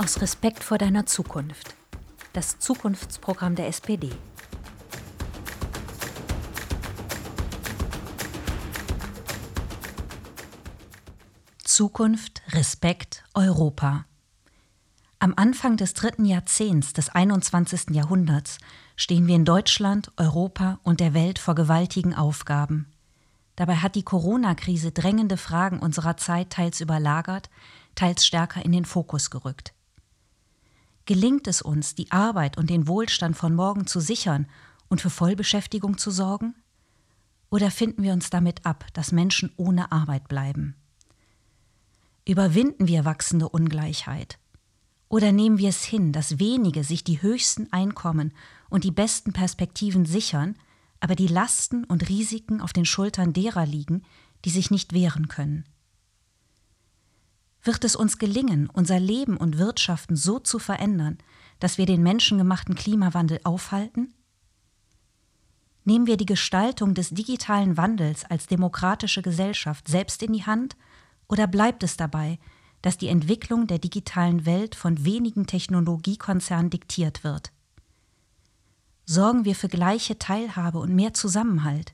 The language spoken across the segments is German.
Aus Respekt vor deiner Zukunft. Das Zukunftsprogramm der SPD. Zukunft, Respekt, Europa. Am Anfang des dritten Jahrzehnts des 21. Jahrhunderts stehen wir in Deutschland, Europa und der Welt vor gewaltigen Aufgaben. Dabei hat die Corona-Krise drängende Fragen unserer Zeit teils überlagert, teils stärker in den Fokus gerückt. Gelingt es uns, die Arbeit und den Wohlstand von morgen zu sichern und für Vollbeschäftigung zu sorgen? Oder finden wir uns damit ab, dass Menschen ohne Arbeit bleiben? Überwinden wir wachsende Ungleichheit? Oder nehmen wir es hin, dass wenige sich die höchsten Einkommen und die besten Perspektiven sichern, aber die Lasten und Risiken auf den Schultern derer liegen, die sich nicht wehren können? Wird es uns gelingen, unser Leben und Wirtschaften so zu verändern, dass wir den menschengemachten Klimawandel aufhalten? Nehmen wir die Gestaltung des digitalen Wandels als demokratische Gesellschaft selbst in die Hand oder bleibt es dabei, dass die Entwicklung der digitalen Welt von wenigen Technologiekonzernen diktiert wird? Sorgen wir für gleiche Teilhabe und mehr Zusammenhalt?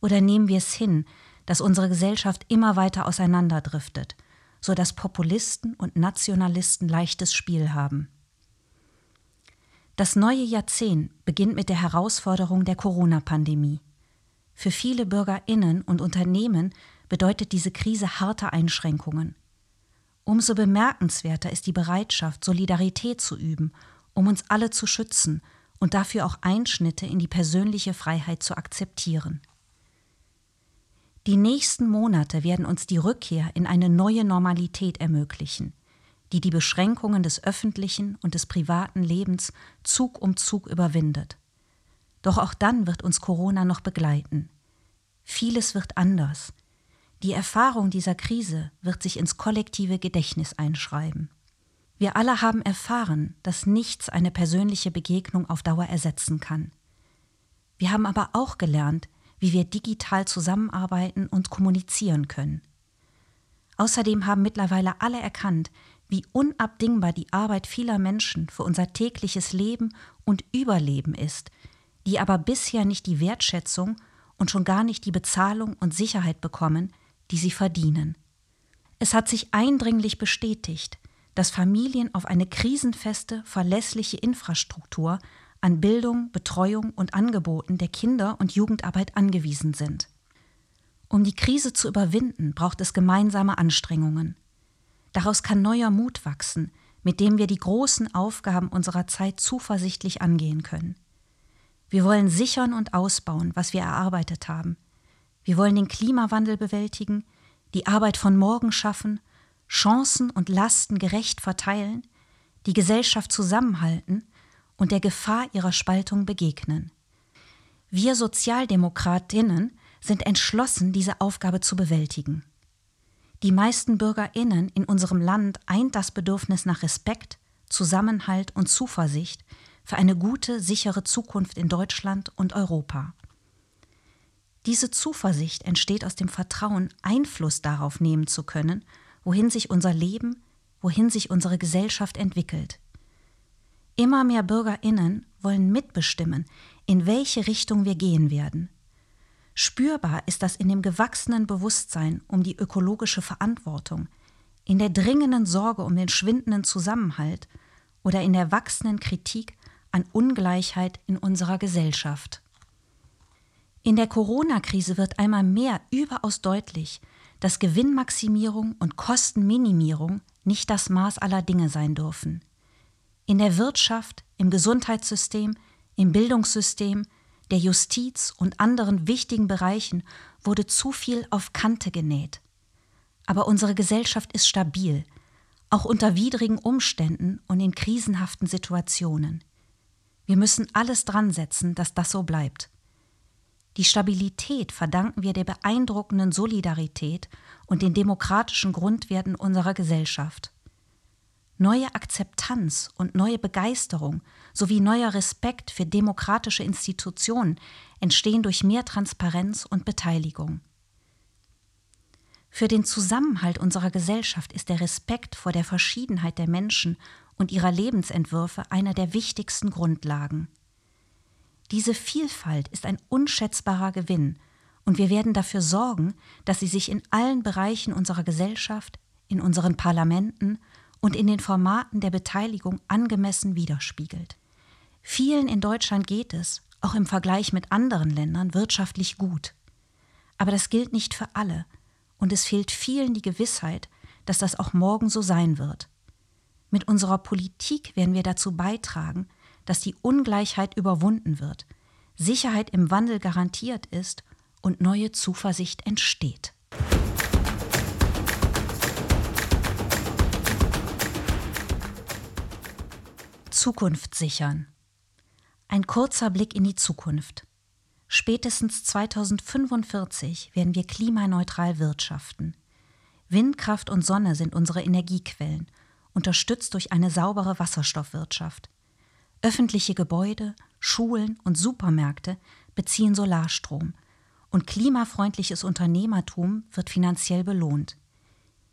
Oder nehmen wir es hin, dass unsere Gesellschaft immer weiter auseinanderdriftet, so dass Populisten und Nationalisten leichtes Spiel haben? Das neue Jahrzehnt beginnt mit der Herausforderung der Corona-Pandemie. Für viele Bürgerinnen und Unternehmen bedeutet diese Krise harte Einschränkungen. Umso bemerkenswerter ist die Bereitschaft, Solidarität zu üben, um uns alle zu schützen und dafür auch Einschnitte in die persönliche Freiheit zu akzeptieren. Die nächsten Monate werden uns die Rückkehr in eine neue Normalität ermöglichen, die die Beschränkungen des öffentlichen und des privaten Lebens Zug um Zug überwindet. Doch auch dann wird uns Corona noch begleiten. Vieles wird anders. Die Erfahrung dieser Krise wird sich ins kollektive Gedächtnis einschreiben. Wir alle haben erfahren, dass nichts eine persönliche Begegnung auf Dauer ersetzen kann. Wir haben aber auch gelernt, wie wir digital zusammenarbeiten und kommunizieren können. Außerdem haben mittlerweile alle erkannt, wie unabdingbar die Arbeit vieler Menschen für unser tägliches Leben und Überleben ist, die aber bisher nicht die Wertschätzung und schon gar nicht die Bezahlung und Sicherheit bekommen, die sie verdienen. Es hat sich eindringlich bestätigt, dass Familien auf eine krisenfeste, verlässliche Infrastruktur an Bildung, Betreuung und Angeboten der Kinder- und Jugendarbeit angewiesen sind. Um die Krise zu überwinden, braucht es gemeinsame Anstrengungen. Daraus kann neuer Mut wachsen, mit dem wir die großen Aufgaben unserer Zeit zuversichtlich angehen können. Wir wollen sichern und ausbauen, was wir erarbeitet haben. Wir wollen den Klimawandel bewältigen, die Arbeit von morgen schaffen, Chancen und Lasten gerecht verteilen, die Gesellschaft zusammenhalten und der Gefahr ihrer Spaltung begegnen. Wir Sozialdemokratinnen sind entschlossen, diese Aufgabe zu bewältigen. Die meisten Bürgerinnen in unserem Land eint das Bedürfnis nach Respekt, Zusammenhalt und Zuversicht für eine gute, sichere Zukunft in Deutschland und Europa. Diese Zuversicht entsteht aus dem Vertrauen, Einfluss darauf nehmen zu können, wohin sich unser Leben, wohin sich unsere Gesellschaft entwickelt. Immer mehr Bürgerinnen wollen mitbestimmen, in welche Richtung wir gehen werden. Spürbar ist das in dem gewachsenen Bewusstsein um die ökologische Verantwortung, in der dringenden Sorge um den schwindenden Zusammenhalt oder in der wachsenden Kritik an Ungleichheit in unserer Gesellschaft. In der Corona-Krise wird einmal mehr überaus deutlich, dass Gewinnmaximierung und Kostenminimierung nicht das Maß aller Dinge sein dürfen. In der Wirtschaft, im Gesundheitssystem, im Bildungssystem, der Justiz und anderen wichtigen Bereichen wurde zu viel auf Kante genäht. Aber unsere Gesellschaft ist stabil, auch unter widrigen Umständen und in krisenhaften Situationen. Wir müssen alles dran setzen, dass das so bleibt. Die Stabilität verdanken wir der beeindruckenden Solidarität und den demokratischen Grundwerten unserer Gesellschaft. Neue Akzeptanz und neue Begeisterung sowie neuer Respekt für demokratische Institutionen entstehen durch mehr Transparenz und Beteiligung. Für den Zusammenhalt unserer Gesellschaft ist der Respekt vor der Verschiedenheit der Menschen und ihrer Lebensentwürfe einer der wichtigsten Grundlagen. Diese Vielfalt ist ein unschätzbarer Gewinn, und wir werden dafür sorgen, dass sie sich in allen Bereichen unserer Gesellschaft, in unseren Parlamenten und in den Formaten der Beteiligung angemessen widerspiegelt. Vielen in Deutschland geht es, auch im Vergleich mit anderen Ländern, wirtschaftlich gut. Aber das gilt nicht für alle, und es fehlt vielen die Gewissheit, dass das auch morgen so sein wird. Mit unserer Politik werden wir dazu beitragen, dass die Ungleichheit überwunden wird, Sicherheit im Wandel garantiert ist und neue Zuversicht entsteht. Zukunft sichern. Ein kurzer Blick in die Zukunft. Spätestens 2045 werden wir klimaneutral wirtschaften. Windkraft und Sonne sind unsere Energiequellen, unterstützt durch eine saubere Wasserstoffwirtschaft. Öffentliche Gebäude, Schulen und Supermärkte beziehen Solarstrom und klimafreundliches Unternehmertum wird finanziell belohnt.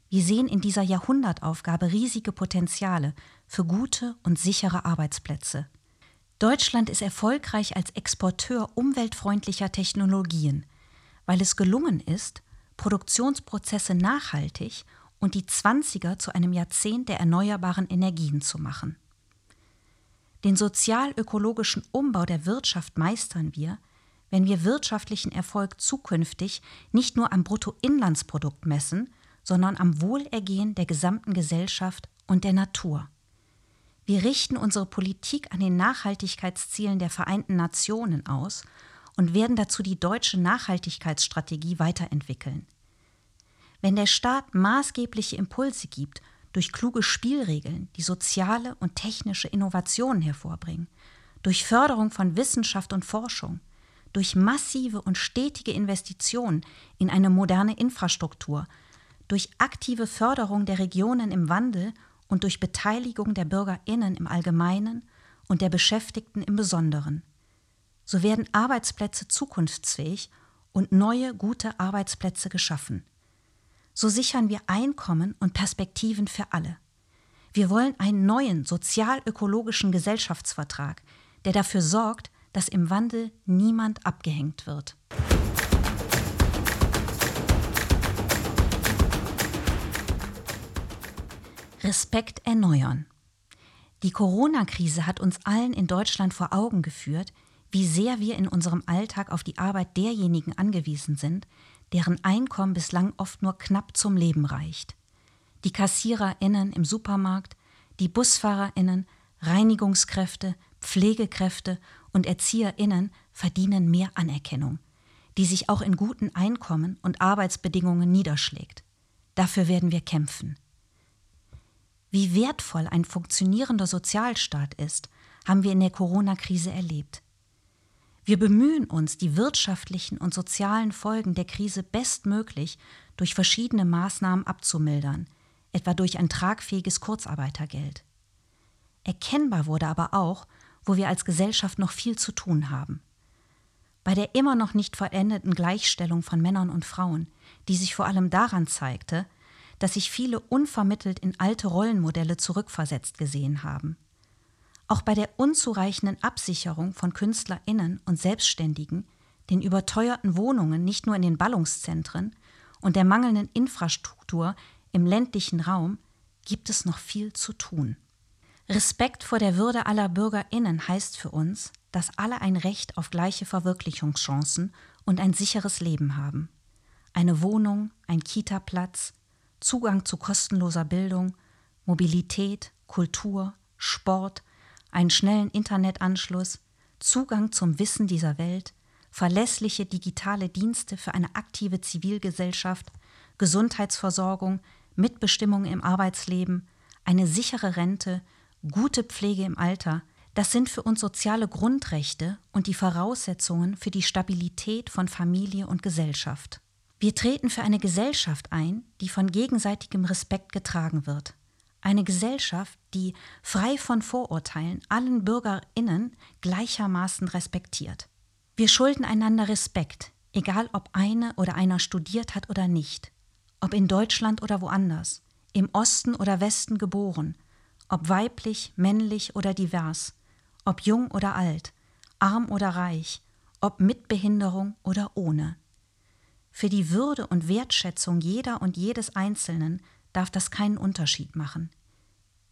Wir sehen in dieser Jahrhundertaufgabe riesige Potenziale für gute und sichere Arbeitsplätze. Deutschland ist erfolgreich als Exporteur umweltfreundlicher Technologien, weil es gelungen ist, Produktionsprozesse nachhaltig und die Zwanziger zu einem Jahrzehnt der erneuerbaren Energien zu machen. Den sozial-ökologischen Umbau der Wirtschaft meistern wir, wenn wir wirtschaftlichen Erfolg zukünftig nicht nur am Bruttoinlandsprodukt messen, sondern am Wohlergehen der gesamten Gesellschaft und der Natur. Wir richten unsere Politik an den Nachhaltigkeitszielen der Vereinten Nationen aus und werden dazu die deutsche Nachhaltigkeitsstrategie weiterentwickeln. Wenn der Staat maßgebliche Impulse gibt durch kluge Spielregeln, die soziale und technische Innovationen hervorbringen, durch Förderung von Wissenschaft und Forschung, durch massive und stetige Investitionen in eine moderne Infrastruktur, durch aktive Förderung der Regionen im Wandel und durch Beteiligung der Bürgerinnen im Allgemeinen und der Beschäftigten im Besonderen. So werden Arbeitsplätze zukunftsfähig und neue gute Arbeitsplätze geschaffen. So sichern wir Einkommen und Perspektiven für alle. Wir wollen einen neuen sozial-ökologischen Gesellschaftsvertrag, der dafür sorgt, dass im Wandel niemand abgehängt wird. Respekt erneuern. Die Corona-Krise hat uns allen in Deutschland vor Augen geführt, wie sehr wir in unserem Alltag auf die Arbeit derjenigen angewiesen sind, deren Einkommen bislang oft nur knapp zum Leben reicht. Die Kassiererinnen im Supermarkt, die Busfahrerinnen, Reinigungskräfte, Pflegekräfte und Erzieherinnen verdienen mehr Anerkennung, die sich auch in guten Einkommen und Arbeitsbedingungen niederschlägt. Dafür werden wir kämpfen. Wie wertvoll ein funktionierender Sozialstaat ist, haben wir in der Corona-Krise erlebt. Wir bemühen uns, die wirtschaftlichen und sozialen Folgen der Krise bestmöglich durch verschiedene Maßnahmen abzumildern, etwa durch ein tragfähiges Kurzarbeitergeld. Erkennbar wurde aber auch, wo wir als Gesellschaft noch viel zu tun haben. Bei der immer noch nicht vollendeten Gleichstellung von Männern und Frauen, die sich vor allem daran zeigte, dass sich viele unvermittelt in alte Rollenmodelle zurückversetzt gesehen haben. Auch bei der unzureichenden Absicherung von Künstlerinnen und Selbstständigen, den überteuerten Wohnungen nicht nur in den Ballungszentren und der mangelnden Infrastruktur im ländlichen Raum gibt es noch viel zu tun. Respekt vor der Würde aller Bürgerinnen heißt für uns, dass alle ein Recht auf gleiche Verwirklichungschancen und ein sicheres Leben haben. Eine Wohnung, ein Kita-Platz, Zugang zu kostenloser Bildung, Mobilität, Kultur, Sport, einen schnellen Internetanschluss, Zugang zum Wissen dieser Welt, verlässliche digitale Dienste für eine aktive Zivilgesellschaft, Gesundheitsversorgung, Mitbestimmung im Arbeitsleben, eine sichere Rente, gute Pflege im Alter, das sind für uns soziale Grundrechte und die Voraussetzungen für die Stabilität von Familie und Gesellschaft. Wir treten für eine Gesellschaft ein, die von gegenseitigem Respekt getragen wird. Eine Gesellschaft, die frei von Vorurteilen allen Bürgerinnen gleichermaßen respektiert. Wir schulden einander Respekt, egal ob eine oder einer studiert hat oder nicht, ob in Deutschland oder woanders, im Osten oder Westen geboren, ob weiblich, männlich oder divers, ob jung oder alt, arm oder reich, ob mit Behinderung oder ohne. Für die Würde und Wertschätzung jeder und jedes Einzelnen darf das keinen Unterschied machen.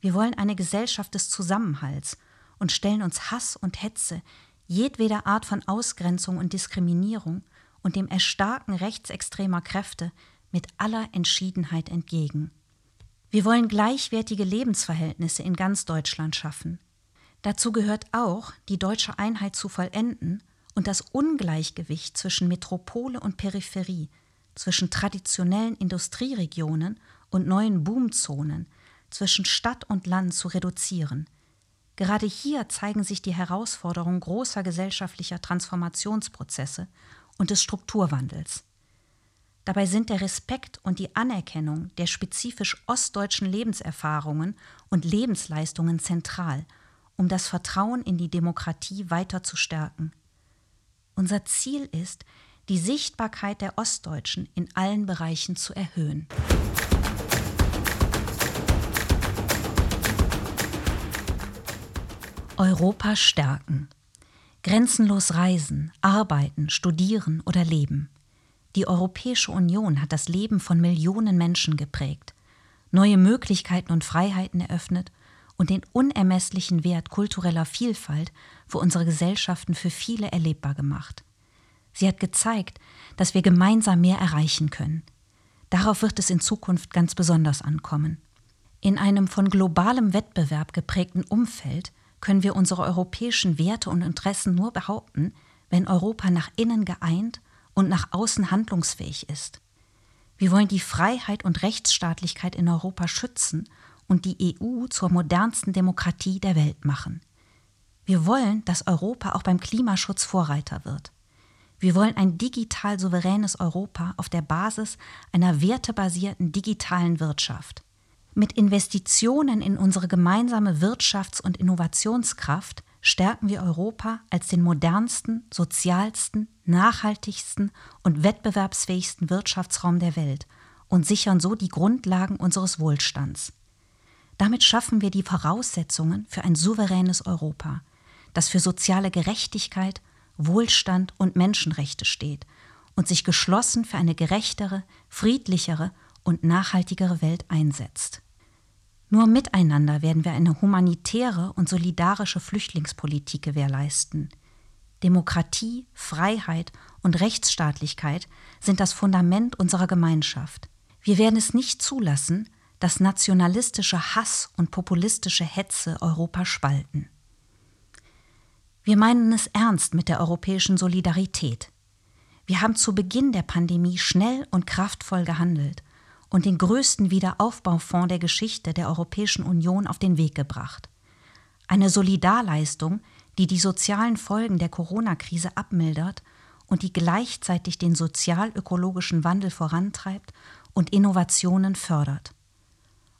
Wir wollen eine Gesellschaft des Zusammenhalts und stellen uns Hass und Hetze, jedweder Art von Ausgrenzung und Diskriminierung und dem Erstarken rechtsextremer Kräfte mit aller Entschiedenheit entgegen. Wir wollen gleichwertige Lebensverhältnisse in ganz Deutschland schaffen. Dazu gehört auch, die deutsche Einheit zu vollenden und das Ungleichgewicht zwischen Metropole und Peripherie, zwischen traditionellen Industrieregionen und neuen Boomzonen, zwischen Stadt und Land zu reduzieren. Gerade hier zeigen sich die Herausforderungen großer gesellschaftlicher Transformationsprozesse und des Strukturwandels. Dabei sind der Respekt und die Anerkennung der spezifisch ostdeutschen Lebenserfahrungen und Lebensleistungen zentral, um das Vertrauen in die Demokratie weiter zu stärken. Unser Ziel ist, die Sichtbarkeit der Ostdeutschen in allen Bereichen zu erhöhen. Europa stärken. Grenzenlos reisen, arbeiten, studieren oder leben. Die Europäische Union hat das Leben von Millionen Menschen geprägt, neue Möglichkeiten und Freiheiten eröffnet und den unermesslichen Wert kultureller Vielfalt für unsere Gesellschaften für viele erlebbar gemacht. Sie hat gezeigt, dass wir gemeinsam mehr erreichen können. Darauf wird es in Zukunft ganz besonders ankommen. In einem von globalem Wettbewerb geprägten Umfeld können wir unsere europäischen Werte und Interessen nur behaupten, wenn Europa nach innen geeint und nach außen handlungsfähig ist. Wir wollen die Freiheit und Rechtsstaatlichkeit in Europa schützen und die EU zur modernsten Demokratie der Welt machen. Wir wollen, dass Europa auch beim Klimaschutz Vorreiter wird. Wir wollen ein digital souveränes Europa auf der Basis einer wertebasierten digitalen Wirtschaft. Mit Investitionen in unsere gemeinsame Wirtschafts- und Innovationskraft stärken wir Europa als den modernsten, sozialsten, nachhaltigsten und wettbewerbsfähigsten Wirtschaftsraum der Welt und sichern so die Grundlagen unseres Wohlstands. Damit schaffen wir die Voraussetzungen für ein souveränes Europa, das für soziale Gerechtigkeit, Wohlstand und Menschenrechte steht und sich geschlossen für eine gerechtere, friedlichere und nachhaltigere Welt einsetzt. Nur miteinander werden wir eine humanitäre und solidarische Flüchtlingspolitik gewährleisten. Demokratie, Freiheit und Rechtsstaatlichkeit sind das Fundament unserer Gemeinschaft. Wir werden es nicht zulassen, dass nationalistische Hass und populistische Hetze Europa spalten. Wir meinen es ernst mit der europäischen Solidarität. Wir haben zu Beginn der Pandemie schnell und kraftvoll gehandelt und den größten Wiederaufbaufonds der Geschichte der Europäischen Union auf den Weg gebracht. Eine Solidarleistung, die die sozialen Folgen der Corona-Krise abmildert und die gleichzeitig den sozial-ökologischen Wandel vorantreibt und Innovationen fördert.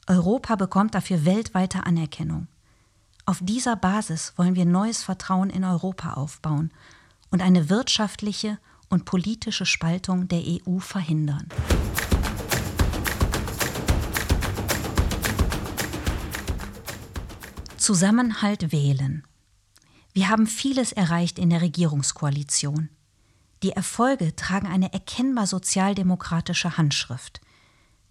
Europa bekommt dafür weltweite Anerkennung. Auf dieser Basis wollen wir neues Vertrauen in Europa aufbauen und eine wirtschaftliche und politische Spaltung der EU verhindern. Zusammenhalt wählen. Wir haben vieles erreicht in der Regierungskoalition. Die Erfolge tragen eine erkennbar sozialdemokratische Handschrift.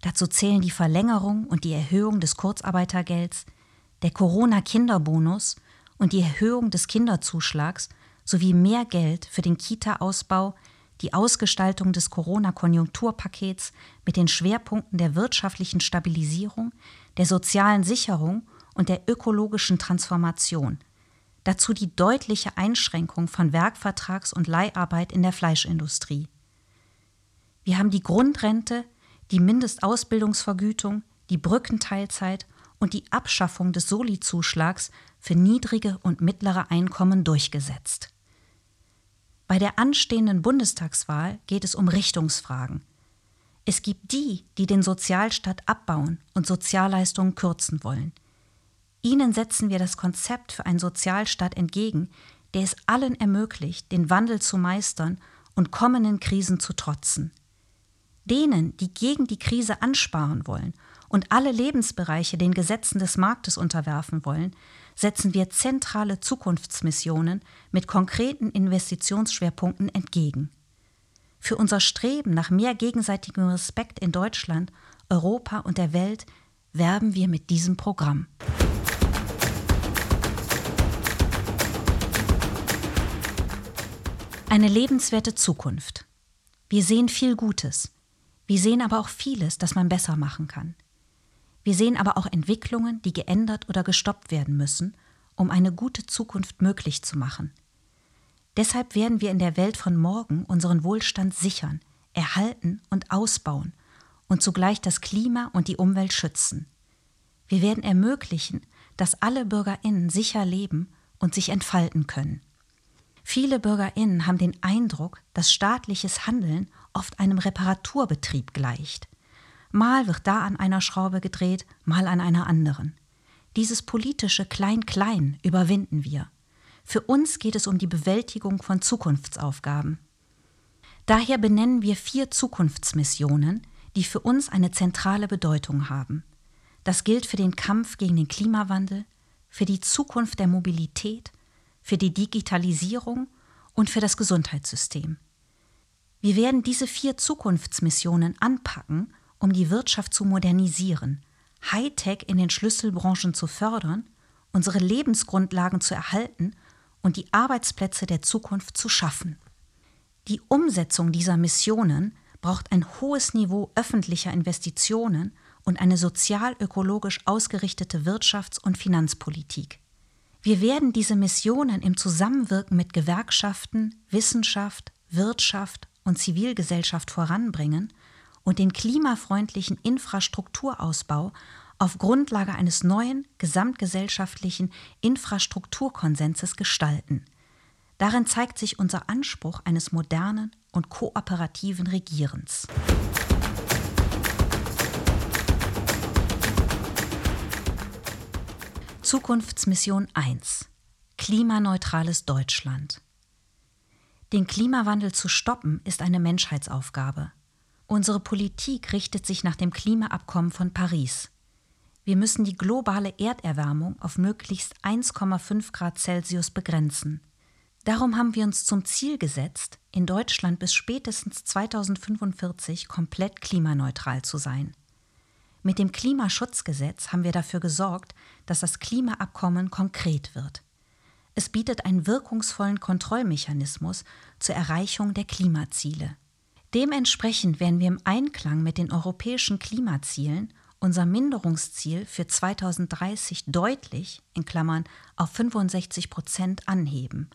Dazu zählen die Verlängerung und die Erhöhung des Kurzarbeitergelds, der Corona-Kinderbonus und die Erhöhung des Kinderzuschlags sowie mehr Geld für den Kita-Ausbau, die Ausgestaltung des Corona-Konjunkturpakets mit den Schwerpunkten der wirtschaftlichen Stabilisierung, der sozialen Sicherung und der ökologischen Transformation. Dazu die deutliche Einschränkung von Werkvertrags- und Leiharbeit in der Fleischindustrie. Wir haben die Grundrente, die Mindestausbildungsvergütung, die Brückenteilzeit und die Abschaffung des Soli-Zuschlags für niedrige und mittlere Einkommen durchgesetzt. Bei der anstehenden Bundestagswahl geht es um Richtungsfragen. Es gibt die, die den Sozialstaat abbauen und Sozialleistungen kürzen wollen. Ihnen setzen wir das Konzept für einen Sozialstaat entgegen, der es allen ermöglicht, den Wandel zu meistern und kommenden Krisen zu trotzen. Denen, die gegen die Krise ansparen wollen und alle Lebensbereiche den Gesetzen des Marktes unterwerfen wollen, setzen wir zentrale Zukunftsmissionen mit konkreten Investitionsschwerpunkten entgegen. Für unser Streben nach mehr gegenseitigem Respekt in Deutschland, Europa und der Welt werben wir mit diesem Programm. Eine lebenswerte Zukunft. Wir sehen viel Gutes. Wir sehen aber auch vieles, das man besser machen kann. Wir sehen aber auch Entwicklungen, die geändert oder gestoppt werden müssen, um eine gute Zukunft möglich zu machen. Deshalb werden wir in der Welt von morgen unseren Wohlstand sichern, erhalten und ausbauen und zugleich das Klima und die Umwelt schützen. Wir werden ermöglichen, dass alle Bürgerinnen sicher leben und sich entfalten können. Viele Bürgerinnen haben den Eindruck, dass staatliches Handeln oft einem Reparaturbetrieb gleicht. Mal wird da an einer Schraube gedreht, mal an einer anderen. Dieses politische Klein-Klein überwinden wir. Für uns geht es um die Bewältigung von Zukunftsaufgaben. Daher benennen wir vier Zukunftsmissionen, die für uns eine zentrale Bedeutung haben. Das gilt für den Kampf gegen den Klimawandel, für die Zukunft der Mobilität, für die Digitalisierung und für das Gesundheitssystem. Wir werden diese vier Zukunftsmissionen anpacken, um die Wirtschaft zu modernisieren, Hightech in den Schlüsselbranchen zu fördern, unsere Lebensgrundlagen zu erhalten und die Arbeitsplätze der Zukunft zu schaffen. Die Umsetzung dieser Missionen braucht ein hohes Niveau öffentlicher Investitionen und eine sozial-ökologisch ausgerichtete Wirtschafts- und Finanzpolitik. Wir werden diese Missionen im Zusammenwirken mit Gewerkschaften, Wissenschaft, Wirtschaft und Zivilgesellschaft voranbringen und den klimafreundlichen Infrastrukturausbau auf Grundlage eines neuen gesamtgesellschaftlichen Infrastrukturkonsenses gestalten. Darin zeigt sich unser Anspruch eines modernen und kooperativen Regierens. Zukunftsmission 1 Klimaneutrales Deutschland Den Klimawandel zu stoppen ist eine Menschheitsaufgabe. Unsere Politik richtet sich nach dem Klimaabkommen von Paris. Wir müssen die globale Erderwärmung auf möglichst 1,5 Grad Celsius begrenzen. Darum haben wir uns zum Ziel gesetzt, in Deutschland bis spätestens 2045 komplett klimaneutral zu sein. Mit dem Klimaschutzgesetz haben wir dafür gesorgt, dass das Klimaabkommen konkret wird. Es bietet einen wirkungsvollen Kontrollmechanismus zur Erreichung der Klimaziele. Dementsprechend werden wir im Einklang mit den europäischen Klimazielen unser Minderungsziel für 2030 deutlich in Klammern auf 65 Prozent anheben.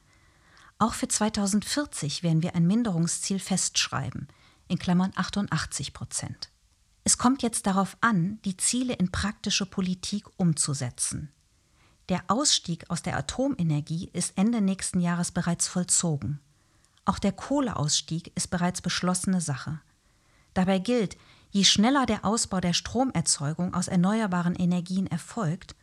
Auch für 2040 werden wir ein Minderungsziel festschreiben, in Klammern 88 Prozent. Es kommt jetzt darauf an, die Ziele in praktische Politik umzusetzen. Der Ausstieg aus der Atomenergie ist Ende nächsten Jahres bereits vollzogen. Auch der Kohleausstieg ist bereits beschlossene Sache. Dabei gilt, je schneller der Ausbau der Stromerzeugung aus erneuerbaren Energien erfolgt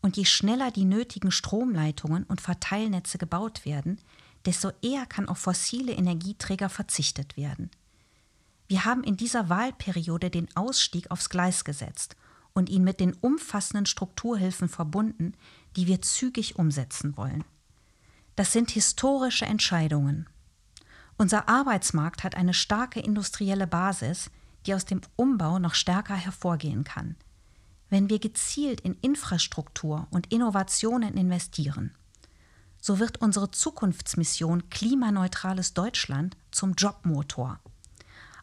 und je schneller die nötigen Stromleitungen und Verteilnetze gebaut werden, desto eher kann auf fossile Energieträger verzichtet werden. Wir haben in dieser Wahlperiode den Ausstieg aufs Gleis gesetzt und ihn mit den umfassenden Strukturhilfen verbunden, die wir zügig umsetzen wollen. Das sind historische Entscheidungen. Unser Arbeitsmarkt hat eine starke industrielle Basis, die aus dem Umbau noch stärker hervorgehen kann. Wenn wir gezielt in Infrastruktur und Innovationen investieren, so wird unsere Zukunftsmission klimaneutrales Deutschland zum Jobmotor.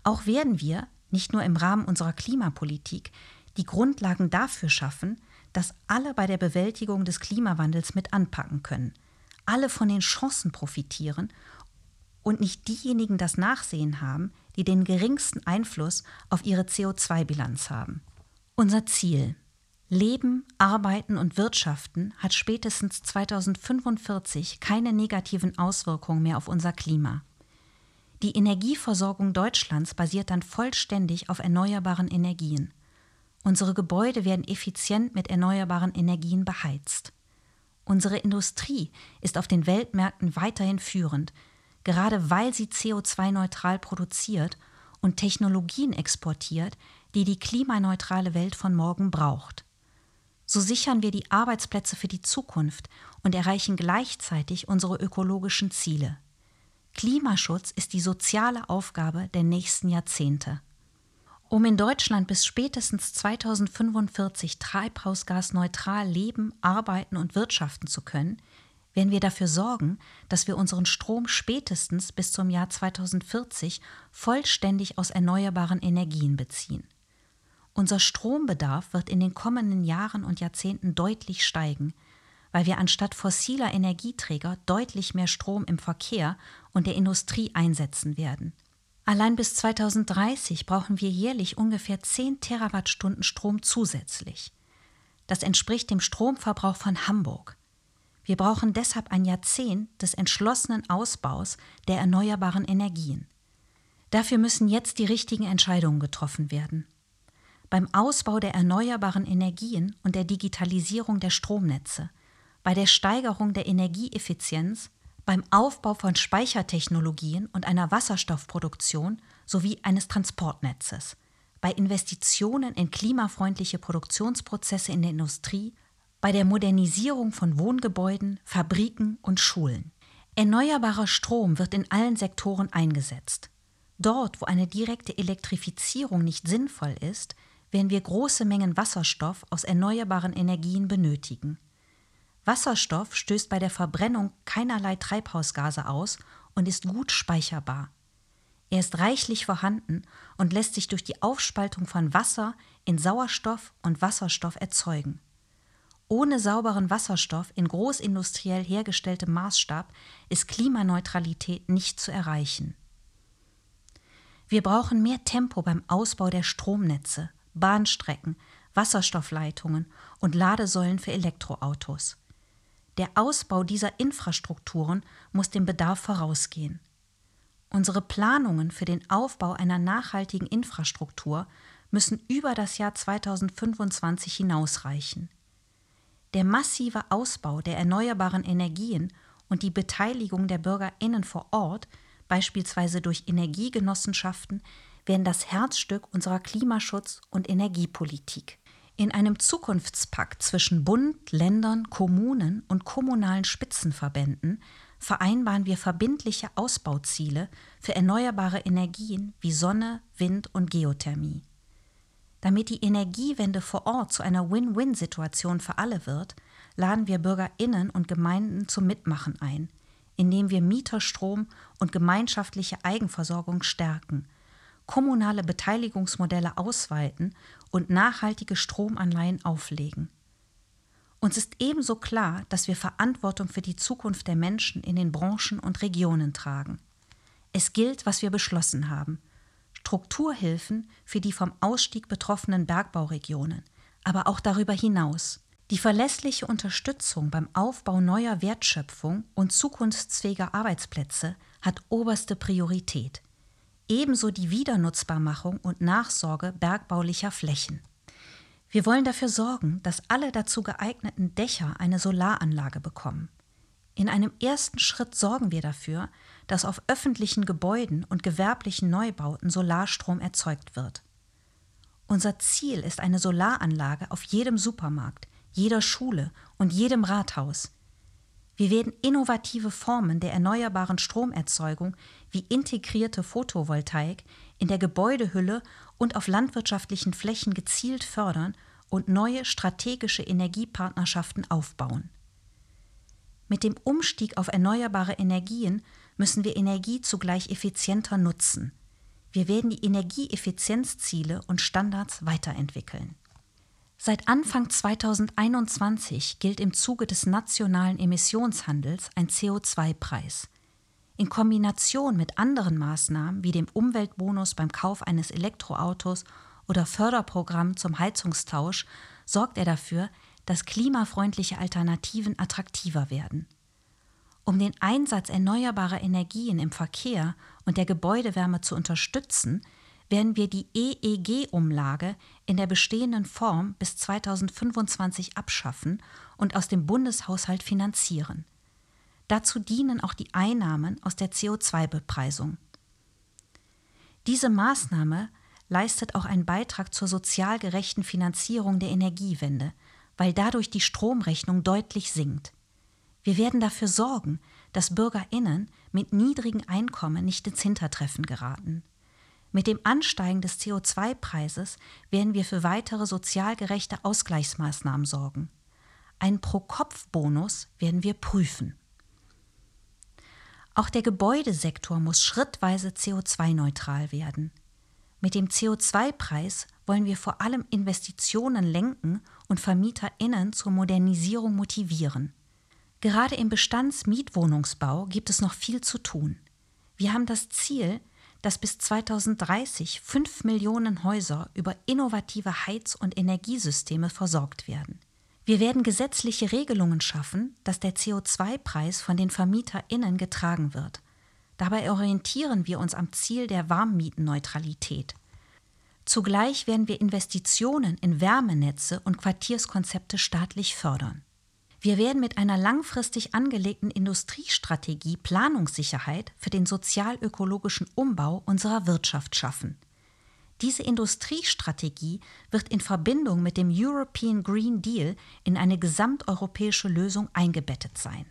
Auch werden wir, nicht nur im Rahmen unserer Klimapolitik, die Grundlagen dafür schaffen, dass alle bei der Bewältigung des Klimawandels mit anpacken können, alle von den Chancen profitieren und nicht diejenigen das Nachsehen haben, die den geringsten Einfluss auf ihre CO2-Bilanz haben. Unser Ziel Leben, Arbeiten und Wirtschaften hat spätestens 2045 keine negativen Auswirkungen mehr auf unser Klima. Die Energieversorgung Deutschlands basiert dann vollständig auf erneuerbaren Energien. Unsere Gebäude werden effizient mit erneuerbaren Energien beheizt. Unsere Industrie ist auf den Weltmärkten weiterhin führend, gerade weil sie CO2-neutral produziert und Technologien exportiert, die die klimaneutrale Welt von morgen braucht. So sichern wir die Arbeitsplätze für die Zukunft und erreichen gleichzeitig unsere ökologischen Ziele. Klimaschutz ist die soziale Aufgabe der nächsten Jahrzehnte. Um in Deutschland bis spätestens 2045 treibhausgasneutral leben, arbeiten und wirtschaften zu können, werden wir dafür sorgen, dass wir unseren Strom spätestens bis zum Jahr 2040 vollständig aus erneuerbaren Energien beziehen. Unser Strombedarf wird in den kommenden Jahren und Jahrzehnten deutlich steigen, weil wir anstatt fossiler Energieträger deutlich mehr Strom im Verkehr und der Industrie einsetzen werden. Allein bis 2030 brauchen wir jährlich ungefähr 10 Terawattstunden Strom zusätzlich. Das entspricht dem Stromverbrauch von Hamburg. Wir brauchen deshalb ein Jahrzehnt des entschlossenen Ausbaus der erneuerbaren Energien. Dafür müssen jetzt die richtigen Entscheidungen getroffen werden. Beim Ausbau der erneuerbaren Energien und der Digitalisierung der Stromnetze, bei der Steigerung der Energieeffizienz, beim Aufbau von Speichertechnologien und einer Wasserstoffproduktion sowie eines Transportnetzes, bei Investitionen in klimafreundliche Produktionsprozesse in der Industrie bei der Modernisierung von Wohngebäuden, Fabriken und Schulen. Erneuerbarer Strom wird in allen Sektoren eingesetzt. Dort, wo eine direkte Elektrifizierung nicht sinnvoll ist, werden wir große Mengen Wasserstoff aus erneuerbaren Energien benötigen. Wasserstoff stößt bei der Verbrennung keinerlei Treibhausgase aus und ist gut speicherbar. Er ist reichlich vorhanden und lässt sich durch die Aufspaltung von Wasser in Sauerstoff und Wasserstoff erzeugen. Ohne sauberen Wasserstoff in großindustriell hergestelltem Maßstab ist Klimaneutralität nicht zu erreichen. Wir brauchen mehr Tempo beim Ausbau der Stromnetze, Bahnstrecken, Wasserstoffleitungen und Ladesäulen für Elektroautos. Der Ausbau dieser Infrastrukturen muss dem Bedarf vorausgehen. Unsere Planungen für den Aufbau einer nachhaltigen Infrastruktur müssen über das Jahr 2025 hinausreichen. Der massive Ausbau der erneuerbaren Energien und die Beteiligung der Bürgerinnen vor Ort, beispielsweise durch Energiegenossenschaften, werden das Herzstück unserer Klimaschutz- und Energiepolitik. In einem Zukunftspakt zwischen Bund, Ländern, Kommunen und kommunalen Spitzenverbänden vereinbaren wir verbindliche Ausbauziele für erneuerbare Energien wie Sonne, Wind und Geothermie. Damit die Energiewende vor Ort zu einer Win-Win-Situation für alle wird, laden wir Bürgerinnen und Gemeinden zum Mitmachen ein, indem wir Mieterstrom und gemeinschaftliche Eigenversorgung stärken, kommunale Beteiligungsmodelle ausweiten und nachhaltige Stromanleihen auflegen. Uns ist ebenso klar, dass wir Verantwortung für die Zukunft der Menschen in den Branchen und Regionen tragen. Es gilt, was wir beschlossen haben – Strukturhilfen für die vom Ausstieg betroffenen Bergbauregionen, aber auch darüber hinaus. Die verlässliche Unterstützung beim Aufbau neuer Wertschöpfung und zukunftsfähiger Arbeitsplätze hat oberste Priorität. Ebenso die Wiedernutzbarmachung und Nachsorge bergbaulicher Flächen. Wir wollen dafür sorgen, dass alle dazu geeigneten Dächer eine Solaranlage bekommen. In einem ersten Schritt sorgen wir dafür, dass auf öffentlichen Gebäuden und gewerblichen Neubauten Solarstrom erzeugt wird. Unser Ziel ist eine Solaranlage auf jedem Supermarkt, jeder Schule und jedem Rathaus. Wir werden innovative Formen der erneuerbaren Stromerzeugung wie integrierte Photovoltaik in der Gebäudehülle und auf landwirtschaftlichen Flächen gezielt fördern und neue strategische Energiepartnerschaften aufbauen. Mit dem Umstieg auf erneuerbare Energien müssen wir Energie zugleich effizienter nutzen. Wir werden die Energieeffizienzziele und Standards weiterentwickeln. Seit Anfang 2021 gilt im Zuge des nationalen Emissionshandels ein CO2-Preis. In Kombination mit anderen Maßnahmen wie dem Umweltbonus beim Kauf eines Elektroautos oder Förderprogramm zum Heizungstausch sorgt er dafür, dass klimafreundliche Alternativen attraktiver werden. Um den Einsatz erneuerbarer Energien im Verkehr und der Gebäudewärme zu unterstützen, werden wir die EEG-Umlage in der bestehenden Form bis 2025 abschaffen und aus dem Bundeshaushalt finanzieren. Dazu dienen auch die Einnahmen aus der CO2-Bepreisung. Diese Maßnahme leistet auch einen Beitrag zur sozial gerechten Finanzierung der Energiewende, weil dadurch die Stromrechnung deutlich sinkt. Wir werden dafür sorgen, dass Bürgerinnen mit niedrigen Einkommen nicht ins Hintertreffen geraten. Mit dem Ansteigen des CO2-Preises werden wir für weitere sozial gerechte Ausgleichsmaßnahmen sorgen. Einen Pro-Kopf-Bonus werden wir prüfen. Auch der Gebäudesektor muss schrittweise CO2-neutral werden. Mit dem CO2-Preis wollen wir vor allem Investitionen lenken und VermieterInnen zur Modernisierung motivieren. Gerade im Bestandsmietwohnungsbau gibt es noch viel zu tun. Wir haben das Ziel, dass bis 2030 fünf Millionen Häuser über innovative Heiz- und Energiesysteme versorgt werden. Wir werden gesetzliche Regelungen schaffen, dass der CO2-Preis von den VermieterInnen getragen wird. Dabei orientieren wir uns am Ziel der Warmmietenneutralität. Zugleich werden wir Investitionen in Wärmenetze und Quartierskonzepte staatlich fördern. Wir werden mit einer langfristig angelegten Industriestrategie Planungssicherheit für den sozial-ökologischen Umbau unserer Wirtschaft schaffen. Diese Industriestrategie wird in Verbindung mit dem European Green Deal in eine gesamteuropäische Lösung eingebettet sein.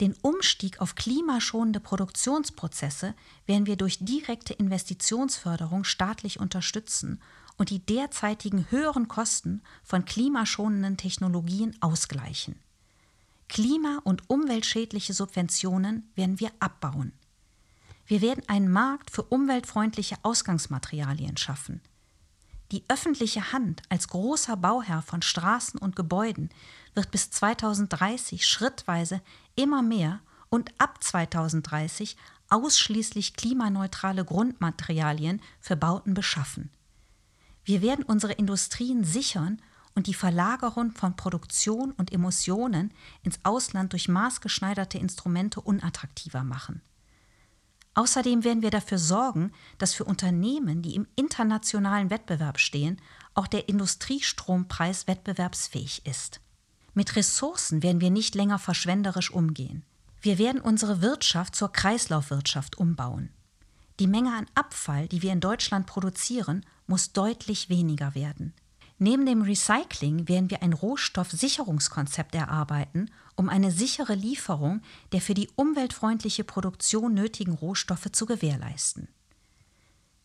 Den Umstieg auf klimaschonende Produktionsprozesse werden wir durch direkte Investitionsförderung staatlich unterstützen und die derzeitigen höheren Kosten von klimaschonenden Technologien ausgleichen. Klima- und umweltschädliche Subventionen werden wir abbauen. Wir werden einen Markt für umweltfreundliche Ausgangsmaterialien schaffen. Die öffentliche Hand als großer Bauherr von Straßen und Gebäuden wird bis 2030 schrittweise immer mehr und ab 2030 ausschließlich klimaneutrale Grundmaterialien für Bauten beschaffen. Wir werden unsere Industrien sichern und die Verlagerung von Produktion und Emissionen ins Ausland durch maßgeschneiderte Instrumente unattraktiver machen. Außerdem werden wir dafür sorgen, dass für Unternehmen, die im internationalen Wettbewerb stehen, auch der Industriestrompreis wettbewerbsfähig ist. Mit Ressourcen werden wir nicht länger verschwenderisch umgehen. Wir werden unsere Wirtschaft zur Kreislaufwirtschaft umbauen. Die Menge an Abfall, die wir in Deutschland produzieren, muss deutlich weniger werden. Neben dem Recycling werden wir ein Rohstoffsicherungskonzept erarbeiten, um eine sichere Lieferung der für die umweltfreundliche Produktion nötigen Rohstoffe zu gewährleisten.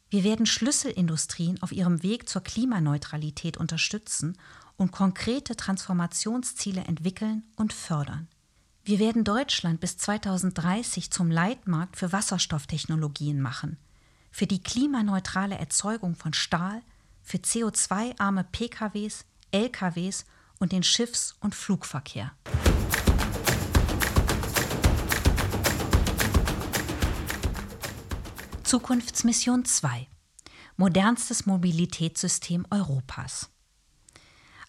Wir werden Schlüsselindustrien auf ihrem Weg zur Klimaneutralität unterstützen und konkrete Transformationsziele entwickeln und fördern. Wir werden Deutschland bis 2030 zum Leitmarkt für Wasserstofftechnologien machen, für die klimaneutrale Erzeugung von Stahl, für CO2-arme PKWs, LKWs und den Schiffs- und Flugverkehr. Zukunftsmission 2 Modernstes Mobilitätssystem Europas.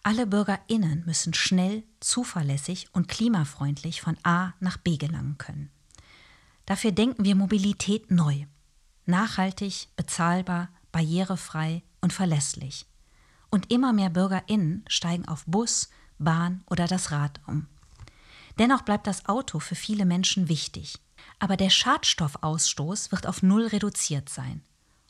Alle Bürgerinnen müssen schnell, zuverlässig und klimafreundlich von A nach B gelangen können. Dafür denken wir Mobilität neu. Nachhaltig, bezahlbar, barrierefrei und verlässlich. Und immer mehr Bürgerinnen steigen auf Bus, Bahn oder das Rad um. Dennoch bleibt das Auto für viele Menschen wichtig. Aber der Schadstoffausstoß wird auf Null reduziert sein.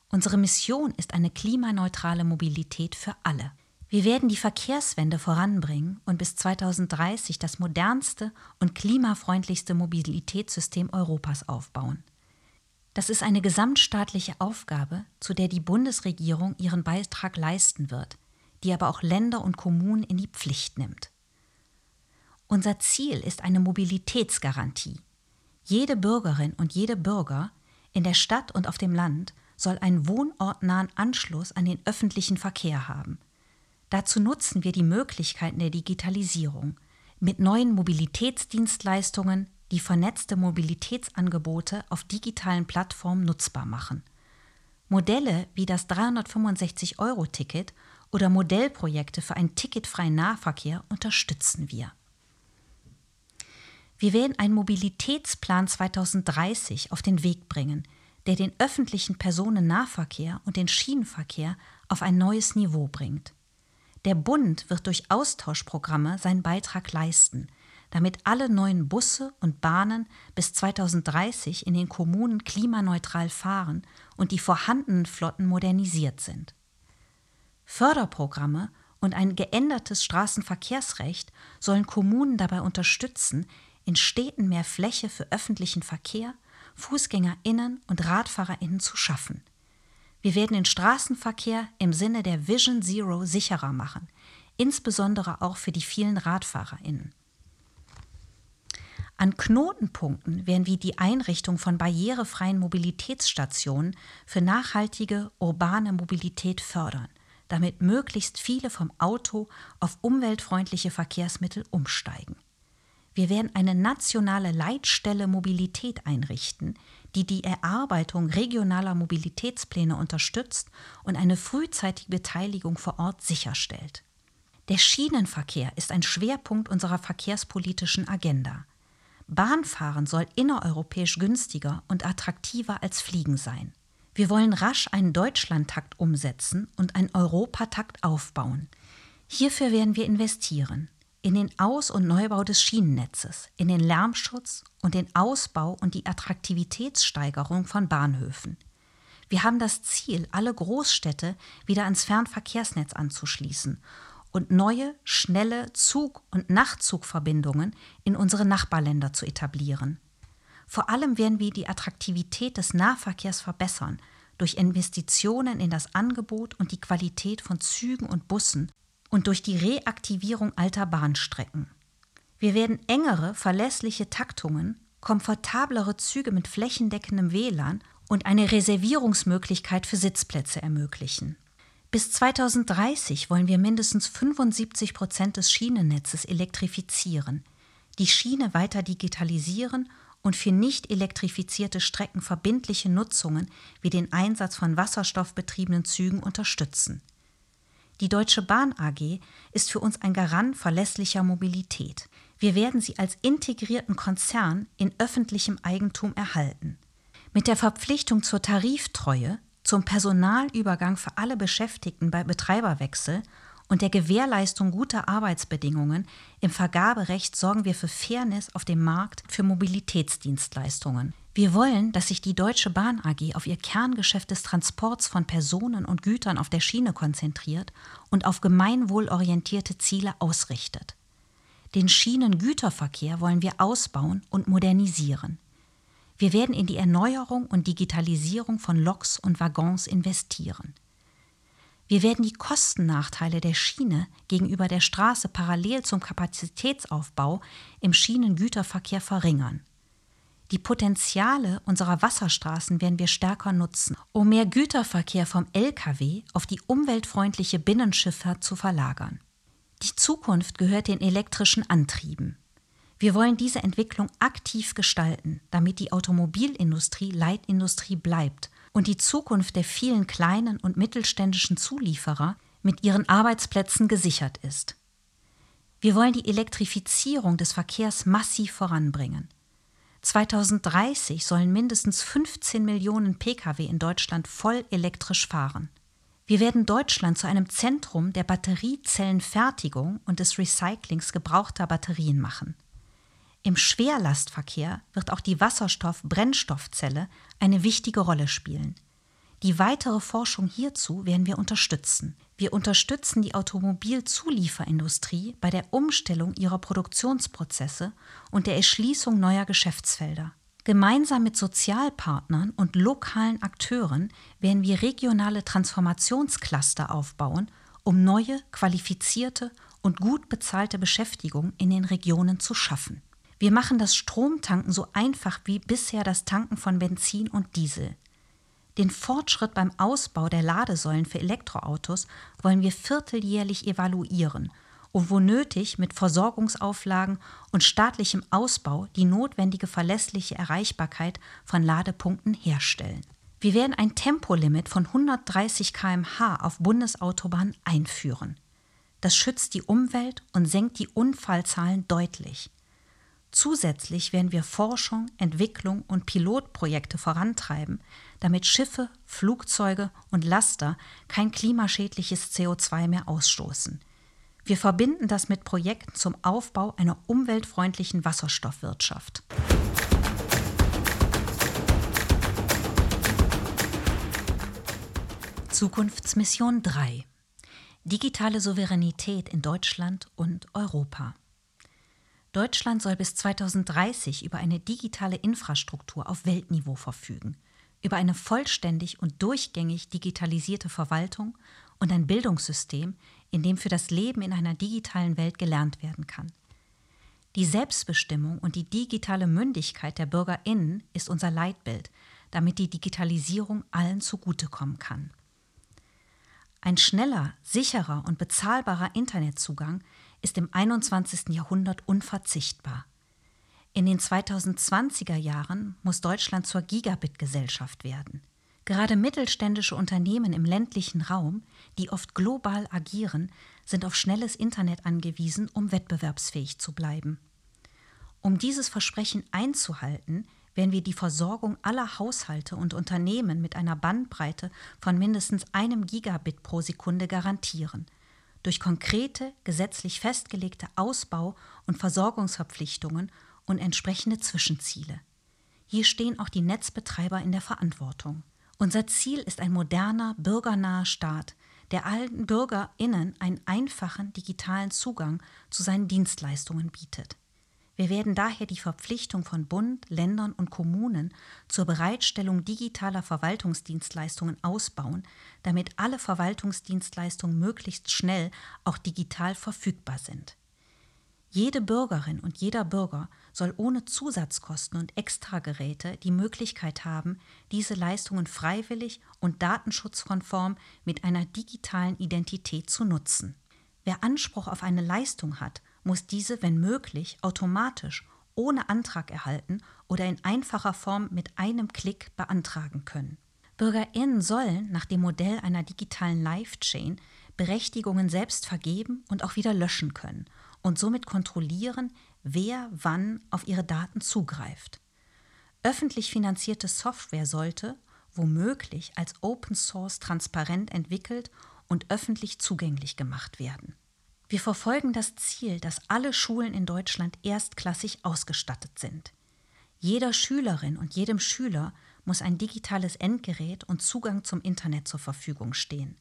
Unsere Mission ist eine klimaneutrale Mobilität für alle. Wir werden die Verkehrswende voranbringen und bis 2030 das modernste und klimafreundlichste Mobilitätssystem Europas aufbauen. Das ist eine gesamtstaatliche Aufgabe, zu der die Bundesregierung ihren Beitrag leisten wird, die aber auch Länder und Kommunen in die Pflicht nimmt. Unser Ziel ist eine Mobilitätsgarantie. Jede Bürgerin und jede Bürger in der Stadt und auf dem Land soll einen wohnortnahen Anschluss an den öffentlichen Verkehr haben – Dazu nutzen wir die Möglichkeiten der Digitalisierung mit neuen Mobilitätsdienstleistungen, die vernetzte Mobilitätsangebote auf digitalen Plattformen nutzbar machen. Modelle wie das 365-Euro-Ticket oder Modellprojekte für einen ticketfreien Nahverkehr unterstützen wir. Wir werden einen Mobilitätsplan 2030 auf den Weg bringen, der den öffentlichen Personennahverkehr und den Schienenverkehr auf ein neues Niveau bringt. Der Bund wird durch Austauschprogramme seinen Beitrag leisten, damit alle neuen Busse und Bahnen bis 2030 in den Kommunen klimaneutral fahren und die vorhandenen Flotten modernisiert sind. Förderprogramme und ein geändertes Straßenverkehrsrecht sollen Kommunen dabei unterstützen, in Städten mehr Fläche für öffentlichen Verkehr, Fußgängerinnen und Radfahrerinnen zu schaffen. Wir werden den Straßenverkehr im Sinne der Vision Zero sicherer machen, insbesondere auch für die vielen Radfahrerinnen. An Knotenpunkten werden wir die Einrichtung von barrierefreien Mobilitätsstationen für nachhaltige urbane Mobilität fördern, damit möglichst viele vom Auto auf umweltfreundliche Verkehrsmittel umsteigen. Wir werden eine nationale Leitstelle Mobilität einrichten, die die Erarbeitung regionaler Mobilitätspläne unterstützt und eine frühzeitige Beteiligung vor Ort sicherstellt. Der Schienenverkehr ist ein Schwerpunkt unserer verkehrspolitischen Agenda. Bahnfahren soll innereuropäisch günstiger und attraktiver als Fliegen sein. Wir wollen rasch einen Deutschlandtakt umsetzen und einen Europatakt aufbauen. Hierfür werden wir investieren in den Aus- und Neubau des Schienennetzes, in den Lärmschutz und den Ausbau und die Attraktivitätssteigerung von Bahnhöfen. Wir haben das Ziel, alle Großstädte wieder ans Fernverkehrsnetz anzuschließen und neue, schnelle Zug- und Nachtzugverbindungen in unsere Nachbarländer zu etablieren. Vor allem werden wir die Attraktivität des Nahverkehrs verbessern durch Investitionen in das Angebot und die Qualität von Zügen und Bussen und durch die Reaktivierung alter Bahnstrecken. Wir werden engere, verlässliche Taktungen, komfortablere Züge mit flächendeckendem WLAN und eine Reservierungsmöglichkeit für Sitzplätze ermöglichen. Bis 2030 wollen wir mindestens 75 Prozent des Schienennetzes elektrifizieren, die Schiene weiter digitalisieren und für nicht elektrifizierte Strecken verbindliche Nutzungen wie den Einsatz von wasserstoffbetriebenen Zügen unterstützen. Die Deutsche Bahn AG ist für uns ein Garant verlässlicher Mobilität. Wir werden sie als integrierten Konzern in öffentlichem Eigentum erhalten. Mit der Verpflichtung zur Tariftreue zum Personalübergang für alle Beschäftigten bei Betreiberwechsel und der Gewährleistung guter Arbeitsbedingungen im Vergaberecht sorgen wir für Fairness auf dem Markt für Mobilitätsdienstleistungen. Wir wollen, dass sich die Deutsche Bahn AG auf ihr Kerngeschäft des Transports von Personen und Gütern auf der Schiene konzentriert und auf gemeinwohlorientierte Ziele ausrichtet. Den Schienengüterverkehr wollen wir ausbauen und modernisieren. Wir werden in die Erneuerung und Digitalisierung von Loks und Waggons investieren. Wir werden die Kostennachteile der Schiene gegenüber der Straße parallel zum Kapazitätsaufbau im Schienengüterverkehr verringern. Die Potenziale unserer Wasserstraßen werden wir stärker nutzen, um mehr Güterverkehr vom Lkw auf die umweltfreundliche Binnenschifffahrt zu verlagern. Die Zukunft gehört den elektrischen Antrieben. Wir wollen diese Entwicklung aktiv gestalten, damit die Automobilindustrie Leitindustrie bleibt und die Zukunft der vielen kleinen und mittelständischen Zulieferer mit ihren Arbeitsplätzen gesichert ist. Wir wollen die Elektrifizierung des Verkehrs massiv voranbringen. 2030 sollen mindestens 15 Millionen Pkw in Deutschland voll elektrisch fahren. Wir werden Deutschland zu einem Zentrum der Batteriezellenfertigung und des Recyclings gebrauchter Batterien machen. Im Schwerlastverkehr wird auch die Wasserstoff-Brennstoffzelle eine wichtige Rolle spielen. Die weitere Forschung hierzu werden wir unterstützen. Wir unterstützen die Automobilzulieferindustrie bei der Umstellung ihrer Produktionsprozesse und der Erschließung neuer Geschäftsfelder. Gemeinsam mit Sozialpartnern und lokalen Akteuren werden wir regionale Transformationscluster aufbauen, um neue, qualifizierte und gut bezahlte Beschäftigung in den Regionen zu schaffen. Wir machen das Stromtanken so einfach wie bisher das Tanken von Benzin und Diesel. Den Fortschritt beim Ausbau der Ladesäulen für Elektroautos wollen wir vierteljährlich evaluieren und wo nötig mit Versorgungsauflagen und staatlichem Ausbau die notwendige verlässliche Erreichbarkeit von Ladepunkten herstellen. Wir werden ein Tempolimit von 130 km/h auf Bundesautobahnen einführen. Das schützt die Umwelt und senkt die Unfallzahlen deutlich. Zusätzlich werden wir Forschung, Entwicklung und Pilotprojekte vorantreiben, damit Schiffe, Flugzeuge und Laster kein klimaschädliches CO2 mehr ausstoßen. Wir verbinden das mit Projekten zum Aufbau einer umweltfreundlichen Wasserstoffwirtschaft. Zukunftsmission 3 Digitale Souveränität in Deutschland und Europa. Deutschland soll bis 2030 über eine digitale Infrastruktur auf Weltniveau verfügen, über eine vollständig und durchgängig digitalisierte Verwaltung und ein Bildungssystem, in dem für das Leben in einer digitalen Welt gelernt werden kann. Die Selbstbestimmung und die digitale Mündigkeit der Bürgerinnen ist unser Leitbild, damit die Digitalisierung allen zugutekommen kann. Ein schneller, sicherer und bezahlbarer Internetzugang ist im 21. Jahrhundert unverzichtbar. In den 2020er Jahren muss Deutschland zur Gigabit-Gesellschaft werden. Gerade mittelständische Unternehmen im ländlichen Raum, die oft global agieren, sind auf schnelles Internet angewiesen, um wettbewerbsfähig zu bleiben. Um dieses Versprechen einzuhalten, werden wir die Versorgung aller Haushalte und Unternehmen mit einer Bandbreite von mindestens einem Gigabit pro Sekunde garantieren. Durch konkrete, gesetzlich festgelegte Ausbau- und Versorgungsverpflichtungen und entsprechende Zwischenziele. Hier stehen auch die Netzbetreiber in der Verantwortung. Unser Ziel ist ein moderner, bürgernaher Staat, der allen BürgerInnen einen einfachen digitalen Zugang zu seinen Dienstleistungen bietet. Wir werden daher die Verpflichtung von Bund, Ländern und Kommunen zur Bereitstellung digitaler Verwaltungsdienstleistungen ausbauen, damit alle Verwaltungsdienstleistungen möglichst schnell auch digital verfügbar sind. Jede Bürgerin und jeder Bürger soll ohne Zusatzkosten und Extrageräte die Möglichkeit haben, diese Leistungen freiwillig und datenschutzkonform mit einer digitalen Identität zu nutzen. Wer Anspruch auf eine Leistung hat, muss diese, wenn möglich, automatisch ohne Antrag erhalten oder in einfacher Form mit einem Klick beantragen können. BürgerInnen sollen nach dem Modell einer digitalen Live-Chain Berechtigungen selbst vergeben und auch wieder löschen können und somit kontrollieren, wer wann auf ihre Daten zugreift. Öffentlich finanzierte Software sollte, womöglich, als Open Source transparent entwickelt und öffentlich zugänglich gemacht werden. Wir verfolgen das Ziel, dass alle Schulen in Deutschland erstklassig ausgestattet sind. Jeder Schülerin und jedem Schüler muss ein digitales Endgerät und Zugang zum Internet zur Verfügung stehen.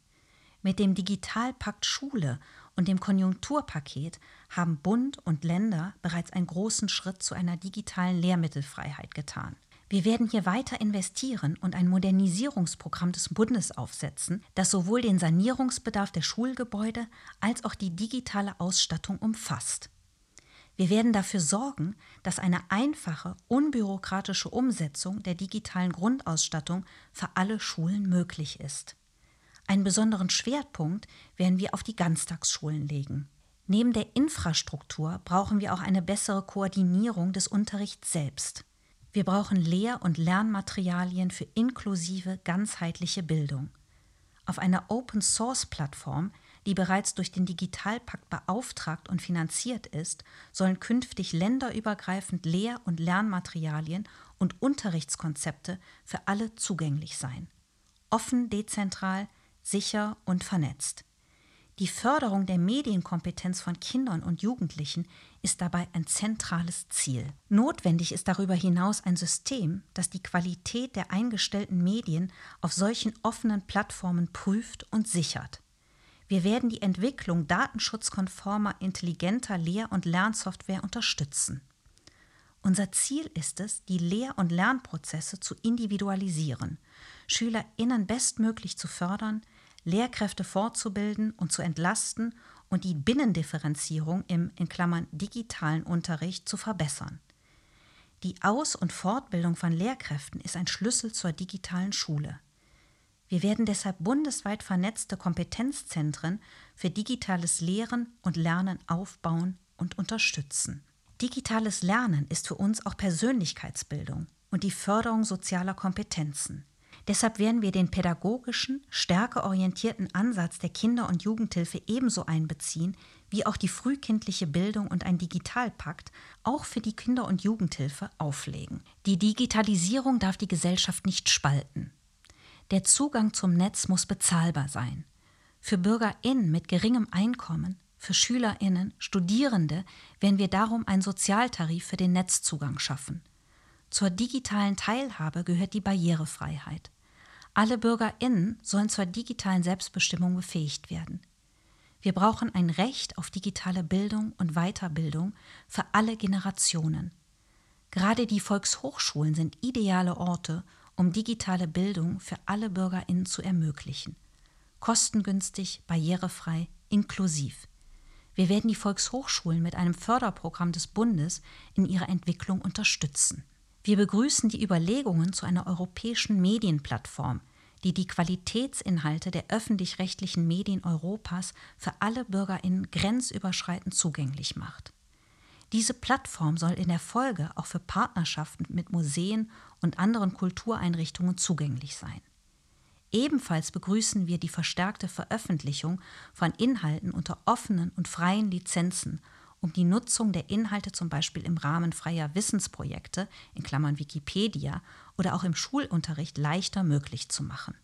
Mit dem Digitalpakt Schule und dem Konjunkturpaket haben Bund und Länder bereits einen großen Schritt zu einer digitalen Lehrmittelfreiheit getan. Wir werden hier weiter investieren und ein Modernisierungsprogramm des Bundes aufsetzen, das sowohl den Sanierungsbedarf der Schulgebäude als auch die digitale Ausstattung umfasst. Wir werden dafür sorgen, dass eine einfache, unbürokratische Umsetzung der digitalen Grundausstattung für alle Schulen möglich ist. Einen besonderen Schwerpunkt werden wir auf die Ganztagsschulen legen. Neben der Infrastruktur brauchen wir auch eine bessere Koordinierung des Unterrichts selbst. Wir brauchen Lehr- und Lernmaterialien für inklusive, ganzheitliche Bildung. Auf einer Open-Source-Plattform, die bereits durch den Digitalpakt beauftragt und finanziert ist, sollen künftig länderübergreifend Lehr- und Lernmaterialien und Unterrichtskonzepte für alle zugänglich sein. Offen, dezentral, sicher und vernetzt. Die Förderung der Medienkompetenz von Kindern und Jugendlichen ist dabei ein zentrales Ziel. Notwendig ist darüber hinaus ein System, das die Qualität der eingestellten Medien auf solchen offenen Plattformen prüft und sichert. Wir werden die Entwicklung datenschutzkonformer, intelligenter Lehr- und Lernsoftware unterstützen. Unser Ziel ist es, die Lehr- und Lernprozesse zu individualisieren, SchülerInnen bestmöglich zu fördern, Lehrkräfte fortzubilden und zu entlasten und die Binnendifferenzierung im in Klammern digitalen Unterricht zu verbessern. Die Aus- und Fortbildung von Lehrkräften ist ein Schlüssel zur digitalen Schule. Wir werden deshalb bundesweit vernetzte Kompetenzzentren für digitales Lehren und Lernen aufbauen und unterstützen. Digitales Lernen ist für uns auch Persönlichkeitsbildung und die Förderung sozialer Kompetenzen. Deshalb werden wir den pädagogischen, stärker orientierten Ansatz der Kinder- und Jugendhilfe ebenso einbeziehen wie auch die frühkindliche Bildung und ein Digitalpakt auch für die Kinder- und Jugendhilfe auflegen. Die Digitalisierung darf die Gesellschaft nicht spalten. Der Zugang zum Netz muss bezahlbar sein. Für BürgerInnen mit geringem Einkommen, Für Schülerinnen, Studierende werden wir darum einen Sozialtarif für den Netzzugang schaffen. Zur digitalen Teilhabe gehört die Barrierefreiheit. Alle Bürgerinnen sollen zur digitalen Selbstbestimmung befähigt werden. Wir brauchen ein Recht auf digitale Bildung und Weiterbildung für alle Generationen. Gerade die Volkshochschulen sind ideale Orte, um digitale Bildung für alle Bürgerinnen zu ermöglichen. Kostengünstig, barrierefrei, inklusiv. Wir werden die Volkshochschulen mit einem Förderprogramm des Bundes in ihrer Entwicklung unterstützen. Wir begrüßen die Überlegungen zu einer europäischen Medienplattform, die die Qualitätsinhalte der öffentlich-rechtlichen Medien Europas für alle Bürgerinnen grenzüberschreitend zugänglich macht. Diese Plattform soll in der Folge auch für Partnerschaften mit Museen und anderen Kultureinrichtungen zugänglich sein. Ebenfalls begrüßen wir die verstärkte Veröffentlichung von Inhalten unter offenen und freien Lizenzen, um die Nutzung der Inhalte zum Beispiel im Rahmen freier Wissensprojekte in Klammern Wikipedia oder auch im Schulunterricht leichter möglich zu machen.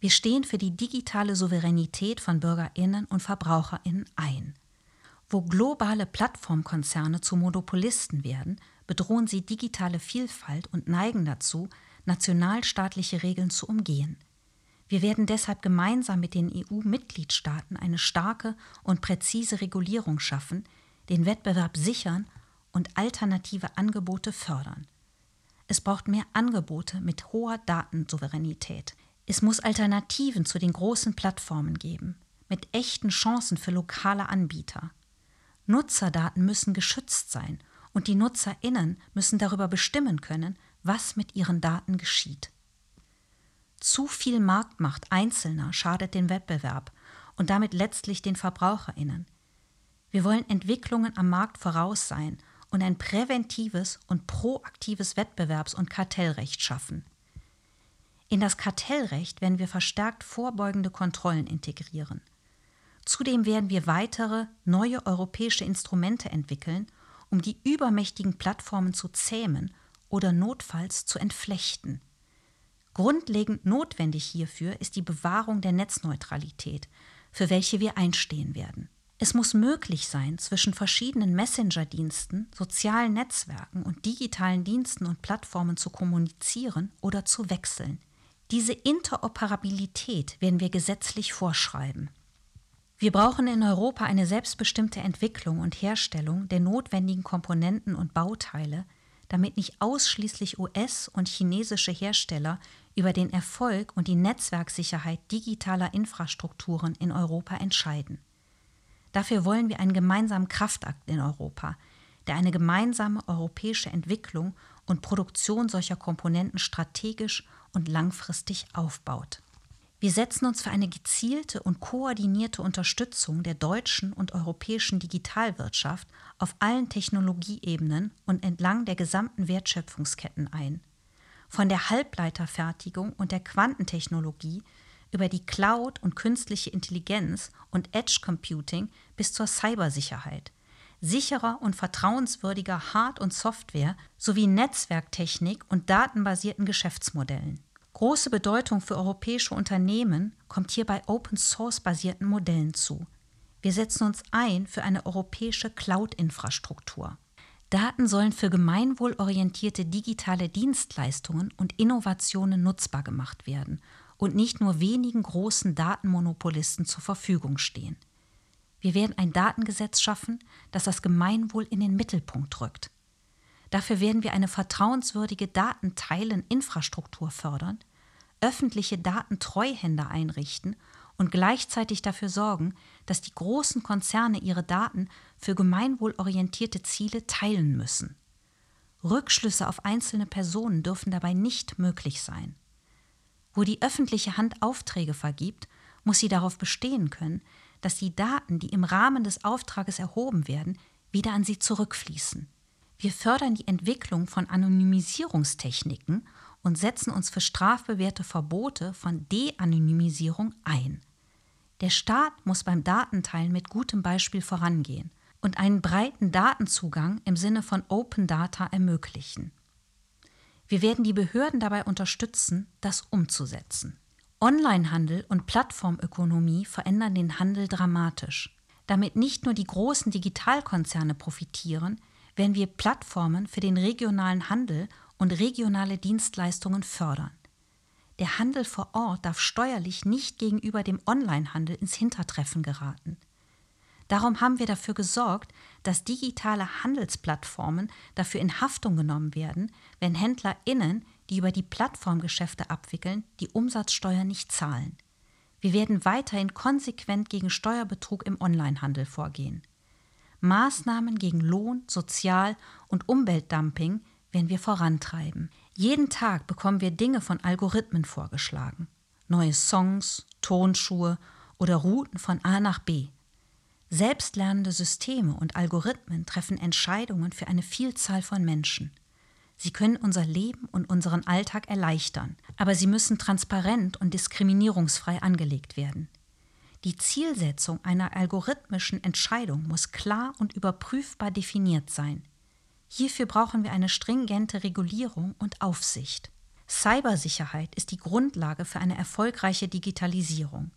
Wir stehen für die digitale Souveränität von Bürgerinnen und Verbraucherinnen ein. Wo globale Plattformkonzerne zu Monopolisten werden, bedrohen sie digitale Vielfalt und neigen dazu, nationalstaatliche Regeln zu umgehen. Wir werden deshalb gemeinsam mit den EU-Mitgliedstaaten eine starke und präzise Regulierung schaffen, den Wettbewerb sichern und alternative Angebote fördern. Es braucht mehr Angebote mit hoher Datensouveränität. Es muss Alternativen zu den großen Plattformen geben, mit echten Chancen für lokale Anbieter. Nutzerdaten müssen geschützt sein und die Nutzerinnen müssen darüber bestimmen können, was mit ihren Daten geschieht. Zu viel Marktmacht Einzelner schadet dem Wettbewerb und damit letztlich den Verbraucherinnen. Wir wollen Entwicklungen am Markt voraus sein und ein präventives und proaktives Wettbewerbs- und Kartellrecht schaffen. In das Kartellrecht werden wir verstärkt vorbeugende Kontrollen integrieren. Zudem werden wir weitere neue europäische Instrumente entwickeln, um die übermächtigen Plattformen zu zähmen oder notfalls zu entflechten. Grundlegend notwendig hierfür ist die Bewahrung der Netzneutralität, für welche wir einstehen werden. Es muss möglich sein, zwischen verschiedenen Messenger-Diensten, sozialen Netzwerken und digitalen Diensten und Plattformen zu kommunizieren oder zu wechseln. Diese Interoperabilität werden wir gesetzlich vorschreiben. Wir brauchen in Europa eine selbstbestimmte Entwicklung und Herstellung der notwendigen Komponenten und Bauteile, damit nicht ausschließlich US- und chinesische Hersteller über den Erfolg und die Netzwerksicherheit digitaler Infrastrukturen in Europa entscheiden. Dafür wollen wir einen gemeinsamen Kraftakt in Europa, der eine gemeinsame europäische Entwicklung und Produktion solcher Komponenten strategisch und langfristig aufbaut. Wir setzen uns für eine gezielte und koordinierte Unterstützung der deutschen und europäischen Digitalwirtschaft auf allen Technologieebenen und entlang der gesamten Wertschöpfungsketten ein. Von der Halbleiterfertigung und der Quantentechnologie über die Cloud und künstliche Intelligenz und Edge Computing bis zur Cybersicherheit, sicherer und vertrauenswürdiger Hard- und Software sowie Netzwerktechnik und datenbasierten Geschäftsmodellen. Große Bedeutung für europäische Unternehmen kommt hier bei Open-Source-basierten Modellen zu. Wir setzen uns ein für eine europäische Cloud-Infrastruktur. Daten sollen für gemeinwohlorientierte digitale Dienstleistungen und Innovationen nutzbar gemacht werden und nicht nur wenigen großen Datenmonopolisten zur Verfügung stehen. Wir werden ein Datengesetz schaffen, das das Gemeinwohl in den Mittelpunkt rückt. Dafür werden wir eine vertrauenswürdige Datenteilen-Infrastruktur fördern, öffentliche Datentreuhänder einrichten und gleichzeitig dafür sorgen, dass die großen Konzerne ihre Daten für gemeinwohlorientierte Ziele teilen müssen. Rückschlüsse auf einzelne Personen dürfen dabei nicht möglich sein. Wo die öffentliche Hand Aufträge vergibt, muss sie darauf bestehen können, dass die Daten, die im Rahmen des Auftrages erhoben werden, wieder an sie zurückfließen. Wir fördern die Entwicklung von Anonymisierungstechniken und setzen uns für strafbewährte Verbote von De-Anonymisierung ein. Der Staat muss beim Datenteilen mit gutem Beispiel vorangehen und einen breiten Datenzugang im Sinne von Open Data ermöglichen. Wir werden die Behörden dabei unterstützen, das umzusetzen. Onlinehandel und Plattformökonomie verändern den Handel dramatisch. Damit nicht nur die großen Digitalkonzerne profitieren, werden wir Plattformen für den regionalen Handel und regionale Dienstleistungen fördern. Der Handel vor Ort darf steuerlich nicht gegenüber dem Onlinehandel ins Hintertreffen geraten. Darum haben wir dafür gesorgt, dass digitale Handelsplattformen dafür in Haftung genommen werden, wenn HändlerInnen, die über die Plattformgeschäfte abwickeln, die Umsatzsteuer nicht zahlen. Wir werden weiterhin konsequent gegen Steuerbetrug im Onlinehandel vorgehen. Maßnahmen gegen Lohn-, Sozial- und Umweltdumping werden wir vorantreiben. Jeden Tag bekommen wir Dinge von Algorithmen vorgeschlagen. Neue Songs, Tonschuhe oder Routen von A nach B. Selbstlernende Systeme und Algorithmen treffen Entscheidungen für eine Vielzahl von Menschen. Sie können unser Leben und unseren Alltag erleichtern, aber sie müssen transparent und diskriminierungsfrei angelegt werden. Die Zielsetzung einer algorithmischen Entscheidung muss klar und überprüfbar definiert sein. Hierfür brauchen wir eine stringente Regulierung und Aufsicht. Cybersicherheit ist die Grundlage für eine erfolgreiche Digitalisierung.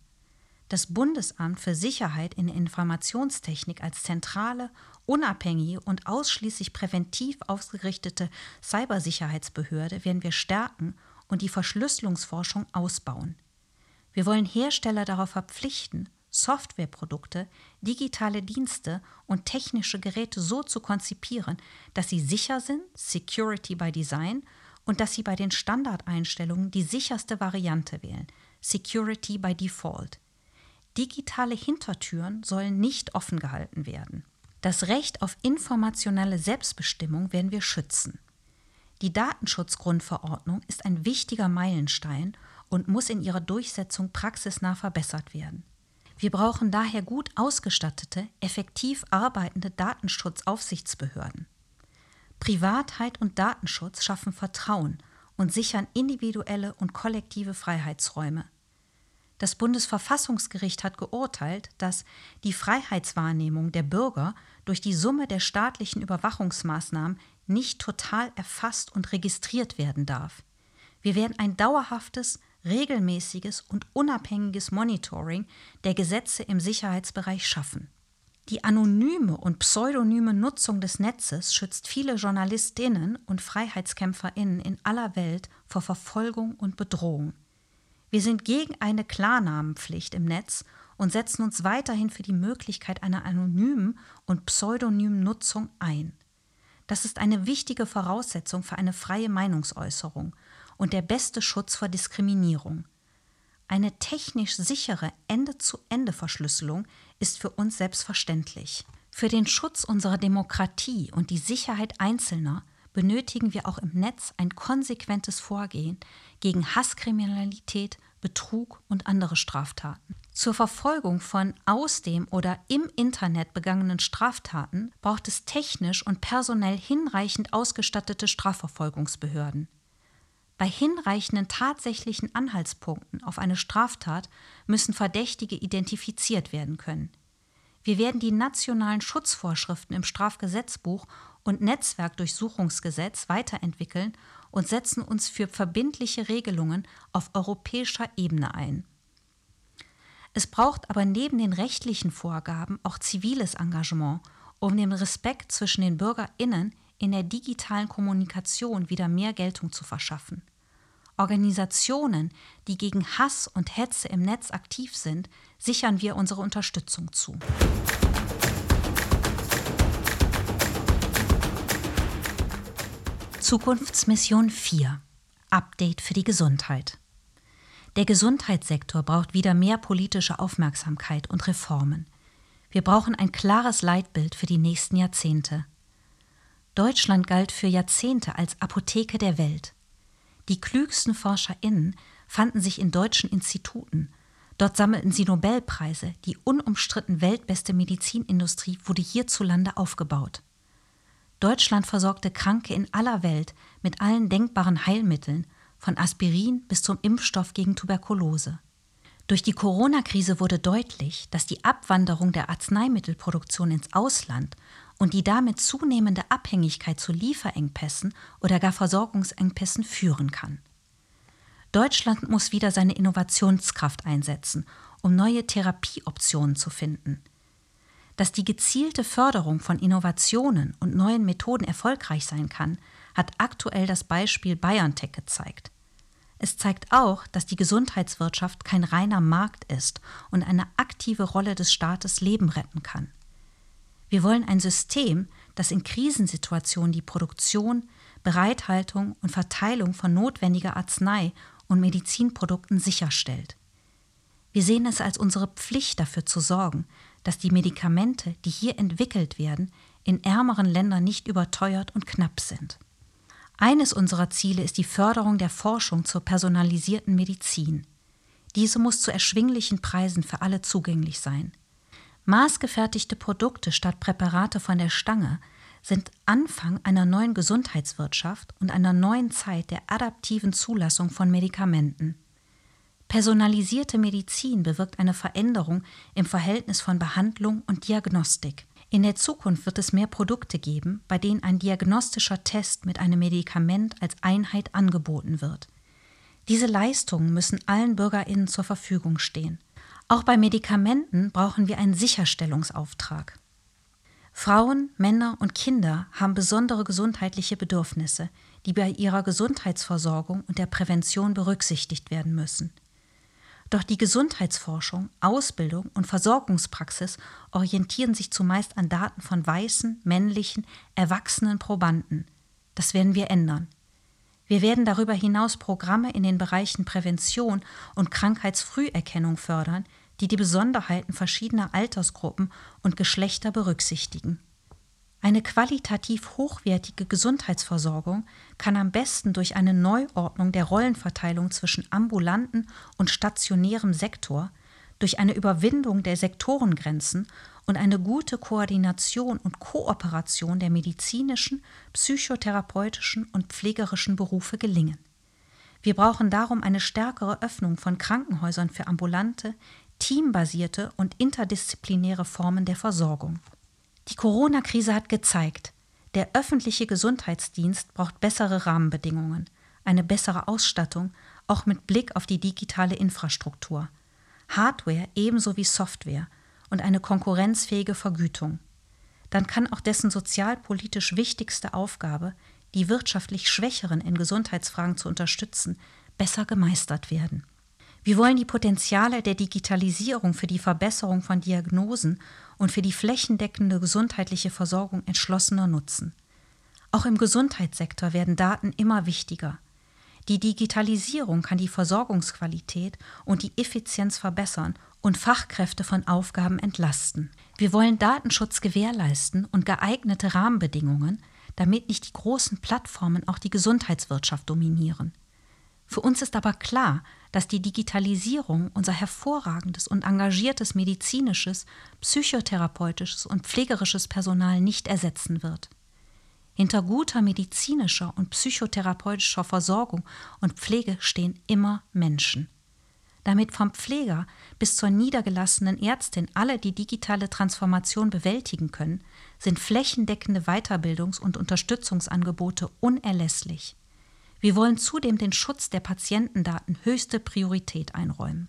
Das Bundesamt für Sicherheit in Informationstechnik als zentrale, unabhängige und ausschließlich präventiv ausgerichtete Cybersicherheitsbehörde werden wir stärken und die Verschlüsselungsforschung ausbauen. Wir wollen Hersteller darauf verpflichten, Softwareprodukte, digitale Dienste und technische Geräte so zu konzipieren, dass sie sicher sind, Security by Design, und dass sie bei den Standardeinstellungen die sicherste Variante wählen, Security by Default. Digitale Hintertüren sollen nicht offen gehalten werden. Das Recht auf informationelle Selbstbestimmung werden wir schützen. Die Datenschutzgrundverordnung ist ein wichtiger Meilenstein und muss in ihrer Durchsetzung praxisnah verbessert werden. Wir brauchen daher gut ausgestattete, effektiv arbeitende Datenschutzaufsichtsbehörden. Privatheit und Datenschutz schaffen Vertrauen und sichern individuelle und kollektive Freiheitsräume. Das Bundesverfassungsgericht hat geurteilt, dass die Freiheitswahrnehmung der Bürger durch die Summe der staatlichen Überwachungsmaßnahmen nicht total erfasst und registriert werden darf. Wir werden ein dauerhaftes, regelmäßiges und unabhängiges Monitoring der Gesetze im Sicherheitsbereich schaffen. Die anonyme und pseudonyme Nutzung des Netzes schützt viele Journalistinnen und Freiheitskämpferinnen in aller Welt vor Verfolgung und Bedrohung. Wir sind gegen eine Klarnamenpflicht im Netz und setzen uns weiterhin für die Möglichkeit einer anonymen und pseudonymen Nutzung ein. Das ist eine wichtige Voraussetzung für eine freie Meinungsäußerung und der beste Schutz vor Diskriminierung. Eine technisch sichere Ende-zu-Ende-Verschlüsselung ist für uns selbstverständlich. Für den Schutz unserer Demokratie und die Sicherheit Einzelner benötigen wir auch im Netz ein konsequentes Vorgehen gegen Hasskriminalität, Betrug und andere Straftaten. Zur Verfolgung von aus dem oder im Internet begangenen Straftaten braucht es technisch und personell hinreichend ausgestattete Strafverfolgungsbehörden. Bei hinreichenden tatsächlichen Anhaltspunkten auf eine Straftat müssen Verdächtige identifiziert werden können. Wir werden die nationalen Schutzvorschriften im Strafgesetzbuch und Netzwerkdurchsuchungsgesetz weiterentwickeln und setzen uns für verbindliche Regelungen auf europäischer Ebene ein. Es braucht aber neben den rechtlichen Vorgaben auch ziviles Engagement, um dem Respekt zwischen den Bürgerinnen in der digitalen Kommunikation wieder mehr Geltung zu verschaffen. Organisationen, die gegen Hass und Hetze im Netz aktiv sind, sichern wir unsere Unterstützung zu. Zukunftsmission 4 Update für die Gesundheit. Der Gesundheitssektor braucht wieder mehr politische Aufmerksamkeit und Reformen. Wir brauchen ein klares Leitbild für die nächsten Jahrzehnte. Deutschland galt für Jahrzehnte als Apotheke der Welt. Die klügsten ForscherInnen fanden sich in deutschen Instituten. Dort sammelten sie Nobelpreise. Die unumstritten weltbeste Medizinindustrie wurde hierzulande aufgebaut. Deutschland versorgte Kranke in aller Welt mit allen denkbaren Heilmitteln, von Aspirin bis zum Impfstoff gegen Tuberkulose. Durch die Corona-Krise wurde deutlich, dass die Abwanderung der Arzneimittelproduktion ins Ausland und die damit zunehmende Abhängigkeit zu Lieferengpässen oder gar Versorgungsengpässen führen kann. Deutschland muss wieder seine Innovationskraft einsetzen, um neue Therapieoptionen zu finden. Dass die gezielte Förderung von Innovationen und neuen Methoden erfolgreich sein kann, hat aktuell das Beispiel BioNTech gezeigt. Es zeigt auch, dass die Gesundheitswirtschaft kein reiner Markt ist und eine aktive Rolle des Staates Leben retten kann. Wir wollen ein System, das in Krisensituationen die Produktion, Bereithaltung und Verteilung von notwendiger Arznei und Medizinprodukten sicherstellt. Wir sehen es als unsere Pflicht dafür zu sorgen, dass die Medikamente, die hier entwickelt werden, in ärmeren Ländern nicht überteuert und knapp sind. Eines unserer Ziele ist die Förderung der Forschung zur personalisierten Medizin. Diese muss zu erschwinglichen Preisen für alle zugänglich sein. Maßgefertigte Produkte statt Präparate von der Stange sind Anfang einer neuen Gesundheitswirtschaft und einer neuen Zeit der adaptiven Zulassung von Medikamenten. Personalisierte Medizin bewirkt eine Veränderung im Verhältnis von Behandlung und Diagnostik. In der Zukunft wird es mehr Produkte geben, bei denen ein diagnostischer Test mit einem Medikament als Einheit angeboten wird. Diese Leistungen müssen allen Bürgerinnen zur Verfügung stehen. Auch bei Medikamenten brauchen wir einen Sicherstellungsauftrag. Frauen, Männer und Kinder haben besondere gesundheitliche Bedürfnisse, die bei ihrer Gesundheitsversorgung und der Prävention berücksichtigt werden müssen. Doch die Gesundheitsforschung, Ausbildung und Versorgungspraxis orientieren sich zumeist an Daten von weißen, männlichen, erwachsenen Probanden. Das werden wir ändern. Wir werden darüber hinaus Programme in den Bereichen Prävention und Krankheitsfrüherkennung fördern, die die Besonderheiten verschiedener Altersgruppen und Geschlechter berücksichtigen. Eine qualitativ hochwertige Gesundheitsversorgung kann am besten durch eine Neuordnung der Rollenverteilung zwischen ambulanten und stationärem Sektor, durch eine Überwindung der Sektorengrenzen und eine gute Koordination und Kooperation der medizinischen, psychotherapeutischen und pflegerischen Berufe gelingen. Wir brauchen darum eine stärkere Öffnung von Krankenhäusern für ambulante, teambasierte und interdisziplinäre Formen der Versorgung. Die Corona-Krise hat gezeigt, der öffentliche Gesundheitsdienst braucht bessere Rahmenbedingungen, eine bessere Ausstattung, auch mit Blick auf die digitale Infrastruktur, Hardware ebenso wie Software und eine konkurrenzfähige Vergütung. Dann kann auch dessen sozialpolitisch wichtigste Aufgabe, die wirtschaftlich Schwächeren in Gesundheitsfragen zu unterstützen, besser gemeistert werden. Wir wollen die Potenziale der Digitalisierung für die Verbesserung von Diagnosen und für die flächendeckende gesundheitliche Versorgung entschlossener nutzen. Auch im Gesundheitssektor werden Daten immer wichtiger. Die Digitalisierung kann die Versorgungsqualität und die Effizienz verbessern und Fachkräfte von Aufgaben entlasten. Wir wollen Datenschutz gewährleisten und geeignete Rahmenbedingungen, damit nicht die großen Plattformen auch die Gesundheitswirtschaft dominieren. Für uns ist aber klar, dass die Digitalisierung unser hervorragendes und engagiertes medizinisches, psychotherapeutisches und pflegerisches Personal nicht ersetzen wird. Hinter guter medizinischer und psychotherapeutischer Versorgung und Pflege stehen immer Menschen. Damit vom Pfleger bis zur niedergelassenen Ärztin alle die digitale Transformation bewältigen können, sind flächendeckende Weiterbildungs- und Unterstützungsangebote unerlässlich. Wir wollen zudem den Schutz der Patientendaten höchste Priorität einräumen.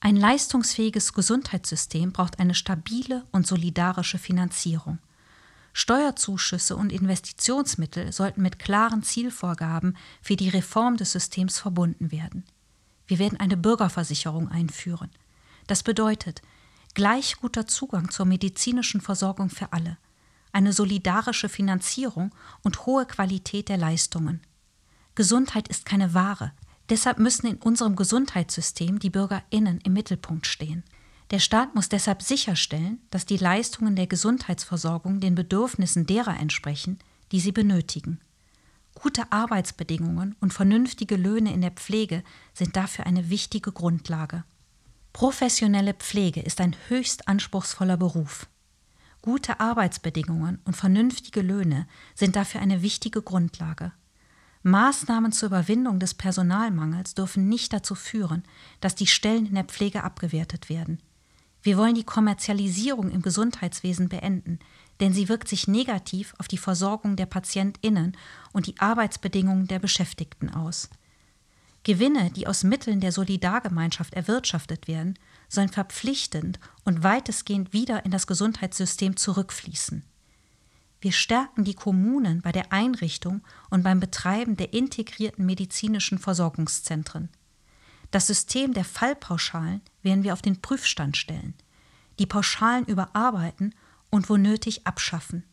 Ein leistungsfähiges Gesundheitssystem braucht eine stabile und solidarische Finanzierung. Steuerzuschüsse und Investitionsmittel sollten mit klaren Zielvorgaben für die Reform des Systems verbunden werden. Wir werden eine Bürgerversicherung einführen. Das bedeutet gleich guter Zugang zur medizinischen Versorgung für alle, eine solidarische Finanzierung und hohe Qualität der Leistungen. Gesundheit ist keine Ware. Deshalb müssen in unserem Gesundheitssystem die Bürgerinnen im Mittelpunkt stehen. Der Staat muss deshalb sicherstellen, dass die Leistungen der Gesundheitsversorgung den Bedürfnissen derer entsprechen, die sie benötigen. Gute Arbeitsbedingungen und vernünftige Löhne in der Pflege sind dafür eine wichtige Grundlage. Professionelle Pflege ist ein höchst anspruchsvoller Beruf. Gute Arbeitsbedingungen und vernünftige Löhne sind dafür eine wichtige Grundlage. Maßnahmen zur Überwindung des Personalmangels dürfen nicht dazu führen, dass die Stellen in der Pflege abgewertet werden. Wir wollen die Kommerzialisierung im Gesundheitswesen beenden, denn sie wirkt sich negativ auf die Versorgung der Patientinnen und die Arbeitsbedingungen der Beschäftigten aus. Gewinne, die aus Mitteln der Solidargemeinschaft erwirtschaftet werden, sollen verpflichtend und weitestgehend wieder in das Gesundheitssystem zurückfließen. Wir stärken die Kommunen bei der Einrichtung und beim Betreiben der integrierten medizinischen Versorgungszentren. Das System der Fallpauschalen werden wir auf den Prüfstand stellen, die Pauschalen überarbeiten und wo nötig abschaffen.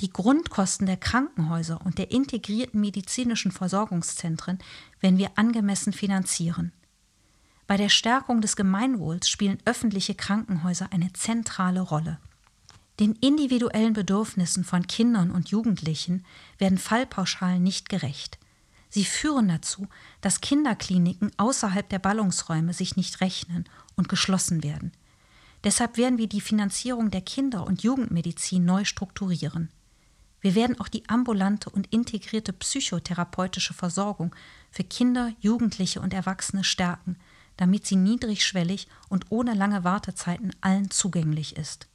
Die Grundkosten der Krankenhäuser und der integrierten medizinischen Versorgungszentren werden wir angemessen finanzieren. Bei der Stärkung des Gemeinwohls spielen öffentliche Krankenhäuser eine zentrale Rolle. Den individuellen Bedürfnissen von Kindern und Jugendlichen werden Fallpauschalen nicht gerecht. Sie führen dazu, dass Kinderkliniken außerhalb der Ballungsräume sich nicht rechnen und geschlossen werden. Deshalb werden wir die Finanzierung der Kinder- und Jugendmedizin neu strukturieren. Wir werden auch die ambulante und integrierte psychotherapeutische Versorgung für Kinder, Jugendliche und Erwachsene stärken, damit sie niedrigschwellig und ohne lange Wartezeiten allen zugänglich ist.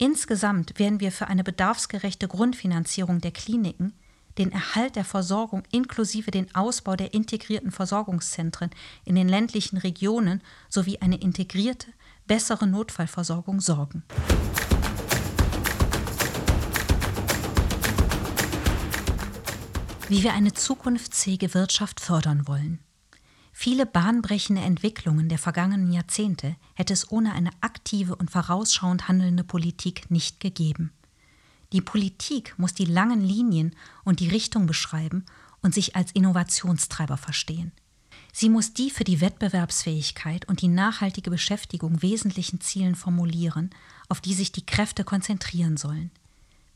Insgesamt werden wir für eine bedarfsgerechte Grundfinanzierung der Kliniken, den Erhalt der Versorgung inklusive den Ausbau der integrierten Versorgungszentren in den ländlichen Regionen sowie eine integrierte, bessere Notfallversorgung sorgen. Wie wir eine zukunftsfähige Wirtschaft fördern wollen. Viele bahnbrechende Entwicklungen der vergangenen Jahrzehnte hätte es ohne eine aktive und vorausschauend handelnde Politik nicht gegeben. Die Politik muss die langen Linien und die Richtung beschreiben und sich als Innovationstreiber verstehen. Sie muss die für die Wettbewerbsfähigkeit und die nachhaltige Beschäftigung wesentlichen Zielen formulieren, auf die sich die Kräfte konzentrieren sollen.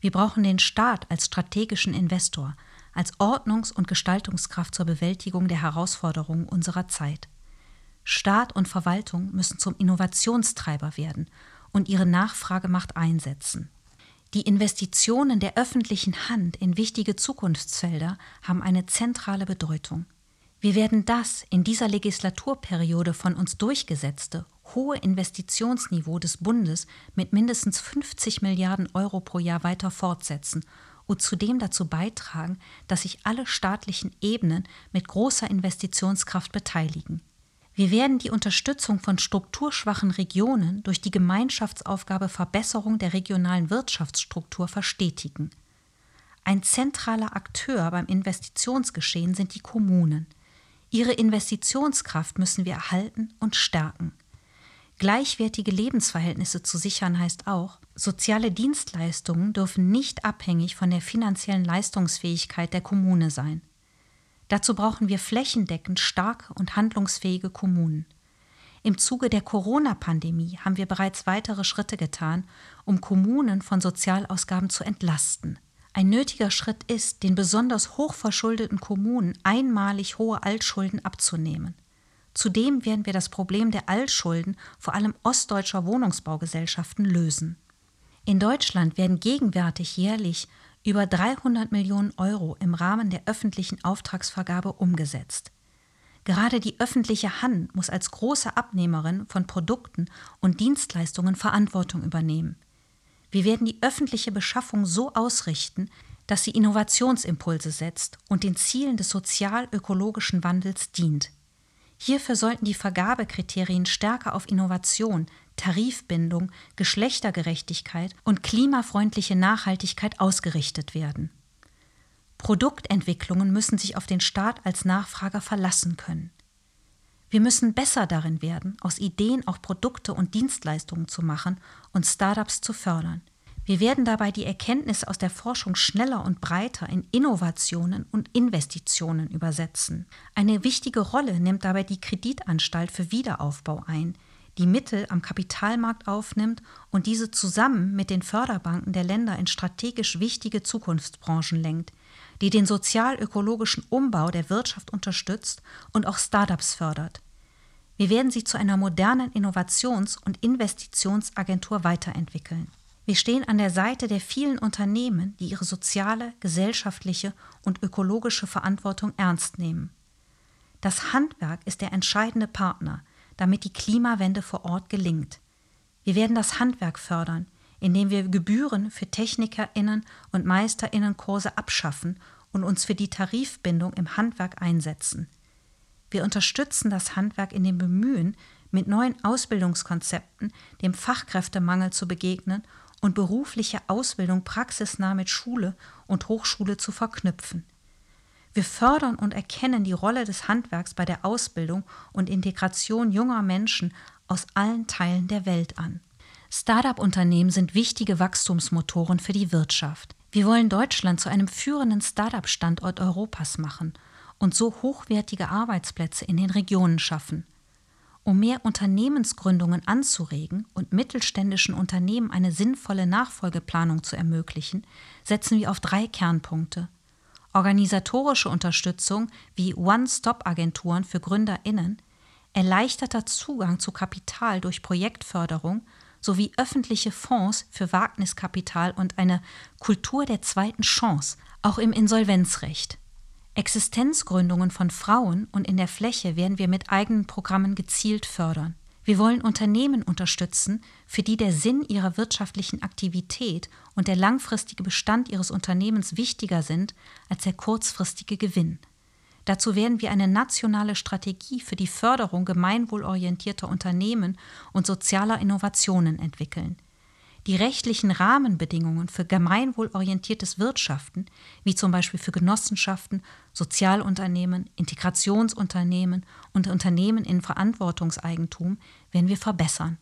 Wir brauchen den Staat als strategischen Investor, als Ordnungs- und Gestaltungskraft zur Bewältigung der Herausforderungen unserer Zeit. Staat und Verwaltung müssen zum Innovationstreiber werden und ihre Nachfragemacht einsetzen. Die Investitionen der öffentlichen Hand in wichtige Zukunftsfelder haben eine zentrale Bedeutung. Wir werden das in dieser Legislaturperiode von uns durchgesetzte hohe Investitionsniveau des Bundes mit mindestens 50 Milliarden Euro pro Jahr weiter fortsetzen und zudem dazu beitragen, dass sich alle staatlichen Ebenen mit großer Investitionskraft beteiligen. Wir werden die Unterstützung von strukturschwachen Regionen durch die Gemeinschaftsaufgabe Verbesserung der regionalen Wirtschaftsstruktur verstetigen. Ein zentraler Akteur beim Investitionsgeschehen sind die Kommunen. Ihre Investitionskraft müssen wir erhalten und stärken. Gleichwertige Lebensverhältnisse zu sichern heißt auch, soziale Dienstleistungen dürfen nicht abhängig von der finanziellen Leistungsfähigkeit der Kommune sein. Dazu brauchen wir flächendeckend starke und handlungsfähige Kommunen. Im Zuge der Corona-Pandemie haben wir bereits weitere Schritte getan, um Kommunen von Sozialausgaben zu entlasten. Ein nötiger Schritt ist, den besonders hochverschuldeten Kommunen einmalig hohe Altschulden abzunehmen. Zudem werden wir das Problem der Altschulden vor allem ostdeutscher Wohnungsbaugesellschaften lösen. In Deutschland werden gegenwärtig jährlich über 300 Millionen Euro im Rahmen der öffentlichen Auftragsvergabe umgesetzt. Gerade die öffentliche Hand muss als große Abnehmerin von Produkten und Dienstleistungen Verantwortung übernehmen. Wir werden die öffentliche Beschaffung so ausrichten, dass sie Innovationsimpulse setzt und den Zielen des sozial-ökologischen Wandels dient. Hierfür sollten die Vergabekriterien stärker auf Innovation, Tarifbindung, Geschlechtergerechtigkeit und klimafreundliche Nachhaltigkeit ausgerichtet werden. Produktentwicklungen müssen sich auf den Staat als Nachfrager verlassen können. Wir müssen besser darin werden, aus Ideen auch Produkte und Dienstleistungen zu machen und Startups zu fördern. Wir werden dabei die Erkenntnisse aus der Forschung schneller und breiter in Innovationen und Investitionen übersetzen. Eine wichtige Rolle nimmt dabei die Kreditanstalt für Wiederaufbau ein, die Mittel am Kapitalmarkt aufnimmt und diese zusammen mit den Förderbanken der Länder in strategisch wichtige Zukunftsbranchen lenkt, die den sozial-ökologischen Umbau der Wirtschaft unterstützt und auch Startups fördert. Wir werden sie zu einer modernen Innovations- und Investitionsagentur weiterentwickeln. Wir stehen an der Seite der vielen Unternehmen, die ihre soziale, gesellschaftliche und ökologische Verantwortung ernst nehmen. Das Handwerk ist der entscheidende Partner, damit die Klimawende vor Ort gelingt. Wir werden das Handwerk fördern, indem wir Gebühren für Technikerinnen und Meisterinnenkurse abschaffen und uns für die Tarifbindung im Handwerk einsetzen. Wir unterstützen das Handwerk in dem Bemühen, mit neuen Ausbildungskonzepten dem Fachkräftemangel zu begegnen und berufliche Ausbildung praxisnah mit Schule und Hochschule zu verknüpfen. Wir fördern und erkennen die Rolle des Handwerks bei der Ausbildung und Integration junger Menschen aus allen Teilen der Welt an. Start-up-Unternehmen sind wichtige Wachstumsmotoren für die Wirtschaft. Wir wollen Deutschland zu einem führenden Start-up-Standort Europas machen und so hochwertige Arbeitsplätze in den Regionen schaffen. Um mehr Unternehmensgründungen anzuregen und mittelständischen Unternehmen eine sinnvolle Nachfolgeplanung zu ermöglichen, setzen wir auf drei Kernpunkte. Organisatorische Unterstützung wie One-Stop-Agenturen für Gründerinnen, erleichterter Zugang zu Kapital durch Projektförderung sowie öffentliche Fonds für Wagniskapital und eine Kultur der zweiten Chance, auch im Insolvenzrecht. Existenzgründungen von Frauen und in der Fläche werden wir mit eigenen Programmen gezielt fördern. Wir wollen Unternehmen unterstützen, für die der Sinn ihrer wirtschaftlichen Aktivität und der langfristige Bestand ihres Unternehmens wichtiger sind als der kurzfristige Gewinn. Dazu werden wir eine nationale Strategie für die Förderung gemeinwohlorientierter Unternehmen und sozialer Innovationen entwickeln. Die rechtlichen Rahmenbedingungen für gemeinwohlorientiertes Wirtschaften, wie zum Beispiel für Genossenschaften, Sozialunternehmen, Integrationsunternehmen und Unternehmen in Verantwortungseigentum, werden wir verbessern.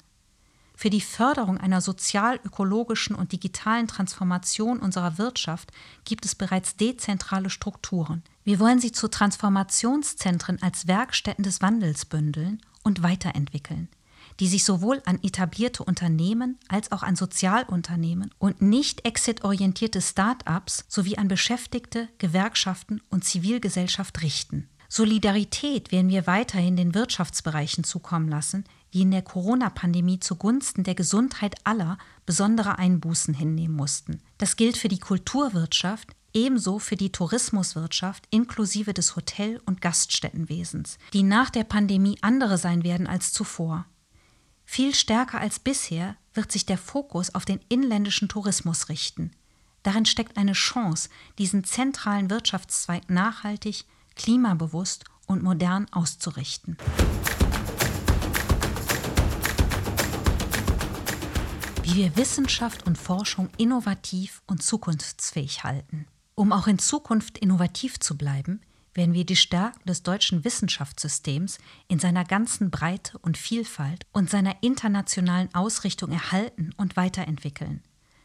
Für die Förderung einer sozial-ökologischen und digitalen Transformation unserer Wirtschaft gibt es bereits dezentrale Strukturen. Wir wollen sie zu Transformationszentren als Werkstätten des Wandels bündeln und weiterentwickeln, die sich sowohl an etablierte Unternehmen als auch an Sozialunternehmen und nicht exit-orientierte Start-ups sowie an Beschäftigte, Gewerkschaften und Zivilgesellschaft richten. Solidarität werden wir weiterhin den Wirtschaftsbereichen zukommen lassen, die in der Corona-Pandemie zugunsten der Gesundheit aller besondere Einbußen hinnehmen mussten. Das gilt für die Kulturwirtschaft, ebenso für die Tourismuswirtschaft inklusive des Hotel- und Gaststättenwesens, die nach der Pandemie andere sein werden als zuvor. Viel stärker als bisher wird sich der Fokus auf den inländischen Tourismus richten. Darin steckt eine Chance, diesen zentralen Wirtschaftszweig nachhaltig, klimabewusst und modern auszurichten. wie wir Wissenschaft und Forschung innovativ und zukunftsfähig halten. Um auch in Zukunft innovativ zu bleiben, werden wir die Stärken des deutschen Wissenschaftssystems in seiner ganzen Breite und Vielfalt und seiner internationalen Ausrichtung erhalten und weiterentwickeln.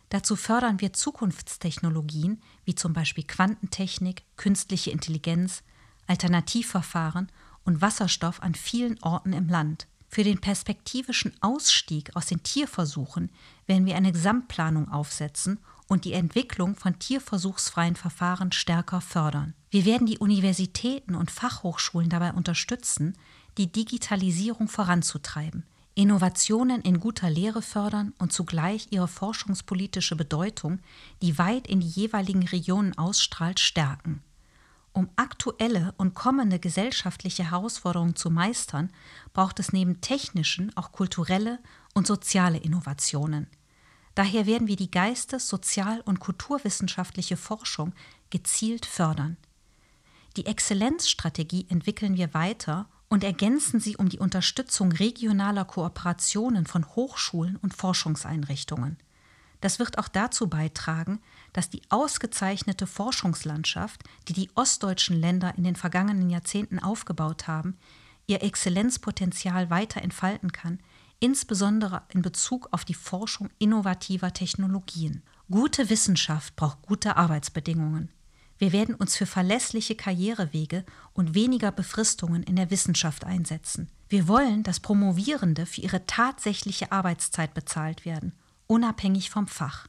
Dazu fördern wir Zukunftstechnologien wie zum Beispiel Quantentechnik, künstliche Intelligenz, Alternativverfahren und Wasserstoff an vielen Orten im Land. Für den perspektivischen Ausstieg aus den Tierversuchen werden wir eine Gesamtplanung aufsetzen und die Entwicklung von tierversuchsfreien Verfahren stärker fördern. Wir werden die Universitäten und Fachhochschulen dabei unterstützen, die Digitalisierung voranzutreiben, Innovationen in guter Lehre fördern und zugleich ihre forschungspolitische Bedeutung, die weit in die jeweiligen Regionen ausstrahlt, stärken. Um aktuelle und kommende gesellschaftliche Herausforderungen zu meistern, braucht es neben technischen auch kulturelle und soziale Innovationen. Daher werden wir die geistes-, sozial- und kulturwissenschaftliche Forschung gezielt fördern. Die Exzellenzstrategie entwickeln wir weiter und ergänzen sie um die Unterstützung regionaler Kooperationen von Hochschulen und Forschungseinrichtungen. Das wird auch dazu beitragen, dass die ausgezeichnete Forschungslandschaft, die die ostdeutschen Länder in den vergangenen Jahrzehnten aufgebaut haben, ihr Exzellenzpotenzial weiter entfalten kann, insbesondere in Bezug auf die Forschung innovativer Technologien. Gute Wissenschaft braucht gute Arbeitsbedingungen. Wir werden uns für verlässliche Karrierewege und weniger Befristungen in der Wissenschaft einsetzen. Wir wollen, dass Promovierende für ihre tatsächliche Arbeitszeit bezahlt werden unabhängig vom Fach.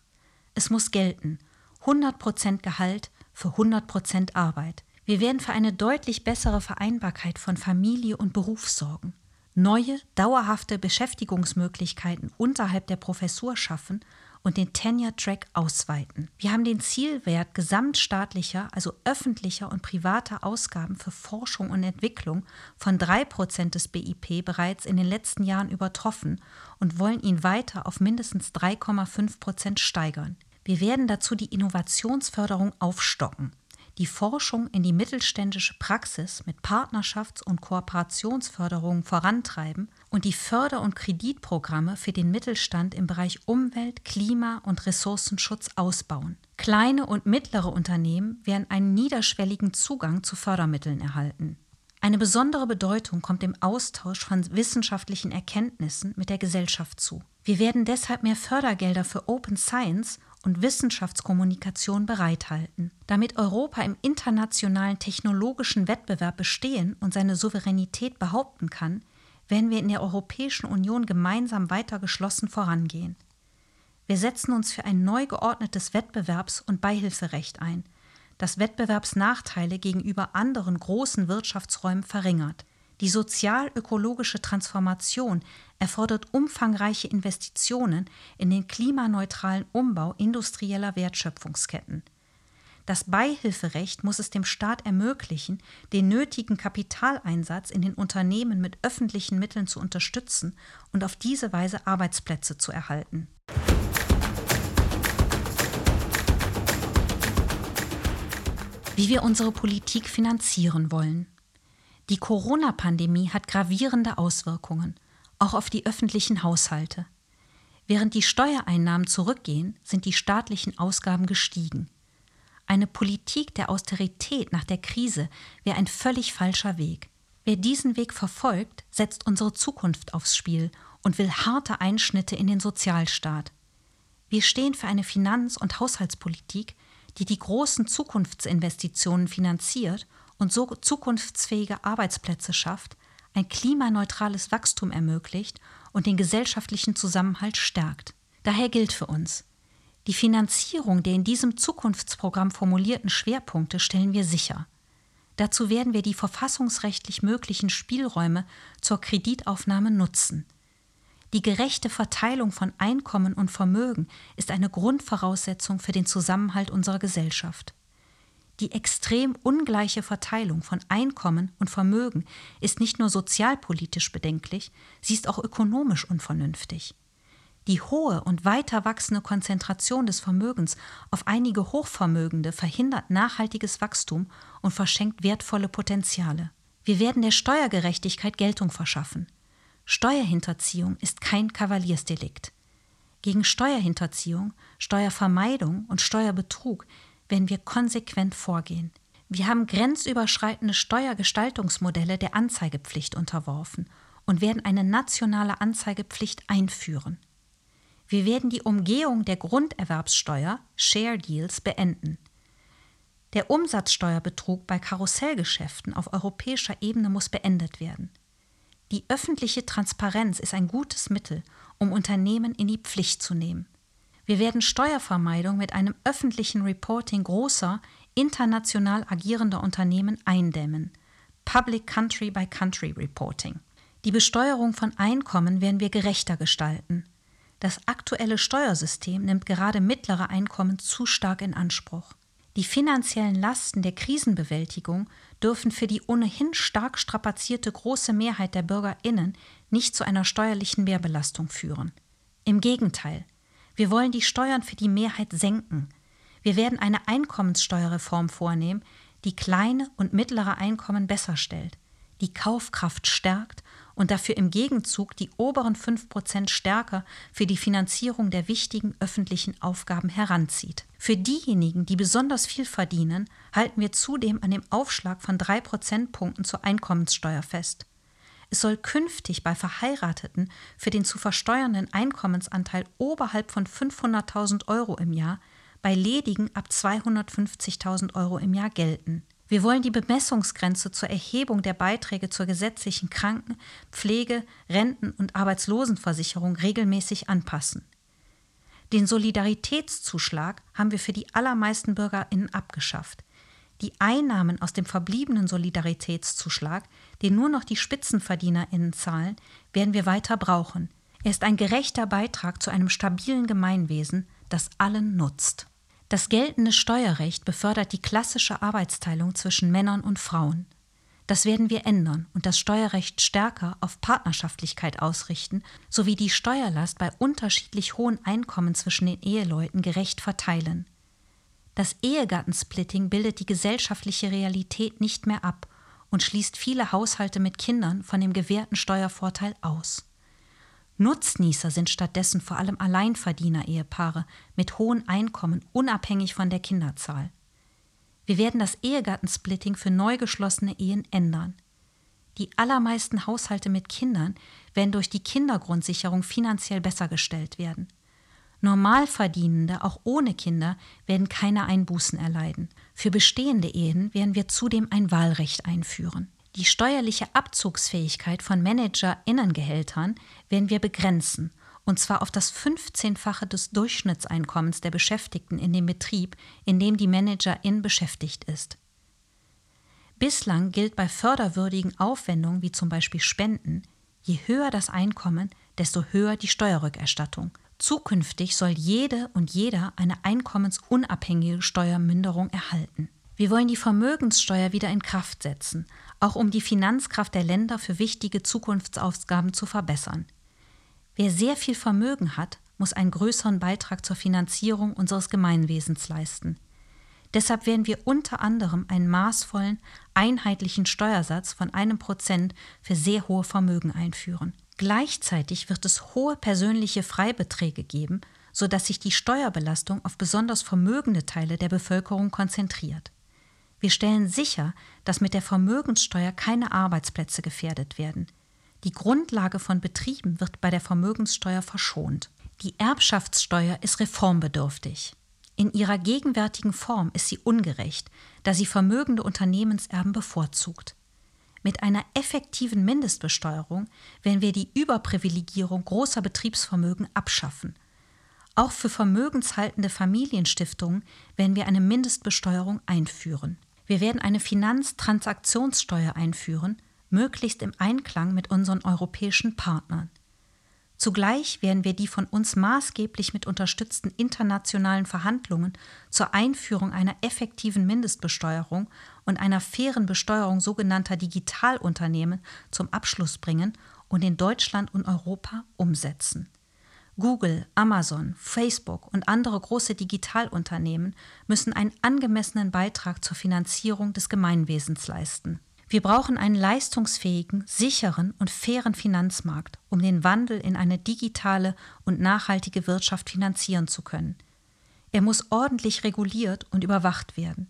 Es muss gelten, 100% Gehalt für 100% Arbeit. Wir werden für eine deutlich bessere Vereinbarkeit von Familie und Beruf sorgen, neue, dauerhafte Beschäftigungsmöglichkeiten unterhalb der Professur schaffen und den Tenure-Track ausweiten. Wir haben den Zielwert gesamtstaatlicher, also öffentlicher und privater Ausgaben für Forschung und Entwicklung von 3% des BIP bereits in den letzten Jahren übertroffen und wollen ihn weiter auf mindestens 3,5% steigern. Wir werden dazu die Innovationsförderung aufstocken die Forschung in die mittelständische Praxis mit Partnerschafts- und Kooperationsförderungen vorantreiben und die Förder- und Kreditprogramme für den Mittelstand im Bereich Umwelt, Klima und Ressourcenschutz ausbauen. Kleine und mittlere Unternehmen werden einen niederschwelligen Zugang zu Fördermitteln erhalten. Eine besondere Bedeutung kommt dem Austausch von wissenschaftlichen Erkenntnissen mit der Gesellschaft zu. Wir werden deshalb mehr Fördergelder für Open Science und Wissenschaftskommunikation bereithalten. Damit Europa im internationalen technologischen Wettbewerb bestehen und seine Souveränität behaupten kann, werden wir in der Europäischen Union gemeinsam weiter geschlossen vorangehen. Wir setzen uns für ein neu geordnetes Wettbewerbs- und Beihilferecht ein, das Wettbewerbsnachteile gegenüber anderen großen Wirtschaftsräumen verringert. Die sozial-ökologische Transformation erfordert umfangreiche Investitionen in den klimaneutralen Umbau industrieller Wertschöpfungsketten. Das Beihilferecht muss es dem Staat ermöglichen, den nötigen Kapitaleinsatz in den Unternehmen mit öffentlichen Mitteln zu unterstützen und auf diese Weise Arbeitsplätze zu erhalten. Wie wir unsere Politik finanzieren wollen. Die Corona-Pandemie hat gravierende Auswirkungen, auch auf die öffentlichen Haushalte. Während die Steuereinnahmen zurückgehen, sind die staatlichen Ausgaben gestiegen. Eine Politik der Austerität nach der Krise wäre ein völlig falscher Weg. Wer diesen Weg verfolgt, setzt unsere Zukunft aufs Spiel und will harte Einschnitte in den Sozialstaat. Wir stehen für eine Finanz- und Haushaltspolitik, die die großen Zukunftsinvestitionen finanziert und so zukunftsfähige Arbeitsplätze schafft, ein klimaneutrales Wachstum ermöglicht und den gesellschaftlichen Zusammenhalt stärkt. Daher gilt für uns, die Finanzierung der in diesem Zukunftsprogramm formulierten Schwerpunkte stellen wir sicher. Dazu werden wir die verfassungsrechtlich möglichen Spielräume zur Kreditaufnahme nutzen. Die gerechte Verteilung von Einkommen und Vermögen ist eine Grundvoraussetzung für den Zusammenhalt unserer Gesellschaft. Die extrem ungleiche Verteilung von Einkommen und Vermögen ist nicht nur sozialpolitisch bedenklich, sie ist auch ökonomisch unvernünftig. Die hohe und weiter wachsende Konzentration des Vermögens auf einige Hochvermögende verhindert nachhaltiges Wachstum und verschenkt wertvolle Potenziale. Wir werden der Steuergerechtigkeit Geltung verschaffen. Steuerhinterziehung ist kein Kavaliersdelikt. Gegen Steuerhinterziehung, Steuervermeidung und Steuerbetrug werden wir konsequent vorgehen. Wir haben grenzüberschreitende Steuergestaltungsmodelle der Anzeigepflicht unterworfen und werden eine nationale Anzeigepflicht einführen. Wir werden die Umgehung der Grunderwerbssteuer, Share Deals, beenden. Der Umsatzsteuerbetrug bei Karussellgeschäften auf europäischer Ebene muss beendet werden. Die öffentliche Transparenz ist ein gutes Mittel, um Unternehmen in die Pflicht zu nehmen. Wir werden Steuervermeidung mit einem öffentlichen Reporting großer, international agierender Unternehmen eindämmen. Public Country by Country Reporting. Die Besteuerung von Einkommen werden wir gerechter gestalten. Das aktuelle Steuersystem nimmt gerade mittlere Einkommen zu stark in Anspruch. Die finanziellen Lasten der Krisenbewältigung dürfen für die ohnehin stark strapazierte große Mehrheit der Bürgerinnen nicht zu einer steuerlichen Mehrbelastung führen. Im Gegenteil, wir wollen die Steuern für die Mehrheit senken. Wir werden eine Einkommenssteuerreform vornehmen, die kleine und mittlere Einkommen besser stellt, die Kaufkraft stärkt und dafür im Gegenzug die oberen 5% stärker für die Finanzierung der wichtigen öffentlichen Aufgaben heranzieht. Für diejenigen, die besonders viel verdienen, halten wir zudem an dem Aufschlag von 3 Prozentpunkten zur Einkommenssteuer fest. Es soll künftig bei Verheirateten für den zu versteuernden Einkommensanteil oberhalb von 500.000 Euro im Jahr bei ledigen ab 250.000 Euro im Jahr gelten. Wir wollen die Bemessungsgrenze zur Erhebung der Beiträge zur gesetzlichen Kranken-, Pflege-, Renten- und Arbeitslosenversicherung regelmäßig anpassen. Den Solidaritätszuschlag haben wir für die allermeisten BürgerInnen abgeschafft. Die Einnahmen aus dem verbliebenen Solidaritätszuschlag, den nur noch die SpitzenverdienerInnen zahlen, werden wir weiter brauchen. Er ist ein gerechter Beitrag zu einem stabilen Gemeinwesen, das allen nutzt. Das geltende Steuerrecht befördert die klassische Arbeitsteilung zwischen Männern und Frauen. Das werden wir ändern und das Steuerrecht stärker auf Partnerschaftlichkeit ausrichten, sowie die Steuerlast bei unterschiedlich hohen Einkommen zwischen den Eheleuten gerecht verteilen. Das Ehegattensplitting bildet die gesellschaftliche Realität nicht mehr ab und schließt viele Haushalte mit Kindern von dem gewährten Steuervorteil aus. Nutznießer sind stattdessen vor allem Alleinverdiener-Ehepaare mit hohen Einkommen, unabhängig von der Kinderzahl. Wir werden das Ehegattensplitting für neu geschlossene Ehen ändern. Die allermeisten Haushalte mit Kindern werden durch die Kindergrundsicherung finanziell besser gestellt werden. Normalverdienende, auch ohne Kinder, werden keine Einbußen erleiden. Für bestehende Ehen werden wir zudem ein Wahlrecht einführen. Die steuerliche Abzugsfähigkeit von Managerinnengehältern werden wir begrenzen, und zwar auf das 15-fache des Durchschnittseinkommens der Beschäftigten in dem Betrieb, in dem die Managerin beschäftigt ist. Bislang gilt bei förderwürdigen Aufwendungen wie zum Beispiel Spenden, je höher das Einkommen, desto höher die Steuerrückerstattung. Zukünftig soll jede und jeder eine einkommensunabhängige Steuerminderung erhalten. Wir wollen die Vermögenssteuer wieder in Kraft setzen, auch um die Finanzkraft der Länder für wichtige Zukunftsaufgaben zu verbessern. Wer sehr viel Vermögen hat, muss einen größeren Beitrag zur Finanzierung unseres Gemeinwesens leisten. Deshalb werden wir unter anderem einen maßvollen, einheitlichen Steuersatz von einem Prozent für sehr hohe Vermögen einführen. Gleichzeitig wird es hohe persönliche Freibeträge geben, sodass sich die Steuerbelastung auf besonders vermögende Teile der Bevölkerung konzentriert. Wir stellen sicher, dass mit der Vermögenssteuer keine Arbeitsplätze gefährdet werden. Die Grundlage von Betrieben wird bei der Vermögenssteuer verschont. Die Erbschaftssteuer ist reformbedürftig. In ihrer gegenwärtigen Form ist sie ungerecht, da sie vermögende Unternehmenserben bevorzugt. Mit einer effektiven Mindestbesteuerung werden wir die Überprivilegierung großer Betriebsvermögen abschaffen. Auch für vermögenshaltende Familienstiftungen werden wir eine Mindestbesteuerung einführen. Wir werden eine Finanztransaktionssteuer einführen, möglichst im Einklang mit unseren europäischen Partnern. Zugleich werden wir die von uns maßgeblich mit unterstützten internationalen Verhandlungen zur Einführung einer effektiven Mindestbesteuerung und einer fairen Besteuerung sogenannter Digitalunternehmen zum Abschluss bringen und in Deutschland und Europa umsetzen. Google, Amazon, Facebook und andere große Digitalunternehmen müssen einen angemessenen Beitrag zur Finanzierung des Gemeinwesens leisten. Wir brauchen einen leistungsfähigen, sicheren und fairen Finanzmarkt, um den Wandel in eine digitale und nachhaltige Wirtschaft finanzieren zu können. Er muss ordentlich reguliert und überwacht werden.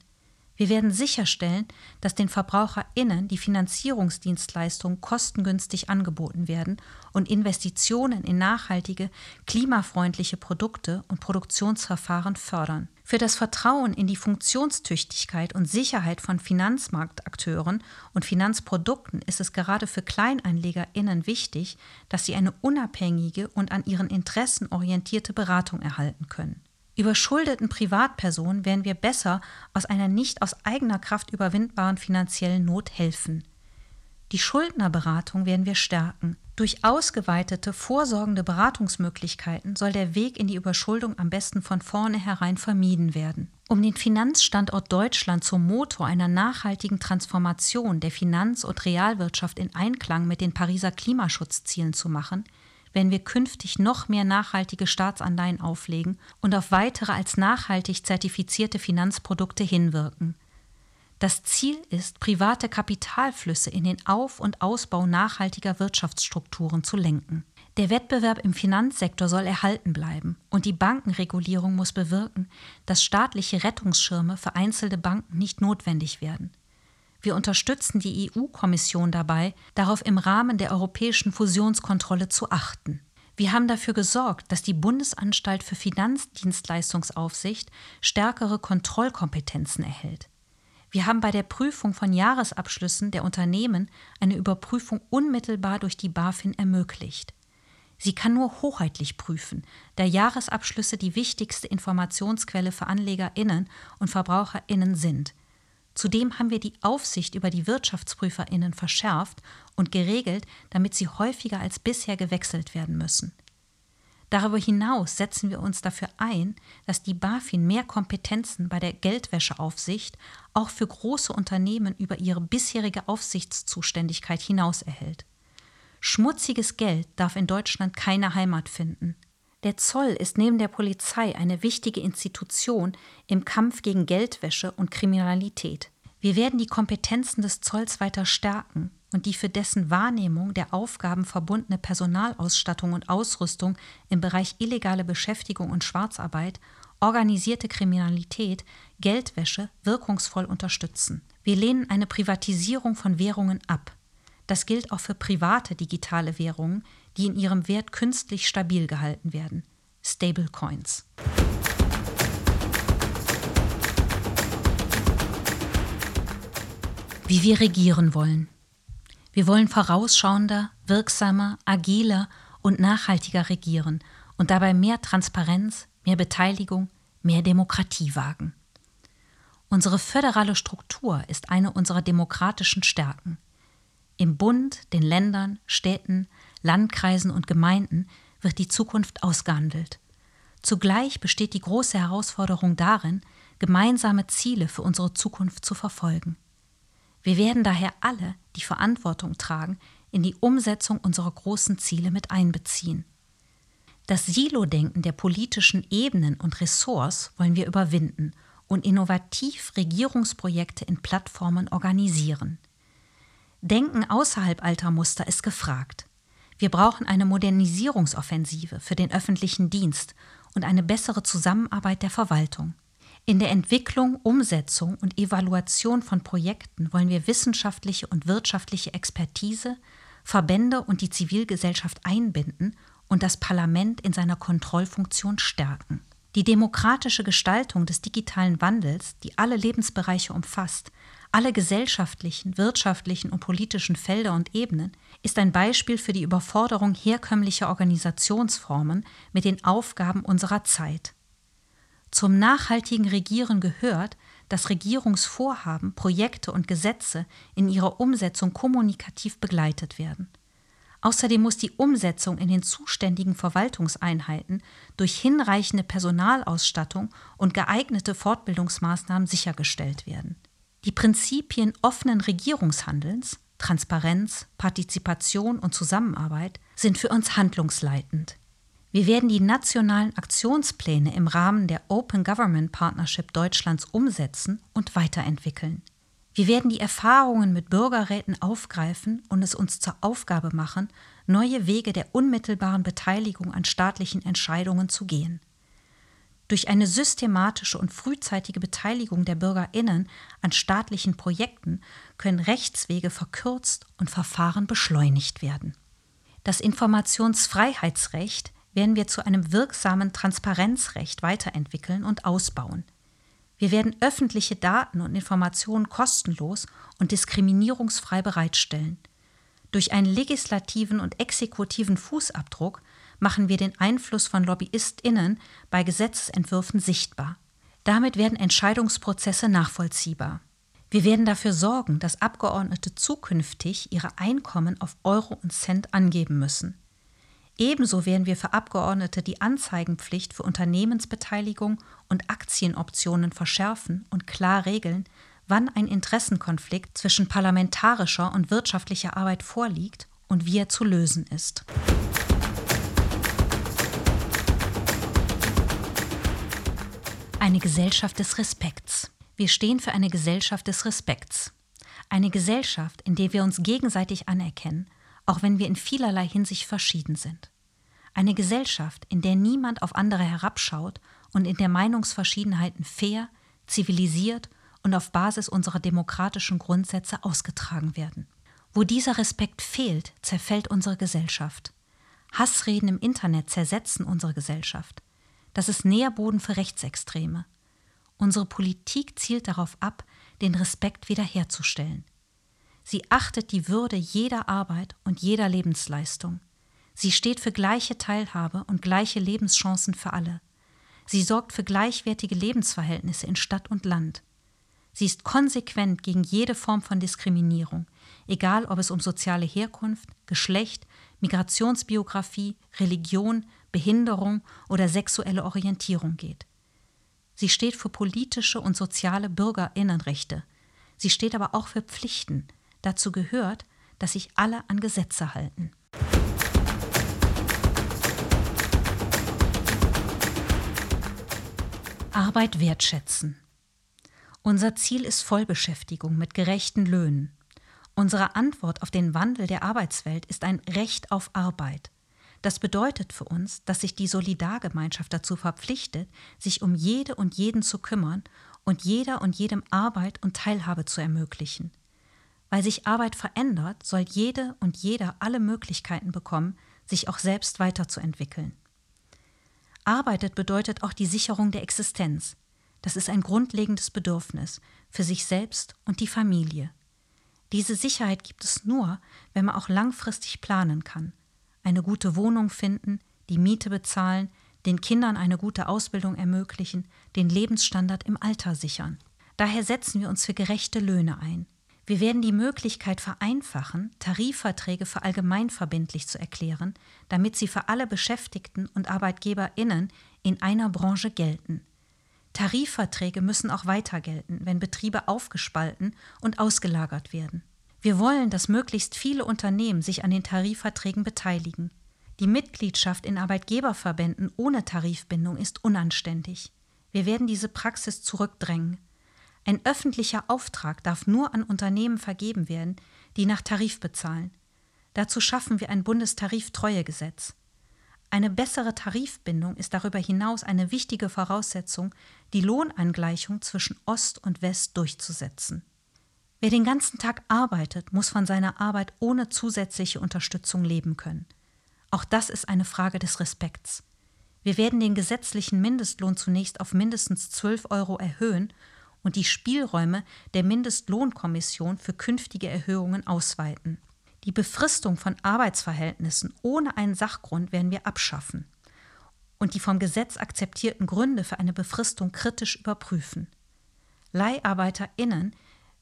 Wir werden sicherstellen, dass den VerbraucherInnen die Finanzierungsdienstleistungen kostengünstig angeboten werden und Investitionen in nachhaltige, klimafreundliche Produkte und Produktionsverfahren fördern. Für das Vertrauen in die Funktionstüchtigkeit und Sicherheit von Finanzmarktakteuren und Finanzprodukten ist es gerade für KleineinlegerInnen wichtig, dass sie eine unabhängige und an ihren Interessen orientierte Beratung erhalten können. Überschuldeten Privatpersonen werden wir besser aus einer nicht aus eigener Kraft überwindbaren finanziellen Not helfen. Die Schuldnerberatung werden wir stärken. Durch ausgeweitete, vorsorgende Beratungsmöglichkeiten soll der Weg in die Überschuldung am besten von vornherein vermieden werden. Um den Finanzstandort Deutschland zum Motor einer nachhaltigen Transformation der Finanz- und Realwirtschaft in Einklang mit den Pariser Klimaschutzzielen zu machen, wenn wir künftig noch mehr nachhaltige Staatsanleihen auflegen und auf weitere als nachhaltig zertifizierte Finanzprodukte hinwirken. Das Ziel ist, private Kapitalflüsse in den Auf- und Ausbau nachhaltiger Wirtschaftsstrukturen zu lenken. Der Wettbewerb im Finanzsektor soll erhalten bleiben und die Bankenregulierung muss bewirken, dass staatliche Rettungsschirme für einzelne Banken nicht notwendig werden. Wir unterstützen die EU-Kommission dabei, darauf im Rahmen der europäischen Fusionskontrolle zu achten. Wir haben dafür gesorgt, dass die Bundesanstalt für Finanzdienstleistungsaufsicht stärkere Kontrollkompetenzen erhält. Wir haben bei der Prüfung von Jahresabschlüssen der Unternehmen eine Überprüfung unmittelbar durch die BaFin ermöglicht. Sie kann nur hoheitlich prüfen, da Jahresabschlüsse die wichtigste Informationsquelle für Anlegerinnen und Verbraucherinnen sind. Zudem haben wir die Aufsicht über die Wirtschaftsprüferinnen verschärft und geregelt, damit sie häufiger als bisher gewechselt werden müssen. Darüber hinaus setzen wir uns dafür ein, dass die BaFin mehr Kompetenzen bei der Geldwäscheaufsicht auch für große Unternehmen über ihre bisherige Aufsichtszuständigkeit hinaus erhält. Schmutziges Geld darf in Deutschland keine Heimat finden. Der Zoll ist neben der Polizei eine wichtige Institution im Kampf gegen Geldwäsche und Kriminalität. Wir werden die Kompetenzen des Zolls weiter stärken und die für dessen Wahrnehmung der Aufgaben verbundene Personalausstattung und Ausrüstung im Bereich illegale Beschäftigung und Schwarzarbeit, organisierte Kriminalität, Geldwäsche wirkungsvoll unterstützen. Wir lehnen eine Privatisierung von Währungen ab. Das gilt auch für private digitale Währungen, die in ihrem Wert künstlich stabil gehalten werden. Stablecoins. Wie wir regieren wollen. Wir wollen vorausschauender, wirksamer, agiler und nachhaltiger regieren und dabei mehr Transparenz, mehr Beteiligung, mehr Demokratie wagen. Unsere föderale Struktur ist eine unserer demokratischen Stärken. Im Bund, den Ländern, Städten, Landkreisen und Gemeinden wird die Zukunft ausgehandelt. Zugleich besteht die große Herausforderung darin, gemeinsame Ziele für unsere Zukunft zu verfolgen. Wir werden daher alle, die Verantwortung tragen, in die Umsetzung unserer großen Ziele mit einbeziehen. Das Silo-Denken der politischen Ebenen und Ressorts wollen wir überwinden und innovativ Regierungsprojekte in Plattformen organisieren. Denken außerhalb alter Muster ist gefragt. Wir brauchen eine Modernisierungsoffensive für den öffentlichen Dienst und eine bessere Zusammenarbeit der Verwaltung. In der Entwicklung, Umsetzung und Evaluation von Projekten wollen wir wissenschaftliche und wirtschaftliche Expertise, Verbände und die Zivilgesellschaft einbinden und das Parlament in seiner Kontrollfunktion stärken. Die demokratische Gestaltung des digitalen Wandels, die alle Lebensbereiche umfasst, alle gesellschaftlichen, wirtschaftlichen und politischen Felder und Ebenen, ist ein Beispiel für die Überforderung herkömmlicher Organisationsformen mit den Aufgaben unserer Zeit. Zum nachhaltigen Regieren gehört, dass Regierungsvorhaben, Projekte und Gesetze in ihrer Umsetzung kommunikativ begleitet werden. Außerdem muss die Umsetzung in den zuständigen Verwaltungseinheiten durch hinreichende Personalausstattung und geeignete Fortbildungsmaßnahmen sichergestellt werden. Die Prinzipien offenen Regierungshandelns, Transparenz, Partizipation und Zusammenarbeit sind für uns handlungsleitend. Wir werden die nationalen Aktionspläne im Rahmen der Open Government Partnership Deutschlands umsetzen und weiterentwickeln. Wir werden die Erfahrungen mit Bürgerräten aufgreifen und es uns zur Aufgabe machen, neue Wege der unmittelbaren Beteiligung an staatlichen Entscheidungen zu gehen. Durch eine systematische und frühzeitige Beteiligung der Bürgerinnen an staatlichen Projekten können Rechtswege verkürzt und Verfahren beschleunigt werden. Das Informationsfreiheitsrecht werden wir zu einem wirksamen Transparenzrecht weiterentwickeln und ausbauen. Wir werden öffentliche Daten und Informationen kostenlos und diskriminierungsfrei bereitstellen. Durch einen legislativen und exekutiven Fußabdruck machen wir den Einfluss von Lobbyistinnen bei Gesetzentwürfen sichtbar. Damit werden Entscheidungsprozesse nachvollziehbar. Wir werden dafür sorgen, dass Abgeordnete zukünftig ihre Einkommen auf Euro und Cent angeben müssen. Ebenso werden wir für Abgeordnete die Anzeigenpflicht für Unternehmensbeteiligung und Aktienoptionen verschärfen und klar regeln, wann ein Interessenkonflikt zwischen parlamentarischer und wirtschaftlicher Arbeit vorliegt und wie er zu lösen ist. Eine Gesellschaft des Respekts. Wir stehen für eine Gesellschaft des Respekts. Eine Gesellschaft, in der wir uns gegenseitig anerkennen auch wenn wir in vielerlei Hinsicht verschieden sind. Eine Gesellschaft, in der niemand auf andere herabschaut und in der Meinungsverschiedenheiten fair, zivilisiert und auf Basis unserer demokratischen Grundsätze ausgetragen werden. Wo dieser Respekt fehlt, zerfällt unsere Gesellschaft. Hassreden im Internet zersetzen unsere Gesellschaft. Das ist Nährboden für Rechtsextreme. Unsere Politik zielt darauf ab, den Respekt wiederherzustellen. Sie achtet die Würde jeder Arbeit und jeder Lebensleistung. Sie steht für gleiche Teilhabe und gleiche Lebenschancen für alle. Sie sorgt für gleichwertige Lebensverhältnisse in Stadt und Land. Sie ist konsequent gegen jede Form von Diskriminierung, egal ob es um soziale Herkunft, Geschlecht, Migrationsbiografie, Religion, Behinderung oder sexuelle Orientierung geht. Sie steht für politische und soziale Bürgerinnenrechte. Sie steht aber auch für Pflichten, Dazu gehört, dass sich alle an Gesetze halten. Arbeit wertschätzen. Unser Ziel ist Vollbeschäftigung mit gerechten Löhnen. Unsere Antwort auf den Wandel der Arbeitswelt ist ein Recht auf Arbeit. Das bedeutet für uns, dass sich die Solidargemeinschaft dazu verpflichtet, sich um jede und jeden zu kümmern und jeder und jedem Arbeit und Teilhabe zu ermöglichen. Weil sich Arbeit verändert, soll jede und jeder alle Möglichkeiten bekommen, sich auch selbst weiterzuentwickeln. Arbeitet bedeutet auch die Sicherung der Existenz. Das ist ein grundlegendes Bedürfnis für sich selbst und die Familie. Diese Sicherheit gibt es nur, wenn man auch langfristig planen kann, eine gute Wohnung finden, die Miete bezahlen, den Kindern eine gute Ausbildung ermöglichen, den Lebensstandard im Alter sichern. Daher setzen wir uns für gerechte Löhne ein. Wir werden die Möglichkeit vereinfachen, Tarifverträge für allgemeinverbindlich zu erklären, damit sie für alle Beschäftigten und Arbeitgeberinnen in einer Branche gelten. Tarifverträge müssen auch weiter gelten, wenn Betriebe aufgespalten und ausgelagert werden. Wir wollen, dass möglichst viele Unternehmen sich an den Tarifverträgen beteiligen. Die Mitgliedschaft in Arbeitgeberverbänden ohne Tarifbindung ist unanständig. Wir werden diese Praxis zurückdrängen. Ein öffentlicher Auftrag darf nur an Unternehmen vergeben werden, die nach Tarif bezahlen. Dazu schaffen wir ein Bundestariftreuegesetz. Eine bessere Tarifbindung ist darüber hinaus eine wichtige Voraussetzung, die Lohnangleichung zwischen Ost und West durchzusetzen. Wer den ganzen Tag arbeitet, muss von seiner Arbeit ohne zusätzliche Unterstützung leben können. Auch das ist eine Frage des Respekts. Wir werden den gesetzlichen Mindestlohn zunächst auf mindestens 12 Euro erhöhen und die Spielräume der Mindestlohnkommission für künftige Erhöhungen ausweiten. Die Befristung von Arbeitsverhältnissen ohne einen Sachgrund werden wir abschaffen und die vom Gesetz akzeptierten Gründe für eine Befristung kritisch überprüfen. Leiharbeiterinnen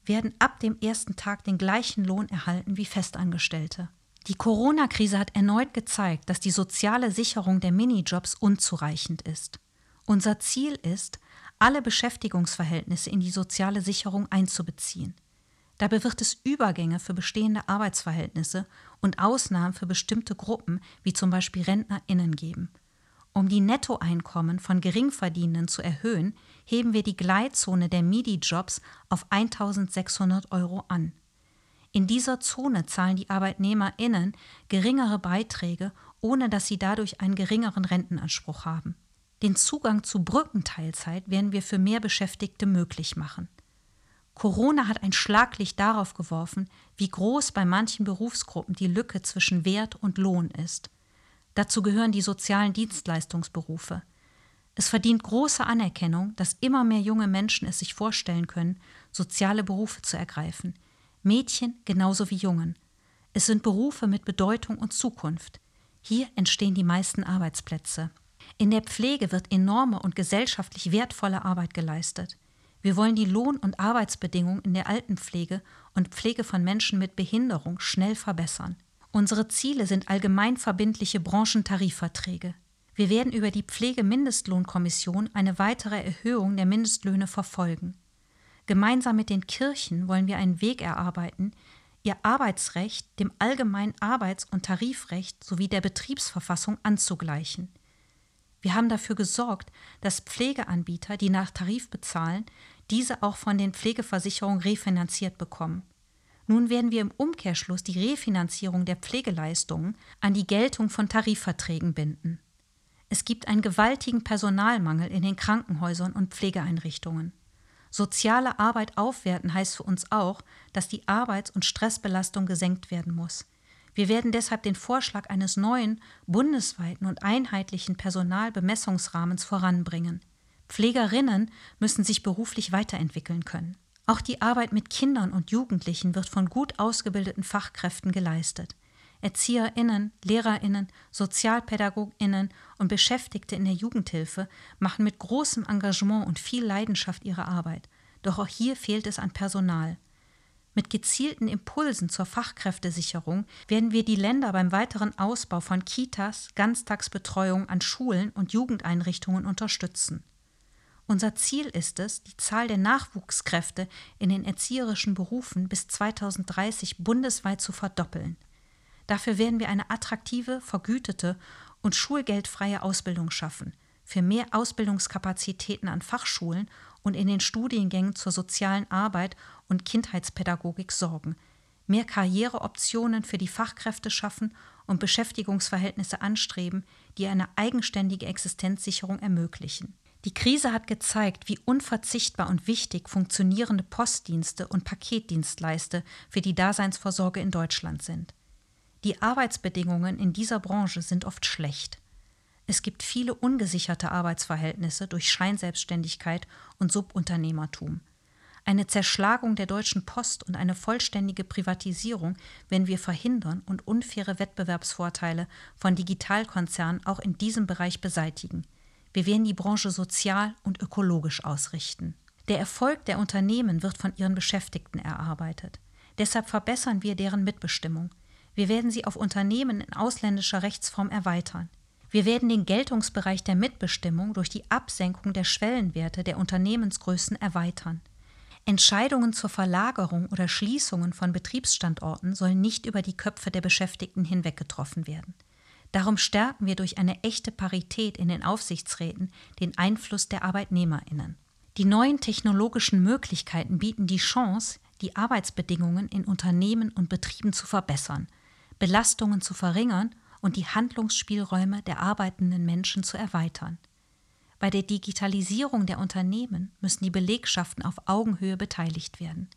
werden ab dem ersten Tag den gleichen Lohn erhalten wie Festangestellte. Die Corona-Krise hat erneut gezeigt, dass die soziale Sicherung der Minijobs unzureichend ist. Unser Ziel ist, alle Beschäftigungsverhältnisse in die soziale Sicherung einzubeziehen. Dabei wird es Übergänge für bestehende Arbeitsverhältnisse und Ausnahmen für bestimmte Gruppen, wie zum Beispiel RentnerInnen, geben. Um die Nettoeinkommen von Geringverdienenden zu erhöhen, heben wir die Gleitzone der MIDI-Jobs auf 1600 Euro an. In dieser Zone zahlen die ArbeitnehmerInnen geringere Beiträge, ohne dass sie dadurch einen geringeren Rentenanspruch haben. Den Zugang zu Brückenteilzeit werden wir für mehr Beschäftigte möglich machen. Corona hat ein Schlaglicht darauf geworfen, wie groß bei manchen Berufsgruppen die Lücke zwischen Wert und Lohn ist. Dazu gehören die sozialen Dienstleistungsberufe. Es verdient große Anerkennung, dass immer mehr junge Menschen es sich vorstellen können, soziale Berufe zu ergreifen. Mädchen genauso wie Jungen. Es sind Berufe mit Bedeutung und Zukunft. Hier entstehen die meisten Arbeitsplätze. In der Pflege wird enorme und gesellschaftlich wertvolle Arbeit geleistet. Wir wollen die Lohn- und Arbeitsbedingungen in der Altenpflege und Pflege von Menschen mit Behinderung schnell verbessern. Unsere Ziele sind allgemein verbindliche Branchentarifverträge. Wir werden über die Pflegemindestlohnkommission eine weitere Erhöhung der Mindestlöhne verfolgen. Gemeinsam mit den Kirchen wollen wir einen Weg erarbeiten, ihr Arbeitsrecht dem allgemeinen Arbeits- und Tarifrecht sowie der Betriebsverfassung anzugleichen. Wir haben dafür gesorgt, dass Pflegeanbieter, die nach Tarif bezahlen, diese auch von den Pflegeversicherungen refinanziert bekommen. Nun werden wir im Umkehrschluss die Refinanzierung der Pflegeleistungen an die Geltung von Tarifverträgen binden. Es gibt einen gewaltigen Personalmangel in den Krankenhäusern und Pflegeeinrichtungen. Soziale Arbeit aufwerten heißt für uns auch, dass die Arbeits- und Stressbelastung gesenkt werden muss. Wir werden deshalb den Vorschlag eines neuen, bundesweiten und einheitlichen Personalbemessungsrahmens voranbringen. Pflegerinnen müssen sich beruflich weiterentwickeln können. Auch die Arbeit mit Kindern und Jugendlichen wird von gut ausgebildeten Fachkräften geleistet. Erzieherinnen, Lehrerinnen, Sozialpädagoginnen und Beschäftigte in der Jugendhilfe machen mit großem Engagement und viel Leidenschaft ihre Arbeit. Doch auch hier fehlt es an Personal. Mit gezielten Impulsen zur Fachkräftesicherung werden wir die Länder beim weiteren Ausbau von Kitas, Ganztagsbetreuung an Schulen und Jugendeinrichtungen unterstützen. Unser Ziel ist es, die Zahl der Nachwuchskräfte in den erzieherischen Berufen bis 2030 bundesweit zu verdoppeln. Dafür werden wir eine attraktive, vergütete und schulgeldfreie Ausbildung schaffen, für mehr Ausbildungskapazitäten an Fachschulen und in den Studiengängen zur sozialen Arbeit und Kindheitspädagogik sorgen, mehr Karriereoptionen für die Fachkräfte schaffen und Beschäftigungsverhältnisse anstreben, die eine eigenständige Existenzsicherung ermöglichen. Die Krise hat gezeigt, wie unverzichtbar und wichtig funktionierende Postdienste und Paketdienstleister für die Daseinsvorsorge in Deutschland sind. Die Arbeitsbedingungen in dieser Branche sind oft schlecht. Es gibt viele ungesicherte Arbeitsverhältnisse durch Scheinselbstständigkeit und Subunternehmertum. Eine Zerschlagung der Deutschen Post und eine vollständige Privatisierung werden wir verhindern und unfaire Wettbewerbsvorteile von Digitalkonzernen auch in diesem Bereich beseitigen. Wir werden die Branche sozial und ökologisch ausrichten. Der Erfolg der Unternehmen wird von ihren Beschäftigten erarbeitet. Deshalb verbessern wir deren Mitbestimmung. Wir werden sie auf Unternehmen in ausländischer Rechtsform erweitern. Wir werden den Geltungsbereich der Mitbestimmung durch die Absenkung der Schwellenwerte der Unternehmensgrößen erweitern. Entscheidungen zur Verlagerung oder Schließungen von Betriebsstandorten sollen nicht über die Köpfe der Beschäftigten hinweg getroffen werden. Darum stärken wir durch eine echte Parität in den Aufsichtsräten den Einfluss der Arbeitnehmerinnen. Die neuen technologischen Möglichkeiten bieten die Chance, die Arbeitsbedingungen in Unternehmen und Betrieben zu verbessern, Belastungen zu verringern und die Handlungsspielräume der arbeitenden Menschen zu erweitern. Bei der Digitalisierung der Unternehmen müssen die Belegschaften auf Augenhöhe beteiligt werden.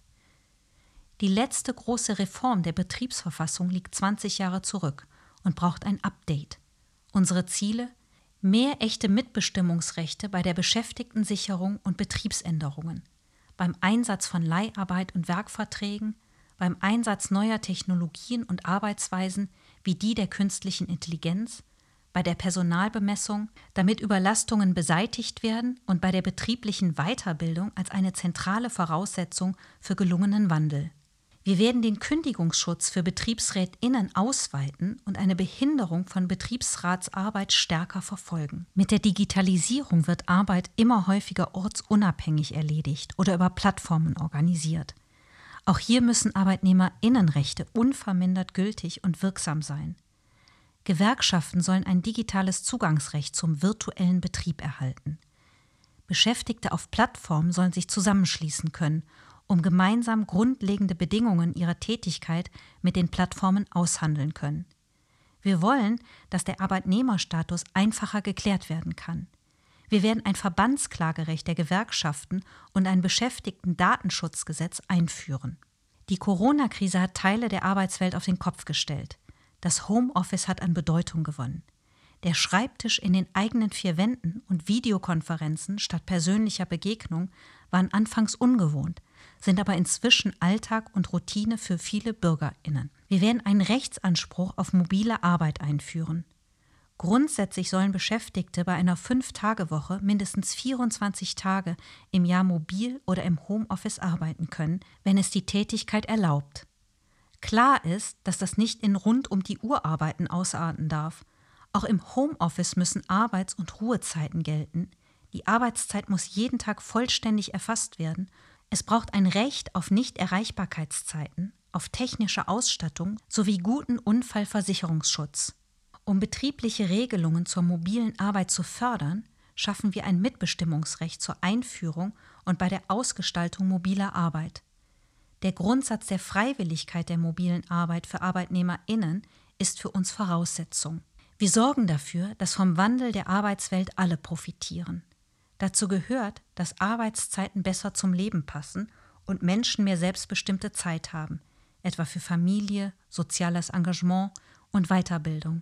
Die letzte große Reform der Betriebsverfassung liegt 20 Jahre zurück und braucht ein Update. Unsere Ziele? Mehr echte Mitbestimmungsrechte bei der Beschäftigtensicherung und Betriebsänderungen, beim Einsatz von Leiharbeit und Werkverträgen, beim Einsatz neuer Technologien und Arbeitsweisen wie die der künstlichen Intelligenz, bei der Personalbemessung, damit Überlastungen beseitigt werden und bei der betrieblichen Weiterbildung als eine zentrale Voraussetzung für gelungenen Wandel. Wir werden den Kündigungsschutz für BetriebsrätInnen ausweiten und eine Behinderung von Betriebsratsarbeit stärker verfolgen. Mit der Digitalisierung wird Arbeit immer häufiger ortsunabhängig erledigt oder über Plattformen organisiert. Auch hier müssen ArbeitnehmerInnenrechte unvermindert gültig und wirksam sein. Gewerkschaften sollen ein digitales Zugangsrecht zum virtuellen Betrieb erhalten. Beschäftigte auf Plattformen sollen sich zusammenschließen können, um gemeinsam grundlegende Bedingungen ihrer Tätigkeit mit den Plattformen aushandeln können. Wir wollen, dass der Arbeitnehmerstatus einfacher geklärt werden kann. Wir werden ein Verbandsklagerecht der Gewerkschaften und ein Beschäftigten-Datenschutzgesetz einführen. Die Corona-Krise hat Teile der Arbeitswelt auf den Kopf gestellt. Das Homeoffice hat an Bedeutung gewonnen. Der Schreibtisch in den eigenen vier Wänden und Videokonferenzen statt persönlicher Begegnung waren anfangs ungewohnt, sind aber inzwischen Alltag und Routine für viele Bürgerinnen. Wir werden einen Rechtsanspruch auf mobile Arbeit einführen. Grundsätzlich sollen Beschäftigte bei einer Fünf-Tage-Woche mindestens 24 Tage im Jahr mobil oder im Homeoffice arbeiten können, wenn es die Tätigkeit erlaubt. Klar ist, dass das nicht in rund um die Uhr Arbeiten ausarten darf. Auch im Homeoffice müssen Arbeits- und Ruhezeiten gelten. Die Arbeitszeit muss jeden Tag vollständig erfasst werden. Es braucht ein Recht auf Nichterreichbarkeitszeiten, auf technische Ausstattung sowie guten Unfallversicherungsschutz. Um betriebliche Regelungen zur mobilen Arbeit zu fördern, schaffen wir ein Mitbestimmungsrecht zur Einführung und bei der Ausgestaltung mobiler Arbeit. Der Grundsatz der Freiwilligkeit der mobilen Arbeit für Arbeitnehmerinnen ist für uns Voraussetzung. Wir sorgen dafür, dass vom Wandel der Arbeitswelt alle profitieren. Dazu gehört, dass Arbeitszeiten besser zum Leben passen und Menschen mehr selbstbestimmte Zeit haben, etwa für Familie, soziales Engagement und Weiterbildung.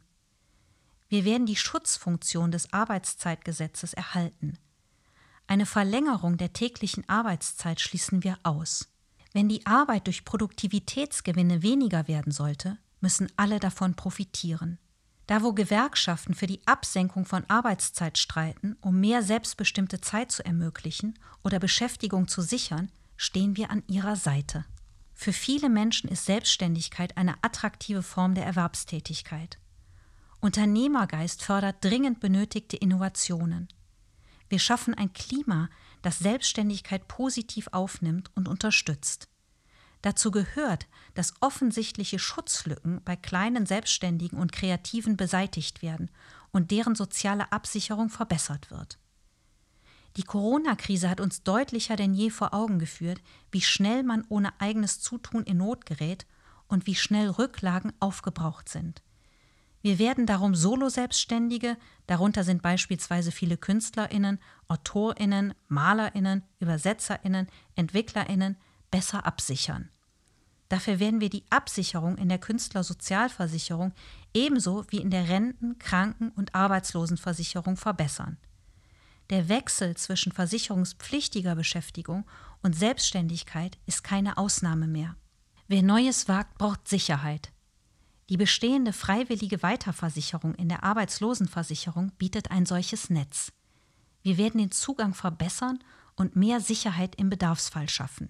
Wir werden die Schutzfunktion des Arbeitszeitgesetzes erhalten. Eine Verlängerung der täglichen Arbeitszeit schließen wir aus. Wenn die Arbeit durch Produktivitätsgewinne weniger werden sollte, müssen alle davon profitieren. Da wo Gewerkschaften für die Absenkung von Arbeitszeit streiten, um mehr selbstbestimmte Zeit zu ermöglichen oder Beschäftigung zu sichern, stehen wir an ihrer Seite. Für viele Menschen ist Selbstständigkeit eine attraktive Form der Erwerbstätigkeit. Unternehmergeist fördert dringend benötigte Innovationen. Wir schaffen ein Klima, das Selbstständigkeit positiv aufnimmt und unterstützt. Dazu gehört, dass offensichtliche Schutzlücken bei kleinen Selbstständigen und Kreativen beseitigt werden und deren soziale Absicherung verbessert wird. Die Corona-Krise hat uns deutlicher denn je vor Augen geführt, wie schnell man ohne eigenes Zutun in Not gerät und wie schnell Rücklagen aufgebraucht sind. Wir werden darum Solo-Selbstständige, darunter sind beispielsweise viele KünstlerInnen, AutorInnen, MalerInnen, ÜbersetzerInnen, EntwicklerInnen, besser absichern. Dafür werden wir die Absicherung in der Künstlersozialversicherung ebenso wie in der Renten-, Kranken- und Arbeitslosenversicherung verbessern. Der Wechsel zwischen versicherungspflichtiger Beschäftigung und Selbstständigkeit ist keine Ausnahme mehr. Wer Neues wagt, braucht Sicherheit. Die bestehende freiwillige Weiterversicherung in der Arbeitslosenversicherung bietet ein solches Netz. Wir werden den Zugang verbessern und mehr Sicherheit im Bedarfsfall schaffen.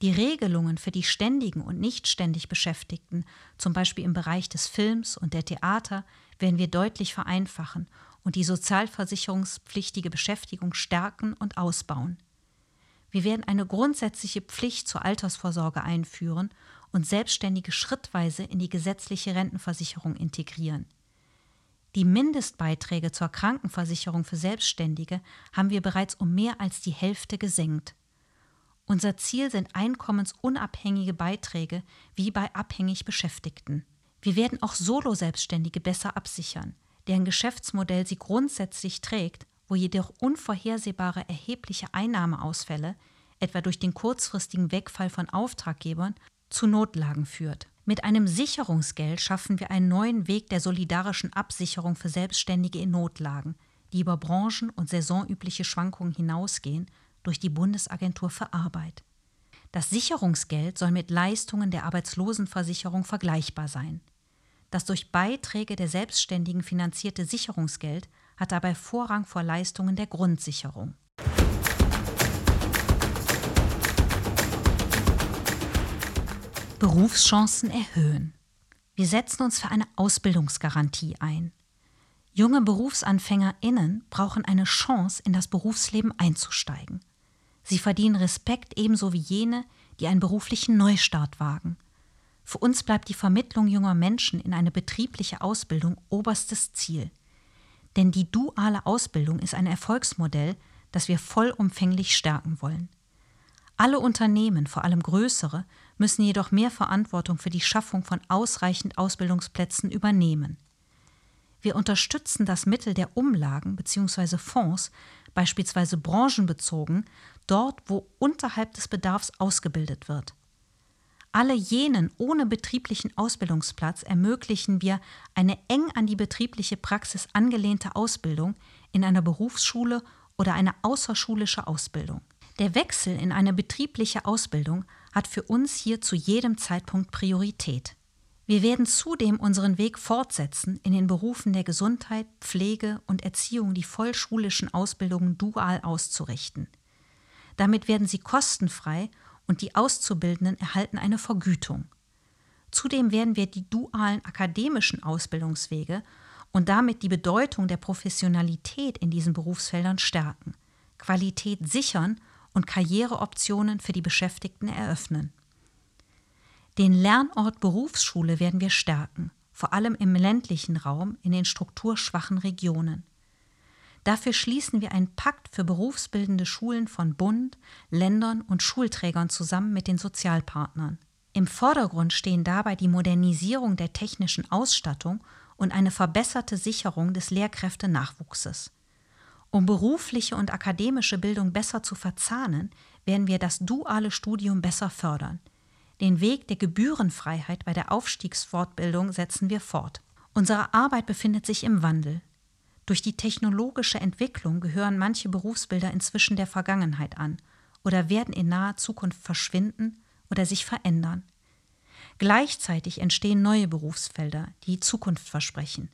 Die Regelungen für die ständigen und nicht ständig Beschäftigten, zum Beispiel im Bereich des Films und der Theater, werden wir deutlich vereinfachen und die sozialversicherungspflichtige Beschäftigung stärken und ausbauen. Wir werden eine grundsätzliche Pflicht zur Altersvorsorge einführen und Selbstständige schrittweise in die gesetzliche Rentenversicherung integrieren. Die Mindestbeiträge zur Krankenversicherung für Selbstständige haben wir bereits um mehr als die Hälfte gesenkt. Unser Ziel sind einkommensunabhängige Beiträge wie bei abhängig Beschäftigten. Wir werden auch Solo-Selbstständige besser absichern, deren Geschäftsmodell sie grundsätzlich trägt, wo jedoch unvorhersehbare erhebliche Einnahmeausfälle, etwa durch den kurzfristigen Wegfall von Auftraggebern, zu Notlagen führt. Mit einem Sicherungsgeld schaffen wir einen neuen Weg der solidarischen Absicherung für Selbstständige in Notlagen, die über branchen- und saisonübliche Schwankungen hinausgehen, durch die Bundesagentur für Arbeit. Das Sicherungsgeld soll mit Leistungen der Arbeitslosenversicherung vergleichbar sein. Das durch Beiträge der Selbstständigen finanzierte Sicherungsgeld hat dabei Vorrang vor Leistungen der Grundsicherung. Berufschancen erhöhen. Wir setzen uns für eine Ausbildungsgarantie ein. Junge BerufsanfängerInnen brauchen eine Chance, in das Berufsleben einzusteigen. Sie verdienen Respekt ebenso wie jene, die einen beruflichen Neustart wagen. Für uns bleibt die Vermittlung junger Menschen in eine betriebliche Ausbildung oberstes Ziel. Denn die duale Ausbildung ist ein Erfolgsmodell, das wir vollumfänglich stärken wollen. Alle Unternehmen, vor allem größere, müssen jedoch mehr Verantwortung für die Schaffung von ausreichend Ausbildungsplätzen übernehmen. Wir unterstützen das Mittel der Umlagen bzw. Fonds, beispielsweise branchenbezogen, dort, wo unterhalb des Bedarfs ausgebildet wird. Alle jenen ohne betrieblichen Ausbildungsplatz ermöglichen wir eine eng an die betriebliche Praxis angelehnte Ausbildung in einer Berufsschule oder eine außerschulische Ausbildung. Der Wechsel in eine betriebliche Ausbildung hat für uns hier zu jedem Zeitpunkt Priorität. Wir werden zudem unseren Weg fortsetzen, in den Berufen der Gesundheit, Pflege und Erziehung die vollschulischen Ausbildungen dual auszurichten. Damit werden sie kostenfrei und die Auszubildenden erhalten eine Vergütung. Zudem werden wir die dualen akademischen Ausbildungswege und damit die Bedeutung der Professionalität in diesen Berufsfeldern stärken, Qualität sichern und Karriereoptionen für die Beschäftigten eröffnen. Den Lernort Berufsschule werden wir stärken, vor allem im ländlichen Raum in den strukturschwachen Regionen. Dafür schließen wir einen Pakt für berufsbildende Schulen von Bund, Ländern und Schulträgern zusammen mit den Sozialpartnern. Im Vordergrund stehen dabei die Modernisierung der technischen Ausstattung und eine verbesserte Sicherung des Lehrkräftenachwuchses. Um berufliche und akademische Bildung besser zu verzahnen, werden wir das duale Studium besser fördern. Den Weg der Gebührenfreiheit bei der Aufstiegsfortbildung setzen wir fort. Unsere Arbeit befindet sich im Wandel. Durch die technologische Entwicklung gehören manche Berufsbilder inzwischen der Vergangenheit an oder werden in naher Zukunft verschwinden oder sich verändern. Gleichzeitig entstehen neue Berufsfelder, die Zukunft versprechen.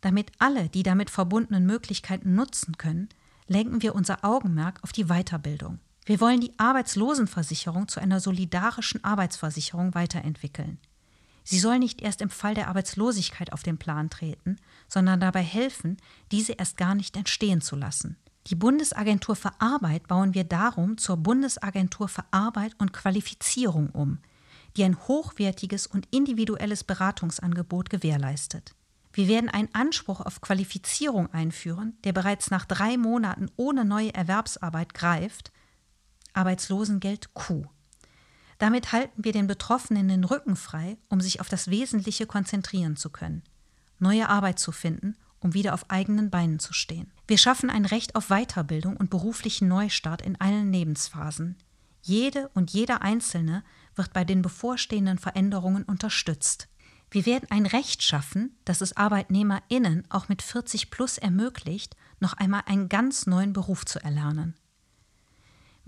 Damit alle die damit verbundenen Möglichkeiten nutzen können, lenken wir unser Augenmerk auf die Weiterbildung. Wir wollen die Arbeitslosenversicherung zu einer solidarischen Arbeitsversicherung weiterentwickeln. Sie soll nicht erst im Fall der Arbeitslosigkeit auf den Plan treten, sondern dabei helfen, diese erst gar nicht entstehen zu lassen. Die Bundesagentur für Arbeit bauen wir darum zur Bundesagentur für Arbeit und Qualifizierung um, die ein hochwertiges und individuelles Beratungsangebot gewährleistet. Wir werden einen Anspruch auf Qualifizierung einführen, der bereits nach drei Monaten ohne neue Erwerbsarbeit greift. Arbeitslosengeld Q. Damit halten wir den Betroffenen den Rücken frei, um sich auf das Wesentliche konzentrieren zu können, neue Arbeit zu finden, um wieder auf eigenen Beinen zu stehen. Wir schaffen ein Recht auf Weiterbildung und beruflichen Neustart in allen Lebensphasen. Jede und jeder Einzelne wird bei den bevorstehenden Veränderungen unterstützt. Wir werden ein Recht schaffen, das es ArbeitnehmerInnen auch mit 40 plus ermöglicht, noch einmal einen ganz neuen Beruf zu erlernen.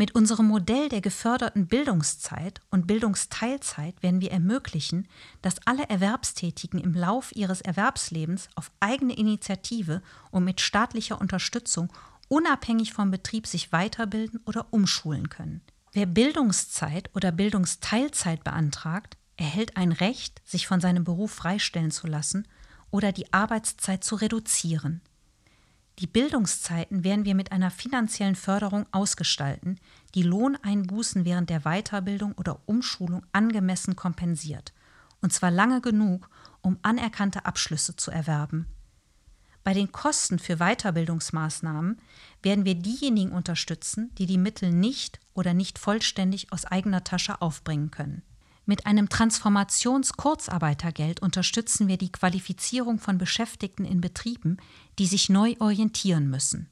Mit unserem Modell der geförderten Bildungszeit und Bildungsteilzeit werden wir ermöglichen, dass alle Erwerbstätigen im Lauf ihres Erwerbslebens auf eigene Initiative und mit staatlicher Unterstützung unabhängig vom Betrieb sich weiterbilden oder umschulen können. Wer Bildungszeit oder Bildungsteilzeit beantragt, erhält ein Recht, sich von seinem Beruf freistellen zu lassen oder die Arbeitszeit zu reduzieren. Die Bildungszeiten werden wir mit einer finanziellen Förderung ausgestalten, die Lohneinbußen während der Weiterbildung oder Umschulung angemessen kompensiert, und zwar lange genug, um anerkannte Abschlüsse zu erwerben. Bei den Kosten für Weiterbildungsmaßnahmen werden wir diejenigen unterstützen, die die Mittel nicht oder nicht vollständig aus eigener Tasche aufbringen können. Mit einem Transformations-Kurzarbeitergeld unterstützen wir die Qualifizierung von Beschäftigten in Betrieben, die sich neu orientieren müssen.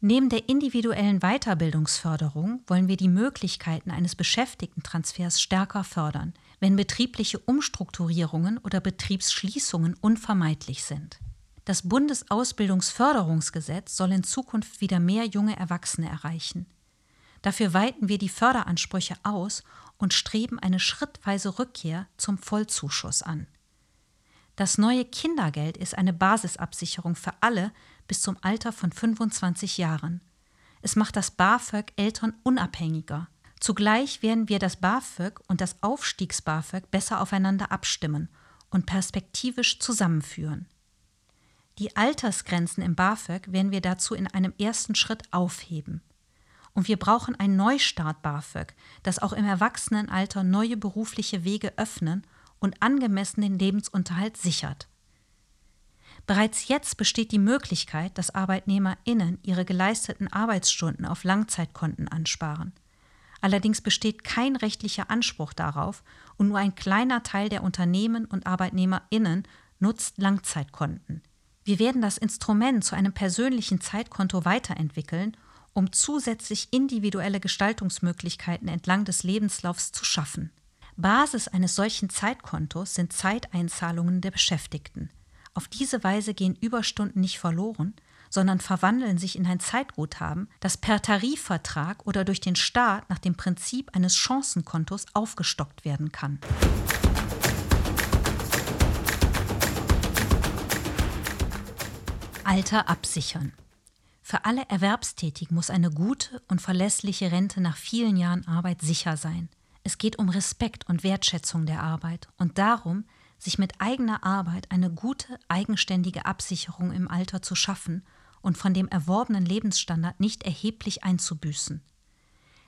Neben der individuellen Weiterbildungsförderung wollen wir die Möglichkeiten eines Beschäftigtentransfers stärker fördern, wenn betriebliche Umstrukturierungen oder Betriebsschließungen unvermeidlich sind. Das Bundesausbildungsförderungsgesetz soll in Zukunft wieder mehr junge Erwachsene erreichen. Dafür weiten wir die Förderansprüche aus und streben eine schrittweise Rückkehr zum Vollzuschuss an. Das neue Kindergeld ist eine Basisabsicherung für alle bis zum Alter von 25 Jahren. Es macht das BAföG Eltern unabhängiger. Zugleich werden wir das BAföG und das Aufstiegs-BAföG besser aufeinander abstimmen und perspektivisch zusammenführen. Die Altersgrenzen im BAföG werden wir dazu in einem ersten Schritt aufheben. Und wir brauchen ein Neustart BAföG, das auch im Erwachsenenalter neue berufliche Wege öffnen und angemessen den Lebensunterhalt sichert. Bereits jetzt besteht die Möglichkeit, dass ArbeitnehmerInnen ihre geleisteten Arbeitsstunden auf Langzeitkonten ansparen. Allerdings besteht kein rechtlicher Anspruch darauf und nur ein kleiner Teil der Unternehmen und ArbeitnehmerInnen nutzt Langzeitkonten. Wir werden das Instrument zu einem persönlichen Zeitkonto weiterentwickeln um zusätzlich individuelle Gestaltungsmöglichkeiten entlang des Lebenslaufs zu schaffen. Basis eines solchen Zeitkontos sind Zeiteinzahlungen der Beschäftigten. Auf diese Weise gehen Überstunden nicht verloren, sondern verwandeln sich in ein Zeitguthaben, das per Tarifvertrag oder durch den Staat nach dem Prinzip eines Chancenkontos aufgestockt werden kann. Alter absichern. Für alle Erwerbstätigen muss eine gute und verlässliche Rente nach vielen Jahren Arbeit sicher sein. Es geht um Respekt und Wertschätzung der Arbeit und darum, sich mit eigener Arbeit eine gute, eigenständige Absicherung im Alter zu schaffen und von dem erworbenen Lebensstandard nicht erheblich einzubüßen.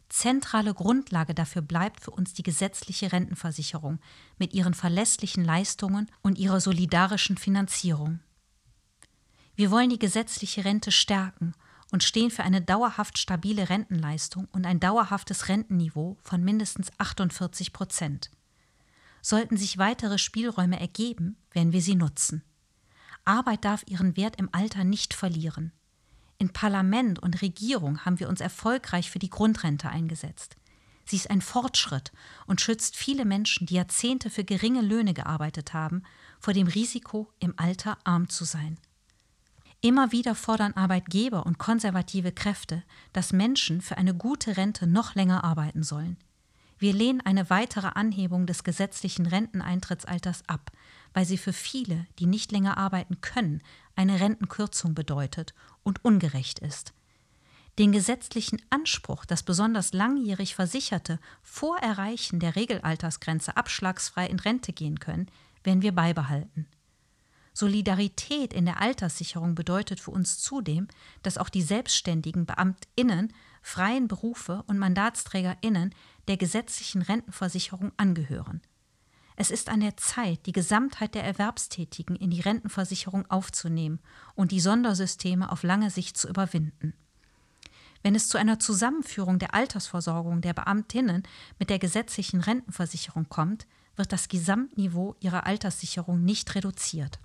Zentrale Grundlage dafür bleibt für uns die gesetzliche Rentenversicherung mit ihren verlässlichen Leistungen und ihrer solidarischen Finanzierung. Wir wollen die gesetzliche Rente stärken und stehen für eine dauerhaft stabile Rentenleistung und ein dauerhaftes Rentenniveau von mindestens 48 Prozent. Sollten sich weitere Spielräume ergeben, werden wir sie nutzen. Arbeit darf ihren Wert im Alter nicht verlieren. In Parlament und Regierung haben wir uns erfolgreich für die Grundrente eingesetzt. Sie ist ein Fortschritt und schützt viele Menschen, die Jahrzehnte für geringe Löhne gearbeitet haben, vor dem Risiko, im Alter arm zu sein. Immer wieder fordern Arbeitgeber und konservative Kräfte, dass Menschen für eine gute Rente noch länger arbeiten sollen. Wir lehnen eine weitere Anhebung des gesetzlichen Renteneintrittsalters ab, weil sie für viele, die nicht länger arbeiten können, eine Rentenkürzung bedeutet und ungerecht ist. Den gesetzlichen Anspruch, dass besonders langjährig Versicherte vor Erreichen der Regelaltersgrenze abschlagsfrei in Rente gehen können, werden wir beibehalten. Solidarität in der Alterssicherung bedeutet für uns zudem, dass auch die selbstständigen Beamtinnen, freien Berufe und Mandatsträgerinnen der gesetzlichen Rentenversicherung angehören. Es ist an der Zeit, die Gesamtheit der Erwerbstätigen in die Rentenversicherung aufzunehmen und die Sondersysteme auf lange Sicht zu überwinden. Wenn es zu einer Zusammenführung der Altersversorgung der Beamtinnen mit der gesetzlichen Rentenversicherung kommt, wird das Gesamtniveau ihrer Alterssicherung nicht reduziert.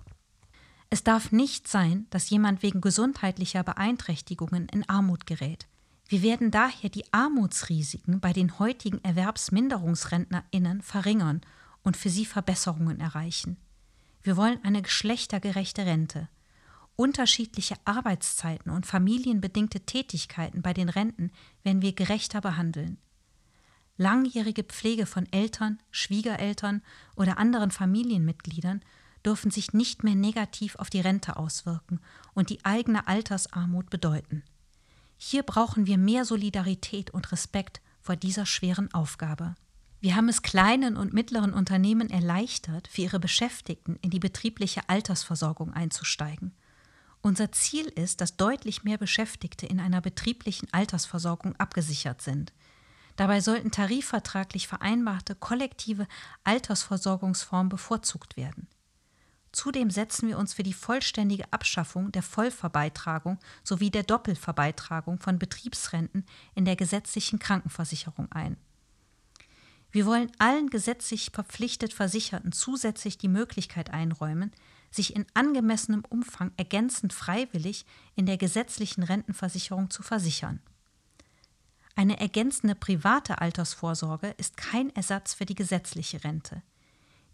Es darf nicht sein, dass jemand wegen gesundheitlicher Beeinträchtigungen in Armut gerät. Wir werden daher die Armutsrisiken bei den heutigen Erwerbsminderungsrentnerinnen verringern und für sie Verbesserungen erreichen. Wir wollen eine geschlechtergerechte Rente. Unterschiedliche Arbeitszeiten und familienbedingte Tätigkeiten bei den Renten werden wir gerechter behandeln. Langjährige Pflege von Eltern, Schwiegereltern oder anderen Familienmitgliedern dürfen sich nicht mehr negativ auf die Rente auswirken und die eigene Altersarmut bedeuten. Hier brauchen wir mehr Solidarität und Respekt vor dieser schweren Aufgabe. Wir haben es kleinen und mittleren Unternehmen erleichtert, für ihre Beschäftigten in die betriebliche Altersversorgung einzusteigen. Unser Ziel ist, dass deutlich mehr Beschäftigte in einer betrieblichen Altersversorgung abgesichert sind. Dabei sollten tarifvertraglich vereinbarte kollektive Altersversorgungsformen bevorzugt werden. Zudem setzen wir uns für die vollständige Abschaffung der Vollverbeitragung sowie der Doppelverbeitragung von Betriebsrenten in der gesetzlichen Krankenversicherung ein. Wir wollen allen gesetzlich verpflichtet Versicherten zusätzlich die Möglichkeit einräumen, sich in angemessenem Umfang ergänzend freiwillig in der gesetzlichen Rentenversicherung zu versichern. Eine ergänzende private Altersvorsorge ist kein Ersatz für die gesetzliche Rente.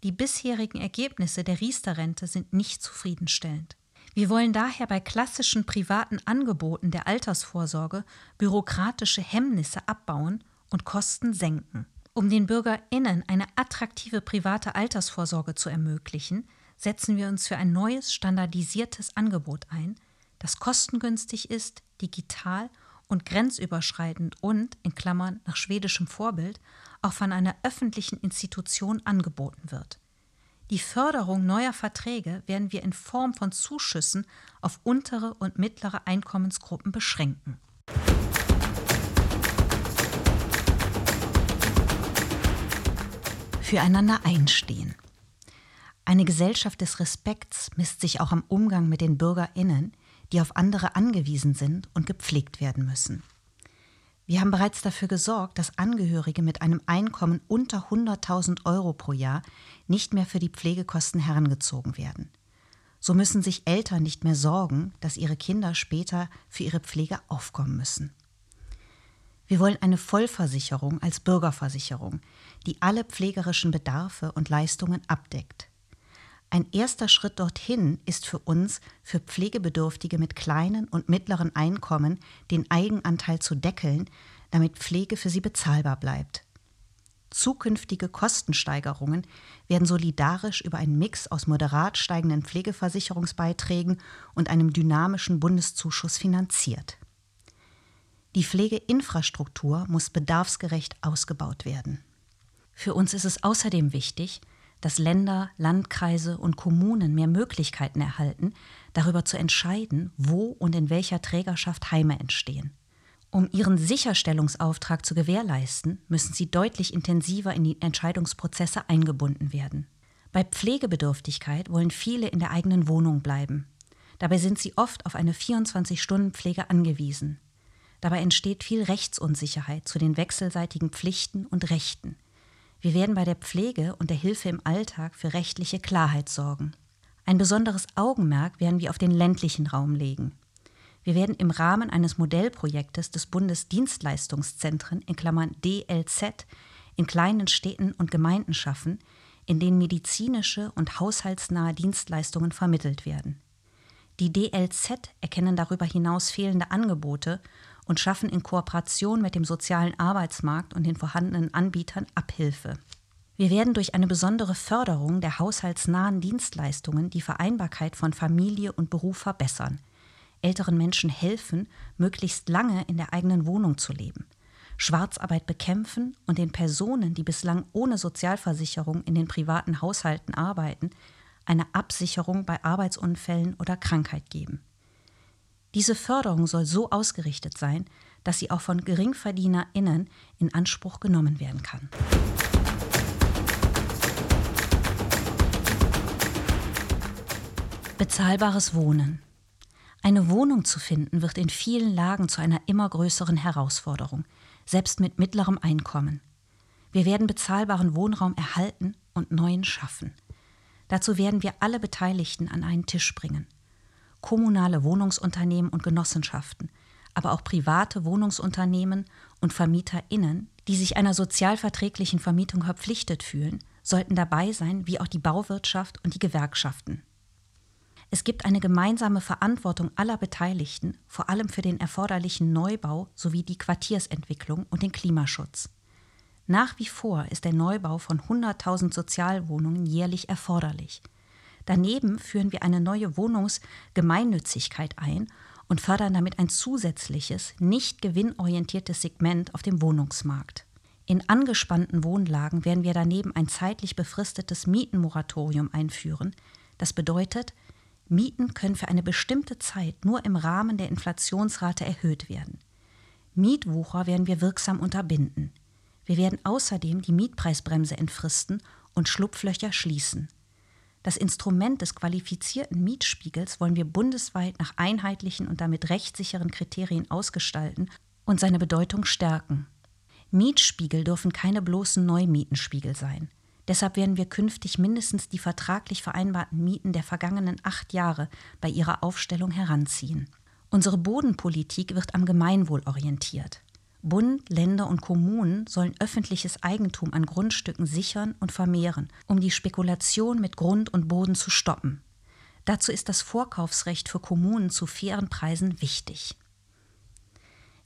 Die bisherigen Ergebnisse der Riester-Rente sind nicht zufriedenstellend. Wir wollen daher bei klassischen privaten Angeboten der Altersvorsorge bürokratische Hemmnisse abbauen und Kosten senken. Um den BürgerInnen eine attraktive private Altersvorsorge zu ermöglichen, setzen wir uns für ein neues, standardisiertes Angebot ein, das kostengünstig ist, digital und grenzüberschreitend und, in Klammern nach schwedischem Vorbild, auch von einer öffentlichen Institution angeboten wird. Die Förderung neuer Verträge werden wir in Form von Zuschüssen auf untere und mittlere Einkommensgruppen beschränken. Füreinander einstehen. Eine Gesellschaft des Respekts misst sich auch am Umgang mit den Bürgerinnen, die auf andere angewiesen sind und gepflegt werden müssen. Wir haben bereits dafür gesorgt, dass Angehörige mit einem Einkommen unter 100.000 Euro pro Jahr nicht mehr für die Pflegekosten herangezogen werden. So müssen sich Eltern nicht mehr sorgen, dass ihre Kinder später für ihre Pflege aufkommen müssen. Wir wollen eine Vollversicherung als Bürgerversicherung, die alle pflegerischen Bedarfe und Leistungen abdeckt. Ein erster Schritt dorthin ist für uns, für Pflegebedürftige mit kleinen und mittleren Einkommen den Eigenanteil zu deckeln, damit Pflege für sie bezahlbar bleibt. Zukünftige Kostensteigerungen werden solidarisch über einen Mix aus moderat steigenden Pflegeversicherungsbeiträgen und einem dynamischen Bundeszuschuss finanziert. Die Pflegeinfrastruktur muss bedarfsgerecht ausgebaut werden. Für uns ist es außerdem wichtig, dass Länder, Landkreise und Kommunen mehr Möglichkeiten erhalten, darüber zu entscheiden, wo und in welcher Trägerschaft Heime entstehen. Um ihren Sicherstellungsauftrag zu gewährleisten, müssen sie deutlich intensiver in die Entscheidungsprozesse eingebunden werden. Bei Pflegebedürftigkeit wollen viele in der eigenen Wohnung bleiben. Dabei sind sie oft auf eine 24-Stunden-Pflege angewiesen. Dabei entsteht viel Rechtsunsicherheit zu den wechselseitigen Pflichten und Rechten. Wir werden bei der Pflege und der Hilfe im Alltag für rechtliche Klarheit sorgen. Ein besonderes Augenmerk werden wir auf den ländlichen Raum legen. Wir werden im Rahmen eines Modellprojektes des Bundesdienstleistungszentren in Klammern DLZ in kleinen Städten und Gemeinden schaffen, in denen medizinische und haushaltsnahe Dienstleistungen vermittelt werden. Die DLZ erkennen darüber hinaus fehlende Angebote und schaffen in Kooperation mit dem sozialen Arbeitsmarkt und den vorhandenen Anbietern Abhilfe. Wir werden durch eine besondere Förderung der haushaltsnahen Dienstleistungen die Vereinbarkeit von Familie und Beruf verbessern, älteren Menschen helfen, möglichst lange in der eigenen Wohnung zu leben, Schwarzarbeit bekämpfen und den Personen, die bislang ohne Sozialversicherung in den privaten Haushalten arbeiten, eine Absicherung bei Arbeitsunfällen oder Krankheit geben. Diese Förderung soll so ausgerichtet sein, dass sie auch von Geringverdienerinnen in Anspruch genommen werden kann. Bezahlbares Wohnen. Eine Wohnung zu finden wird in vielen Lagen zu einer immer größeren Herausforderung, selbst mit mittlerem Einkommen. Wir werden bezahlbaren Wohnraum erhalten und neuen schaffen. Dazu werden wir alle Beteiligten an einen Tisch bringen. Kommunale Wohnungsunternehmen und Genossenschaften, aber auch private Wohnungsunternehmen und VermieterInnen, die sich einer sozialverträglichen Vermietung verpflichtet fühlen, sollten dabei sein, wie auch die Bauwirtschaft und die Gewerkschaften. Es gibt eine gemeinsame Verantwortung aller Beteiligten, vor allem für den erforderlichen Neubau sowie die Quartiersentwicklung und den Klimaschutz. Nach wie vor ist der Neubau von 100.000 Sozialwohnungen jährlich erforderlich. Daneben führen wir eine neue Wohnungsgemeinnützigkeit ein und fördern damit ein zusätzliches, nicht gewinnorientiertes Segment auf dem Wohnungsmarkt. In angespannten Wohnlagen werden wir daneben ein zeitlich befristetes Mietenmoratorium einführen. Das bedeutet, Mieten können für eine bestimmte Zeit nur im Rahmen der Inflationsrate erhöht werden. Mietwucher werden wir wirksam unterbinden. Wir werden außerdem die Mietpreisbremse entfristen und Schlupflöcher schließen. Das Instrument des qualifizierten Mietspiegels wollen wir bundesweit nach einheitlichen und damit rechtssicheren Kriterien ausgestalten und seine Bedeutung stärken. Mietspiegel dürfen keine bloßen Neumietenspiegel sein. Deshalb werden wir künftig mindestens die vertraglich vereinbarten Mieten der vergangenen acht Jahre bei ihrer Aufstellung heranziehen. Unsere Bodenpolitik wird am Gemeinwohl orientiert. Bund, Länder und Kommunen sollen öffentliches Eigentum an Grundstücken sichern und vermehren, um die Spekulation mit Grund und Boden zu stoppen. Dazu ist das Vorkaufsrecht für Kommunen zu fairen Preisen wichtig.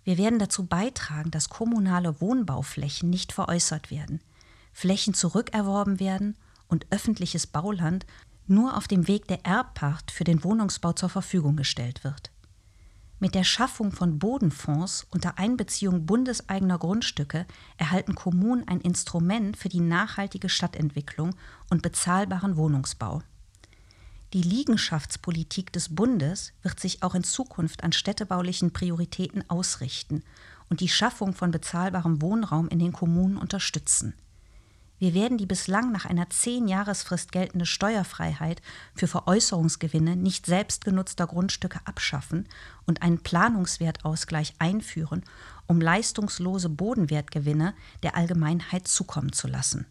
Wir werden dazu beitragen, dass kommunale Wohnbauflächen nicht veräußert werden. Flächen zurückerworben werden und öffentliches Bauland nur auf dem Weg der Erbpacht für den Wohnungsbau zur Verfügung gestellt wird. Mit der Schaffung von Bodenfonds unter Einbeziehung bundeseigener Grundstücke erhalten Kommunen ein Instrument für die nachhaltige Stadtentwicklung und bezahlbaren Wohnungsbau. Die Liegenschaftspolitik des Bundes wird sich auch in Zukunft an städtebaulichen Prioritäten ausrichten und die Schaffung von bezahlbarem Wohnraum in den Kommunen unterstützen. Wir werden die bislang nach einer Zehn-Jahresfrist geltende Steuerfreiheit für Veräußerungsgewinne nicht selbstgenutzter Grundstücke abschaffen und einen Planungswertausgleich einführen, um leistungslose Bodenwertgewinne der Allgemeinheit zukommen zu lassen.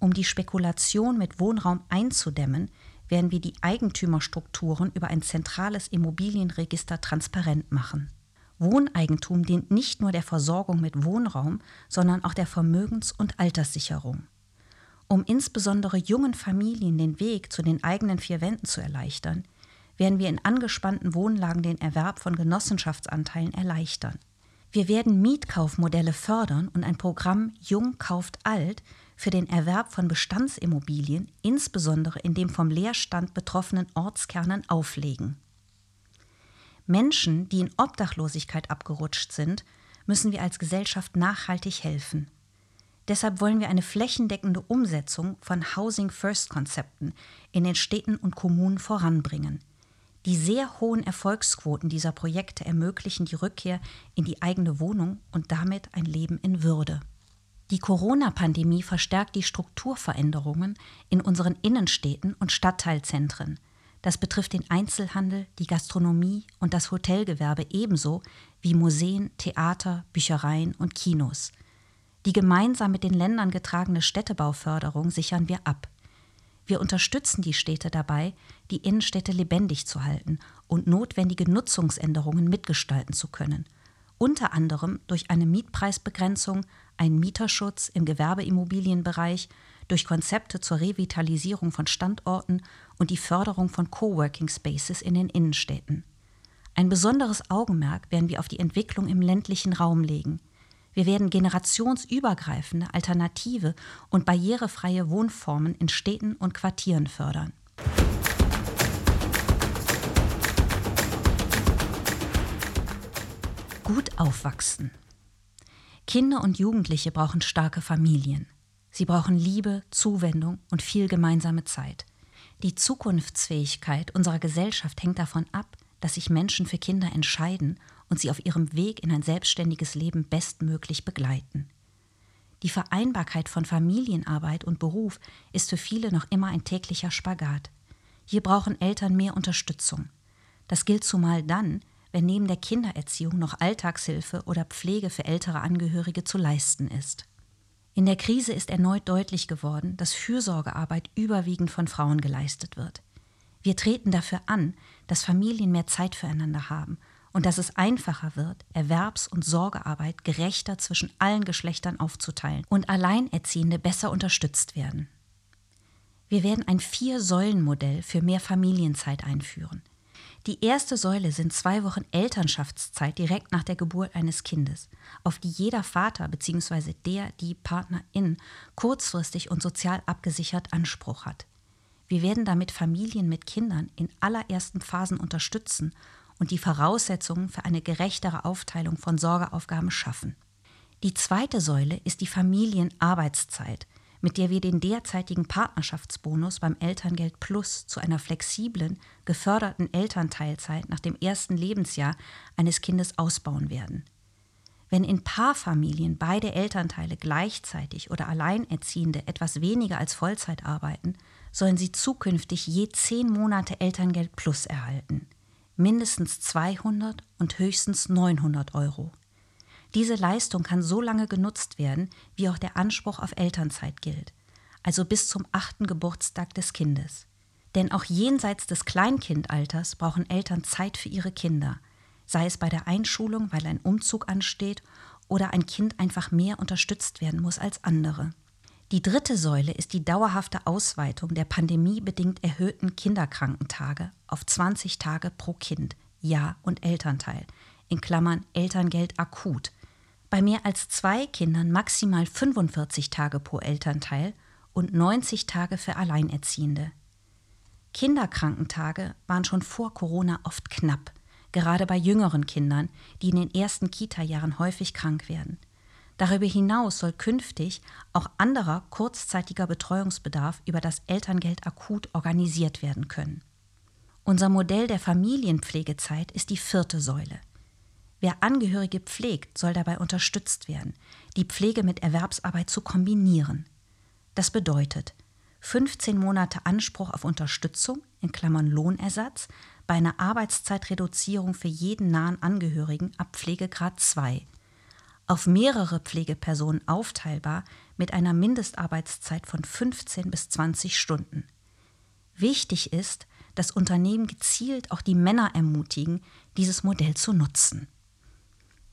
Um die Spekulation mit Wohnraum einzudämmen, werden wir die Eigentümerstrukturen über ein zentrales Immobilienregister transparent machen. Wohneigentum dient nicht nur der Versorgung mit Wohnraum, sondern auch der Vermögens- und Alterssicherung. Um insbesondere jungen Familien den Weg zu den eigenen vier Wänden zu erleichtern, werden wir in angespannten Wohnlagen den Erwerb von Genossenschaftsanteilen erleichtern. Wir werden Mietkaufmodelle fördern und ein Programm Jung kauft alt für den Erwerb von Bestandsimmobilien, insbesondere in dem vom Leerstand betroffenen Ortskernen, auflegen. Menschen, die in Obdachlosigkeit abgerutscht sind, müssen wir als Gesellschaft nachhaltig helfen. Deshalb wollen wir eine flächendeckende Umsetzung von Housing First Konzepten in den Städten und Kommunen voranbringen. Die sehr hohen Erfolgsquoten dieser Projekte ermöglichen die Rückkehr in die eigene Wohnung und damit ein Leben in Würde. Die Corona-Pandemie verstärkt die Strukturveränderungen in unseren Innenstädten und Stadtteilzentren – das betrifft den Einzelhandel, die Gastronomie und das Hotelgewerbe ebenso wie Museen, Theater, Büchereien und Kinos. Die gemeinsam mit den Ländern getragene Städtebauförderung sichern wir ab. Wir unterstützen die Städte dabei, die Innenstädte lebendig zu halten und notwendige Nutzungsänderungen mitgestalten zu können, unter anderem durch eine Mietpreisbegrenzung, einen Mieterschutz im Gewerbeimmobilienbereich, durch Konzepte zur Revitalisierung von Standorten und die Förderung von Coworking Spaces in den Innenstädten. Ein besonderes Augenmerk werden wir auf die Entwicklung im ländlichen Raum legen. Wir werden generationsübergreifende, alternative und barrierefreie Wohnformen in Städten und Quartieren fördern. Gut aufwachsen. Kinder und Jugendliche brauchen starke Familien. Sie brauchen Liebe, Zuwendung und viel gemeinsame Zeit. Die Zukunftsfähigkeit unserer Gesellschaft hängt davon ab, dass sich Menschen für Kinder entscheiden und sie auf ihrem Weg in ein selbstständiges Leben bestmöglich begleiten. Die Vereinbarkeit von Familienarbeit und Beruf ist für viele noch immer ein täglicher Spagat. Hier brauchen Eltern mehr Unterstützung. Das gilt zumal dann, wenn neben der Kindererziehung noch Alltagshilfe oder Pflege für ältere Angehörige zu leisten ist. In der Krise ist erneut deutlich geworden, dass Fürsorgearbeit überwiegend von Frauen geleistet wird. Wir treten dafür an, dass Familien mehr Zeit füreinander haben und dass es einfacher wird, Erwerbs- und Sorgearbeit gerechter zwischen allen Geschlechtern aufzuteilen und Alleinerziehende besser unterstützt werden. Wir werden ein Vier-Säulen-Modell für mehr Familienzeit einführen. Die erste Säule sind zwei Wochen Elternschaftszeit direkt nach der Geburt eines Kindes, auf die jeder Vater bzw. der, die Partnerin kurzfristig und sozial abgesichert Anspruch hat. Wir werden damit Familien mit Kindern in allerersten Phasen unterstützen und die Voraussetzungen für eine gerechtere Aufteilung von Sorgeaufgaben schaffen. Die zweite Säule ist die Familienarbeitszeit, mit der wir den derzeitigen Partnerschaftsbonus beim Elterngeld Plus zu einer flexiblen, geförderten Elternteilzeit nach dem ersten Lebensjahr eines Kindes ausbauen werden. Wenn in Paarfamilien beide Elternteile gleichzeitig oder Alleinerziehende etwas weniger als Vollzeit arbeiten, sollen sie zukünftig je zehn Monate Elterngeld Plus erhalten. Mindestens 200 und höchstens 900 Euro. Diese Leistung kann so lange genutzt werden, wie auch der Anspruch auf Elternzeit gilt, also bis zum achten Geburtstag des Kindes. Denn auch jenseits des Kleinkindalters brauchen Eltern Zeit für ihre Kinder, sei es bei der Einschulung, weil ein Umzug ansteht oder ein Kind einfach mehr unterstützt werden muss als andere. Die dritte Säule ist die dauerhafte Ausweitung der pandemiebedingt erhöhten Kinderkrankentage auf 20 Tage pro Kind, Jahr und Elternteil, in Klammern Elterngeld akut, bei mehr als zwei Kindern maximal 45 Tage pro Elternteil und 90 Tage für Alleinerziehende. Kinderkrankentage waren schon vor Corona oft knapp, gerade bei jüngeren Kindern, die in den ersten Kita-Jahren häufig krank werden. Darüber hinaus soll künftig auch anderer kurzzeitiger Betreuungsbedarf über das Elterngeld akut organisiert werden können. Unser Modell der Familienpflegezeit ist die vierte Säule. Wer Angehörige pflegt, soll dabei unterstützt werden, die Pflege mit Erwerbsarbeit zu kombinieren. Das bedeutet 15 Monate Anspruch auf Unterstützung in Klammern Lohnersatz bei einer Arbeitszeitreduzierung für jeden nahen Angehörigen ab Pflegegrad 2, auf mehrere Pflegepersonen aufteilbar mit einer Mindestarbeitszeit von 15 bis 20 Stunden. Wichtig ist, dass Unternehmen gezielt auch die Männer ermutigen, dieses Modell zu nutzen.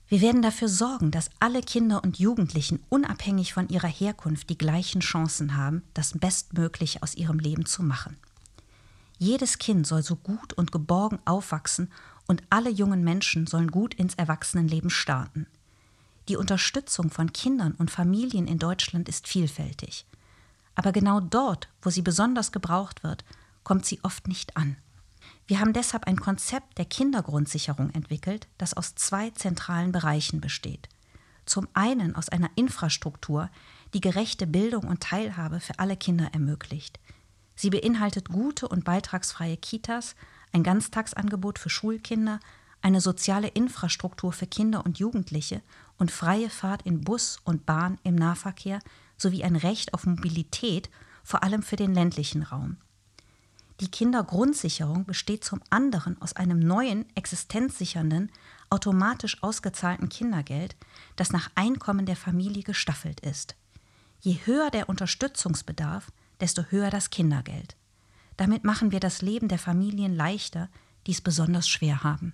Wir werden dafür sorgen, dass alle Kinder und Jugendlichen unabhängig von ihrer Herkunft die gleichen Chancen haben, das Bestmögliche aus ihrem Leben zu machen. Jedes Kind soll so gut und geborgen aufwachsen und alle jungen Menschen sollen gut ins Erwachsenenleben starten. Die Unterstützung von Kindern und Familien in Deutschland ist vielfältig. Aber genau dort, wo sie besonders gebraucht wird, kommt sie oft nicht an. Wir haben deshalb ein Konzept der Kindergrundsicherung entwickelt, das aus zwei zentralen Bereichen besteht. Zum einen aus einer Infrastruktur, die gerechte Bildung und Teilhabe für alle Kinder ermöglicht. Sie beinhaltet gute und beitragsfreie Kitas, ein Ganztagsangebot für Schulkinder, eine soziale Infrastruktur für Kinder und Jugendliche und freie Fahrt in Bus und Bahn im Nahverkehr sowie ein Recht auf Mobilität, vor allem für den ländlichen Raum. Die Kindergrundsicherung besteht zum anderen aus einem neuen, existenzsichernden, automatisch ausgezahlten Kindergeld, das nach Einkommen der Familie gestaffelt ist. Je höher der Unterstützungsbedarf, desto höher das Kindergeld. Damit machen wir das Leben der Familien leichter, die es besonders schwer haben.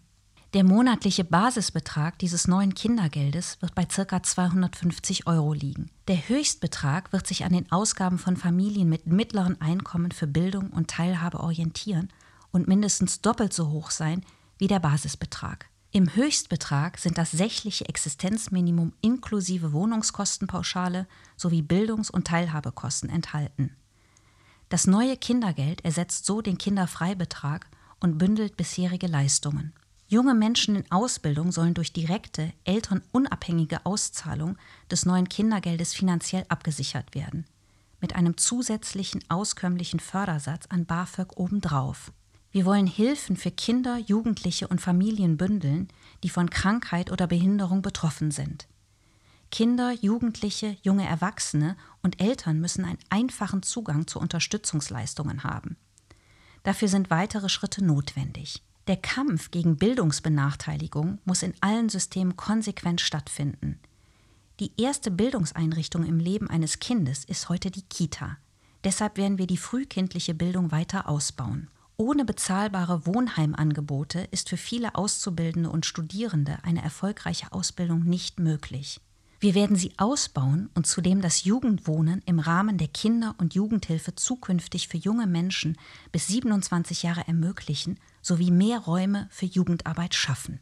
Der monatliche Basisbetrag dieses neuen Kindergeldes wird bei ca. 250 Euro liegen. Der Höchstbetrag wird sich an den Ausgaben von Familien mit mittleren Einkommen für Bildung und Teilhabe orientieren und mindestens doppelt so hoch sein wie der Basisbetrag. Im Höchstbetrag sind das sächliche Existenzminimum inklusive Wohnungskostenpauschale sowie Bildungs- und Teilhabekosten enthalten. Das neue Kindergeld ersetzt so den Kinderfreibetrag und bündelt bisherige Leistungen. Junge Menschen in Ausbildung sollen durch direkte, elternunabhängige Auszahlung des neuen Kindergeldes finanziell abgesichert werden, mit einem zusätzlichen auskömmlichen Fördersatz an BAföG obendrauf. Wir wollen Hilfen für Kinder, Jugendliche und Familien bündeln, die von Krankheit oder Behinderung betroffen sind. Kinder, Jugendliche, junge Erwachsene und Eltern müssen einen einfachen Zugang zu Unterstützungsleistungen haben. Dafür sind weitere Schritte notwendig. Der Kampf gegen Bildungsbenachteiligung muss in allen Systemen konsequent stattfinden. Die erste Bildungseinrichtung im Leben eines Kindes ist heute die Kita. Deshalb werden wir die frühkindliche Bildung weiter ausbauen. Ohne bezahlbare Wohnheimangebote ist für viele Auszubildende und Studierende eine erfolgreiche Ausbildung nicht möglich. Wir werden sie ausbauen und zudem das Jugendwohnen im Rahmen der Kinder- und Jugendhilfe zukünftig für junge Menschen bis 27 Jahre ermöglichen sowie mehr Räume für Jugendarbeit schaffen.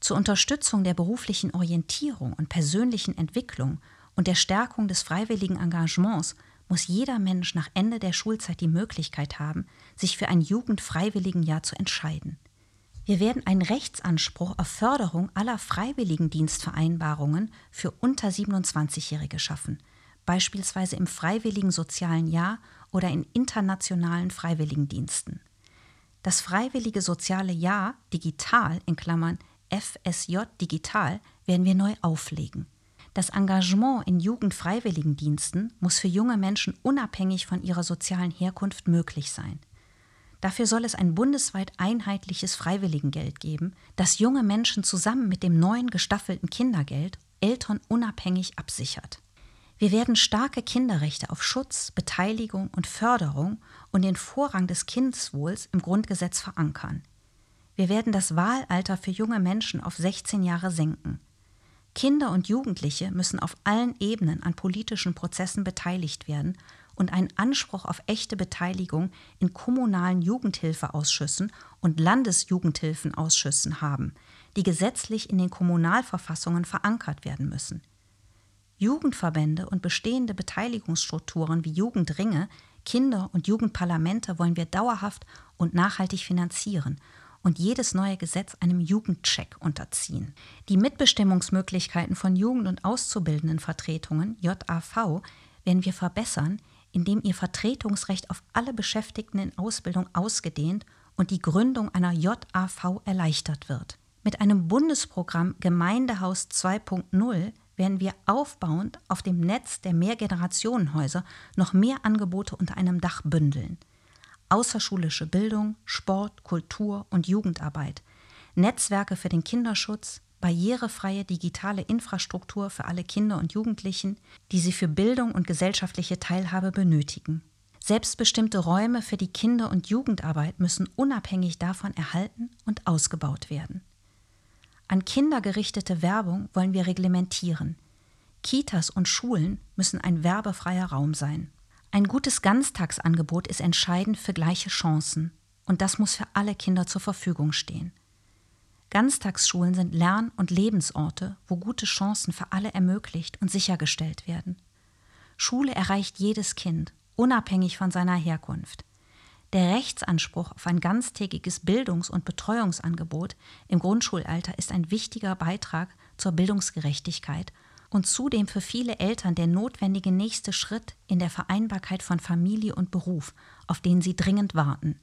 Zur Unterstützung der beruflichen Orientierung und persönlichen Entwicklung und der Stärkung des freiwilligen Engagements muss jeder Mensch nach Ende der Schulzeit die Möglichkeit haben, sich für ein Jugendfreiwilligenjahr zu entscheiden. Wir werden einen Rechtsanspruch auf Förderung aller Freiwilligendienstvereinbarungen für unter 27-Jährige schaffen, beispielsweise im freiwilligen sozialen Jahr oder in internationalen Freiwilligendiensten. Das freiwillige soziale Jahr digital in Klammern FSJ digital werden wir neu auflegen. Das Engagement in Jugendfreiwilligendiensten muss für junge Menschen unabhängig von ihrer sozialen Herkunft möglich sein. Dafür soll es ein bundesweit einheitliches Freiwilligengeld geben, das junge Menschen zusammen mit dem neuen gestaffelten Kindergeld Eltern unabhängig absichert. Wir werden starke Kinderrechte auf Schutz, Beteiligung und Förderung und den Vorrang des Kindeswohls im Grundgesetz verankern. Wir werden das Wahlalter für junge Menschen auf 16 Jahre senken. Kinder und Jugendliche müssen auf allen Ebenen an politischen Prozessen beteiligt werden und einen Anspruch auf echte Beteiligung in kommunalen Jugendhilfeausschüssen und Landesjugendhilfenausschüssen haben, die gesetzlich in den Kommunalverfassungen verankert werden müssen. Jugendverbände und bestehende Beteiligungsstrukturen wie Jugendringe, Kinder- und Jugendparlamente wollen wir dauerhaft und nachhaltig finanzieren und jedes neue Gesetz einem Jugendcheck unterziehen. Die Mitbestimmungsmöglichkeiten von Jugend- und Auszubildendenvertretungen, JAV, werden wir verbessern, indem ihr Vertretungsrecht auf alle Beschäftigten in Ausbildung ausgedehnt und die Gründung einer JAV erleichtert wird. Mit einem Bundesprogramm Gemeindehaus 2.0 werden wir aufbauend auf dem Netz der Mehrgenerationenhäuser noch mehr Angebote unter einem Dach bündeln außerschulische Bildung, Sport, Kultur und Jugendarbeit, Netzwerke für den Kinderschutz, barrierefreie digitale Infrastruktur für alle Kinder und Jugendlichen, die sie für Bildung und gesellschaftliche Teilhabe benötigen. Selbstbestimmte Räume für die Kinder- und Jugendarbeit müssen unabhängig davon erhalten und ausgebaut werden. An Kinder gerichtete Werbung wollen wir reglementieren. Kitas und Schulen müssen ein werbefreier Raum sein. Ein gutes Ganztagsangebot ist entscheidend für gleiche Chancen und das muss für alle Kinder zur Verfügung stehen. Ganztagsschulen sind Lern- und Lebensorte, wo gute Chancen für alle ermöglicht und sichergestellt werden. Schule erreicht jedes Kind, unabhängig von seiner Herkunft. Der Rechtsanspruch auf ein ganztägiges Bildungs- und Betreuungsangebot im Grundschulalter ist ein wichtiger Beitrag zur Bildungsgerechtigkeit und zudem für viele Eltern der notwendige nächste Schritt in der Vereinbarkeit von Familie und Beruf, auf den sie dringend warten.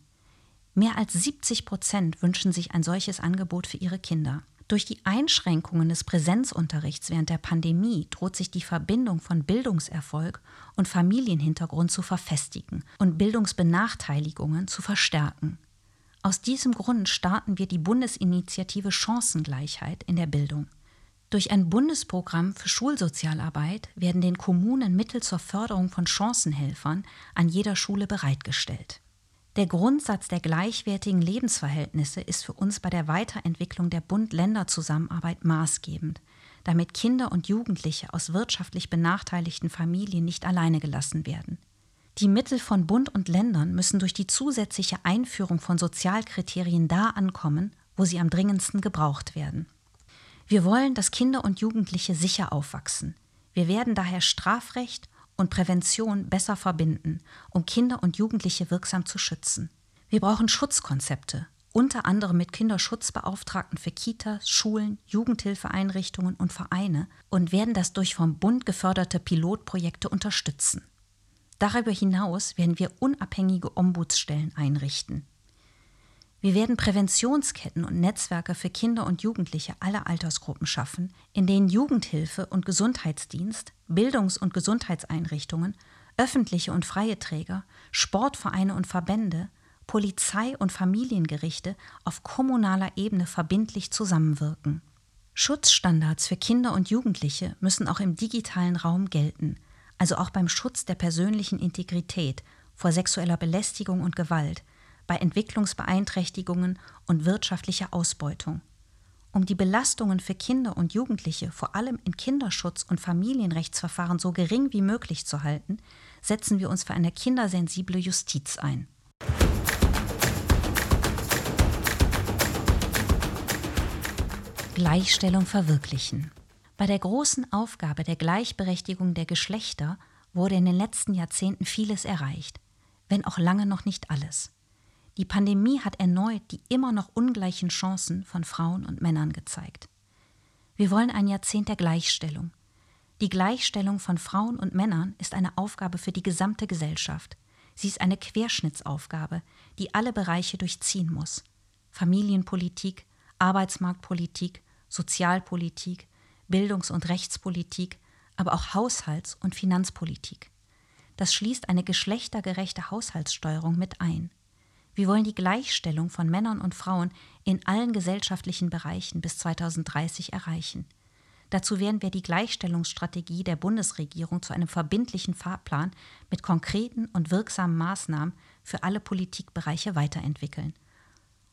Mehr als 70 Prozent wünschen sich ein solches Angebot für ihre Kinder. Durch die Einschränkungen des Präsenzunterrichts während der Pandemie droht sich die Verbindung von Bildungserfolg und Familienhintergrund zu verfestigen und Bildungsbenachteiligungen zu verstärken. Aus diesem Grund starten wir die Bundesinitiative Chancengleichheit in der Bildung. Durch ein Bundesprogramm für Schulsozialarbeit werden den Kommunen Mittel zur Förderung von Chancenhelfern an jeder Schule bereitgestellt. Der Grundsatz der gleichwertigen Lebensverhältnisse ist für uns bei der Weiterentwicklung der Bund-Länder-Zusammenarbeit maßgebend, damit Kinder und Jugendliche aus wirtschaftlich benachteiligten Familien nicht alleine gelassen werden. Die Mittel von Bund und Ländern müssen durch die zusätzliche Einführung von Sozialkriterien da ankommen, wo sie am dringendsten gebraucht werden. Wir wollen, dass Kinder und Jugendliche sicher aufwachsen. Wir werden daher Strafrecht und Prävention besser verbinden, um Kinder und Jugendliche wirksam zu schützen. Wir brauchen Schutzkonzepte, unter anderem mit Kinderschutzbeauftragten für Kitas, Schulen, Jugendhilfeeinrichtungen und Vereine und werden das durch vom Bund geförderte Pilotprojekte unterstützen. Darüber hinaus werden wir unabhängige Ombudsstellen einrichten. Wir werden Präventionsketten und Netzwerke für Kinder und Jugendliche aller Altersgruppen schaffen, in denen Jugendhilfe und Gesundheitsdienst, Bildungs- und Gesundheitseinrichtungen, öffentliche und freie Träger, Sportvereine und Verbände, Polizei und Familiengerichte auf kommunaler Ebene verbindlich zusammenwirken. Schutzstandards für Kinder und Jugendliche müssen auch im digitalen Raum gelten, also auch beim Schutz der persönlichen Integrität vor sexueller Belästigung und Gewalt, bei Entwicklungsbeeinträchtigungen und wirtschaftlicher Ausbeutung. Um die Belastungen für Kinder und Jugendliche vor allem in Kinderschutz und Familienrechtsverfahren so gering wie möglich zu halten, setzen wir uns für eine kindersensible Justiz ein. Gleichstellung verwirklichen. Bei der großen Aufgabe der Gleichberechtigung der Geschlechter wurde in den letzten Jahrzehnten vieles erreicht, wenn auch lange noch nicht alles. Die Pandemie hat erneut die immer noch ungleichen Chancen von Frauen und Männern gezeigt. Wir wollen ein Jahrzehnt der Gleichstellung. Die Gleichstellung von Frauen und Männern ist eine Aufgabe für die gesamte Gesellschaft. Sie ist eine Querschnittsaufgabe, die alle Bereiche durchziehen muss. Familienpolitik, Arbeitsmarktpolitik, Sozialpolitik, Bildungs- und Rechtspolitik, aber auch Haushalts- und Finanzpolitik. Das schließt eine geschlechtergerechte Haushaltssteuerung mit ein. Wir wollen die Gleichstellung von Männern und Frauen in allen gesellschaftlichen Bereichen bis 2030 erreichen. Dazu werden wir die Gleichstellungsstrategie der Bundesregierung zu einem verbindlichen Fahrplan mit konkreten und wirksamen Maßnahmen für alle Politikbereiche weiterentwickeln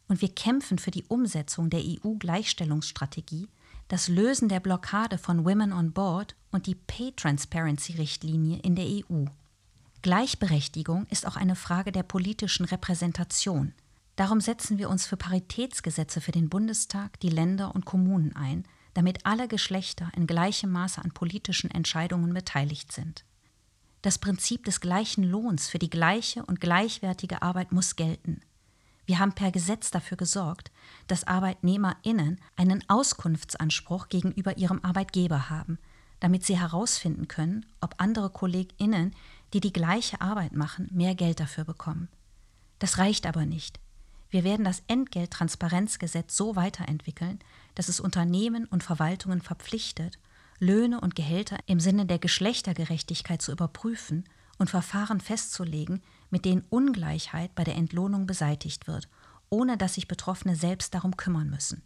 und wir kämpfen für die Umsetzung der EU-Gleichstellungsstrategie, das Lösen der Blockade von Women on Board und die Pay Transparency-Richtlinie in der EU. Gleichberechtigung ist auch eine Frage der politischen Repräsentation. Darum setzen wir uns für Paritätsgesetze für den Bundestag, die Länder und Kommunen ein, damit alle Geschlechter in gleichem Maße an politischen Entscheidungen beteiligt sind. Das Prinzip des gleichen Lohns für die gleiche und gleichwertige Arbeit muss gelten. Wir haben per Gesetz dafür gesorgt, dass Arbeitnehmerinnen einen Auskunftsanspruch gegenüber ihrem Arbeitgeber haben, damit sie herausfinden können, ob andere Kolleginnen, die die gleiche Arbeit machen, mehr Geld dafür bekommen. Das reicht aber nicht. Wir werden das Entgelttransparenzgesetz so weiterentwickeln, dass es Unternehmen und Verwaltungen verpflichtet, Löhne und Gehälter im Sinne der Geschlechtergerechtigkeit zu überprüfen und Verfahren festzulegen, mit denen Ungleichheit bei der Entlohnung beseitigt wird, ohne dass sich Betroffene selbst darum kümmern müssen.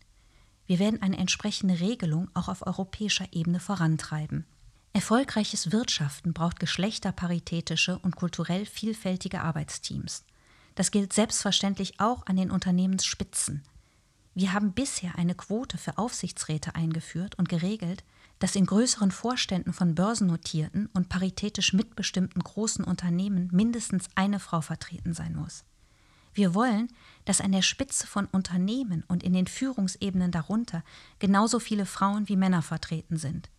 Wir werden eine entsprechende Regelung auch auf europäischer Ebene vorantreiben. Erfolgreiches Wirtschaften braucht geschlechterparitätische und kulturell vielfältige Arbeitsteams. Das gilt selbstverständlich auch an den Unternehmensspitzen. Wir haben bisher eine Quote für Aufsichtsräte eingeführt und geregelt, dass in größeren Vorständen von börsennotierten und paritätisch mitbestimmten großen Unternehmen mindestens eine Frau vertreten sein muss. Wir wollen, dass an der Spitze von Unternehmen und in den Führungsebenen darunter genauso viele Frauen wie Männer vertreten sind.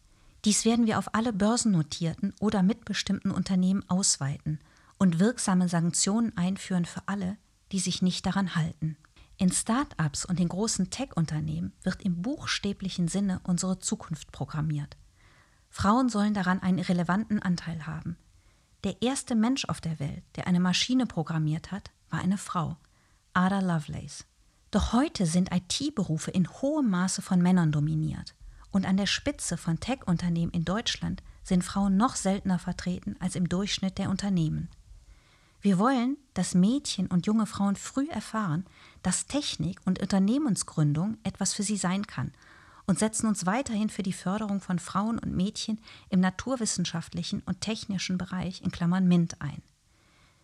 Dies werden wir auf alle börsennotierten oder mitbestimmten Unternehmen ausweiten und wirksame Sanktionen einführen für alle, die sich nicht daran halten. In Start-ups und den großen Tech-Unternehmen wird im buchstäblichen Sinne unsere Zukunft programmiert. Frauen sollen daran einen relevanten Anteil haben. Der erste Mensch auf der Welt, der eine Maschine programmiert hat, war eine Frau, Ada Lovelace. Doch heute sind IT-Berufe in hohem Maße von Männern dominiert. Und an der Spitze von Tech-Unternehmen in Deutschland sind Frauen noch seltener vertreten als im Durchschnitt der Unternehmen. Wir wollen, dass Mädchen und junge Frauen früh erfahren, dass Technik und Unternehmensgründung etwas für sie sein kann und setzen uns weiterhin für die Förderung von Frauen und Mädchen im naturwissenschaftlichen und technischen Bereich in Klammern MINT ein.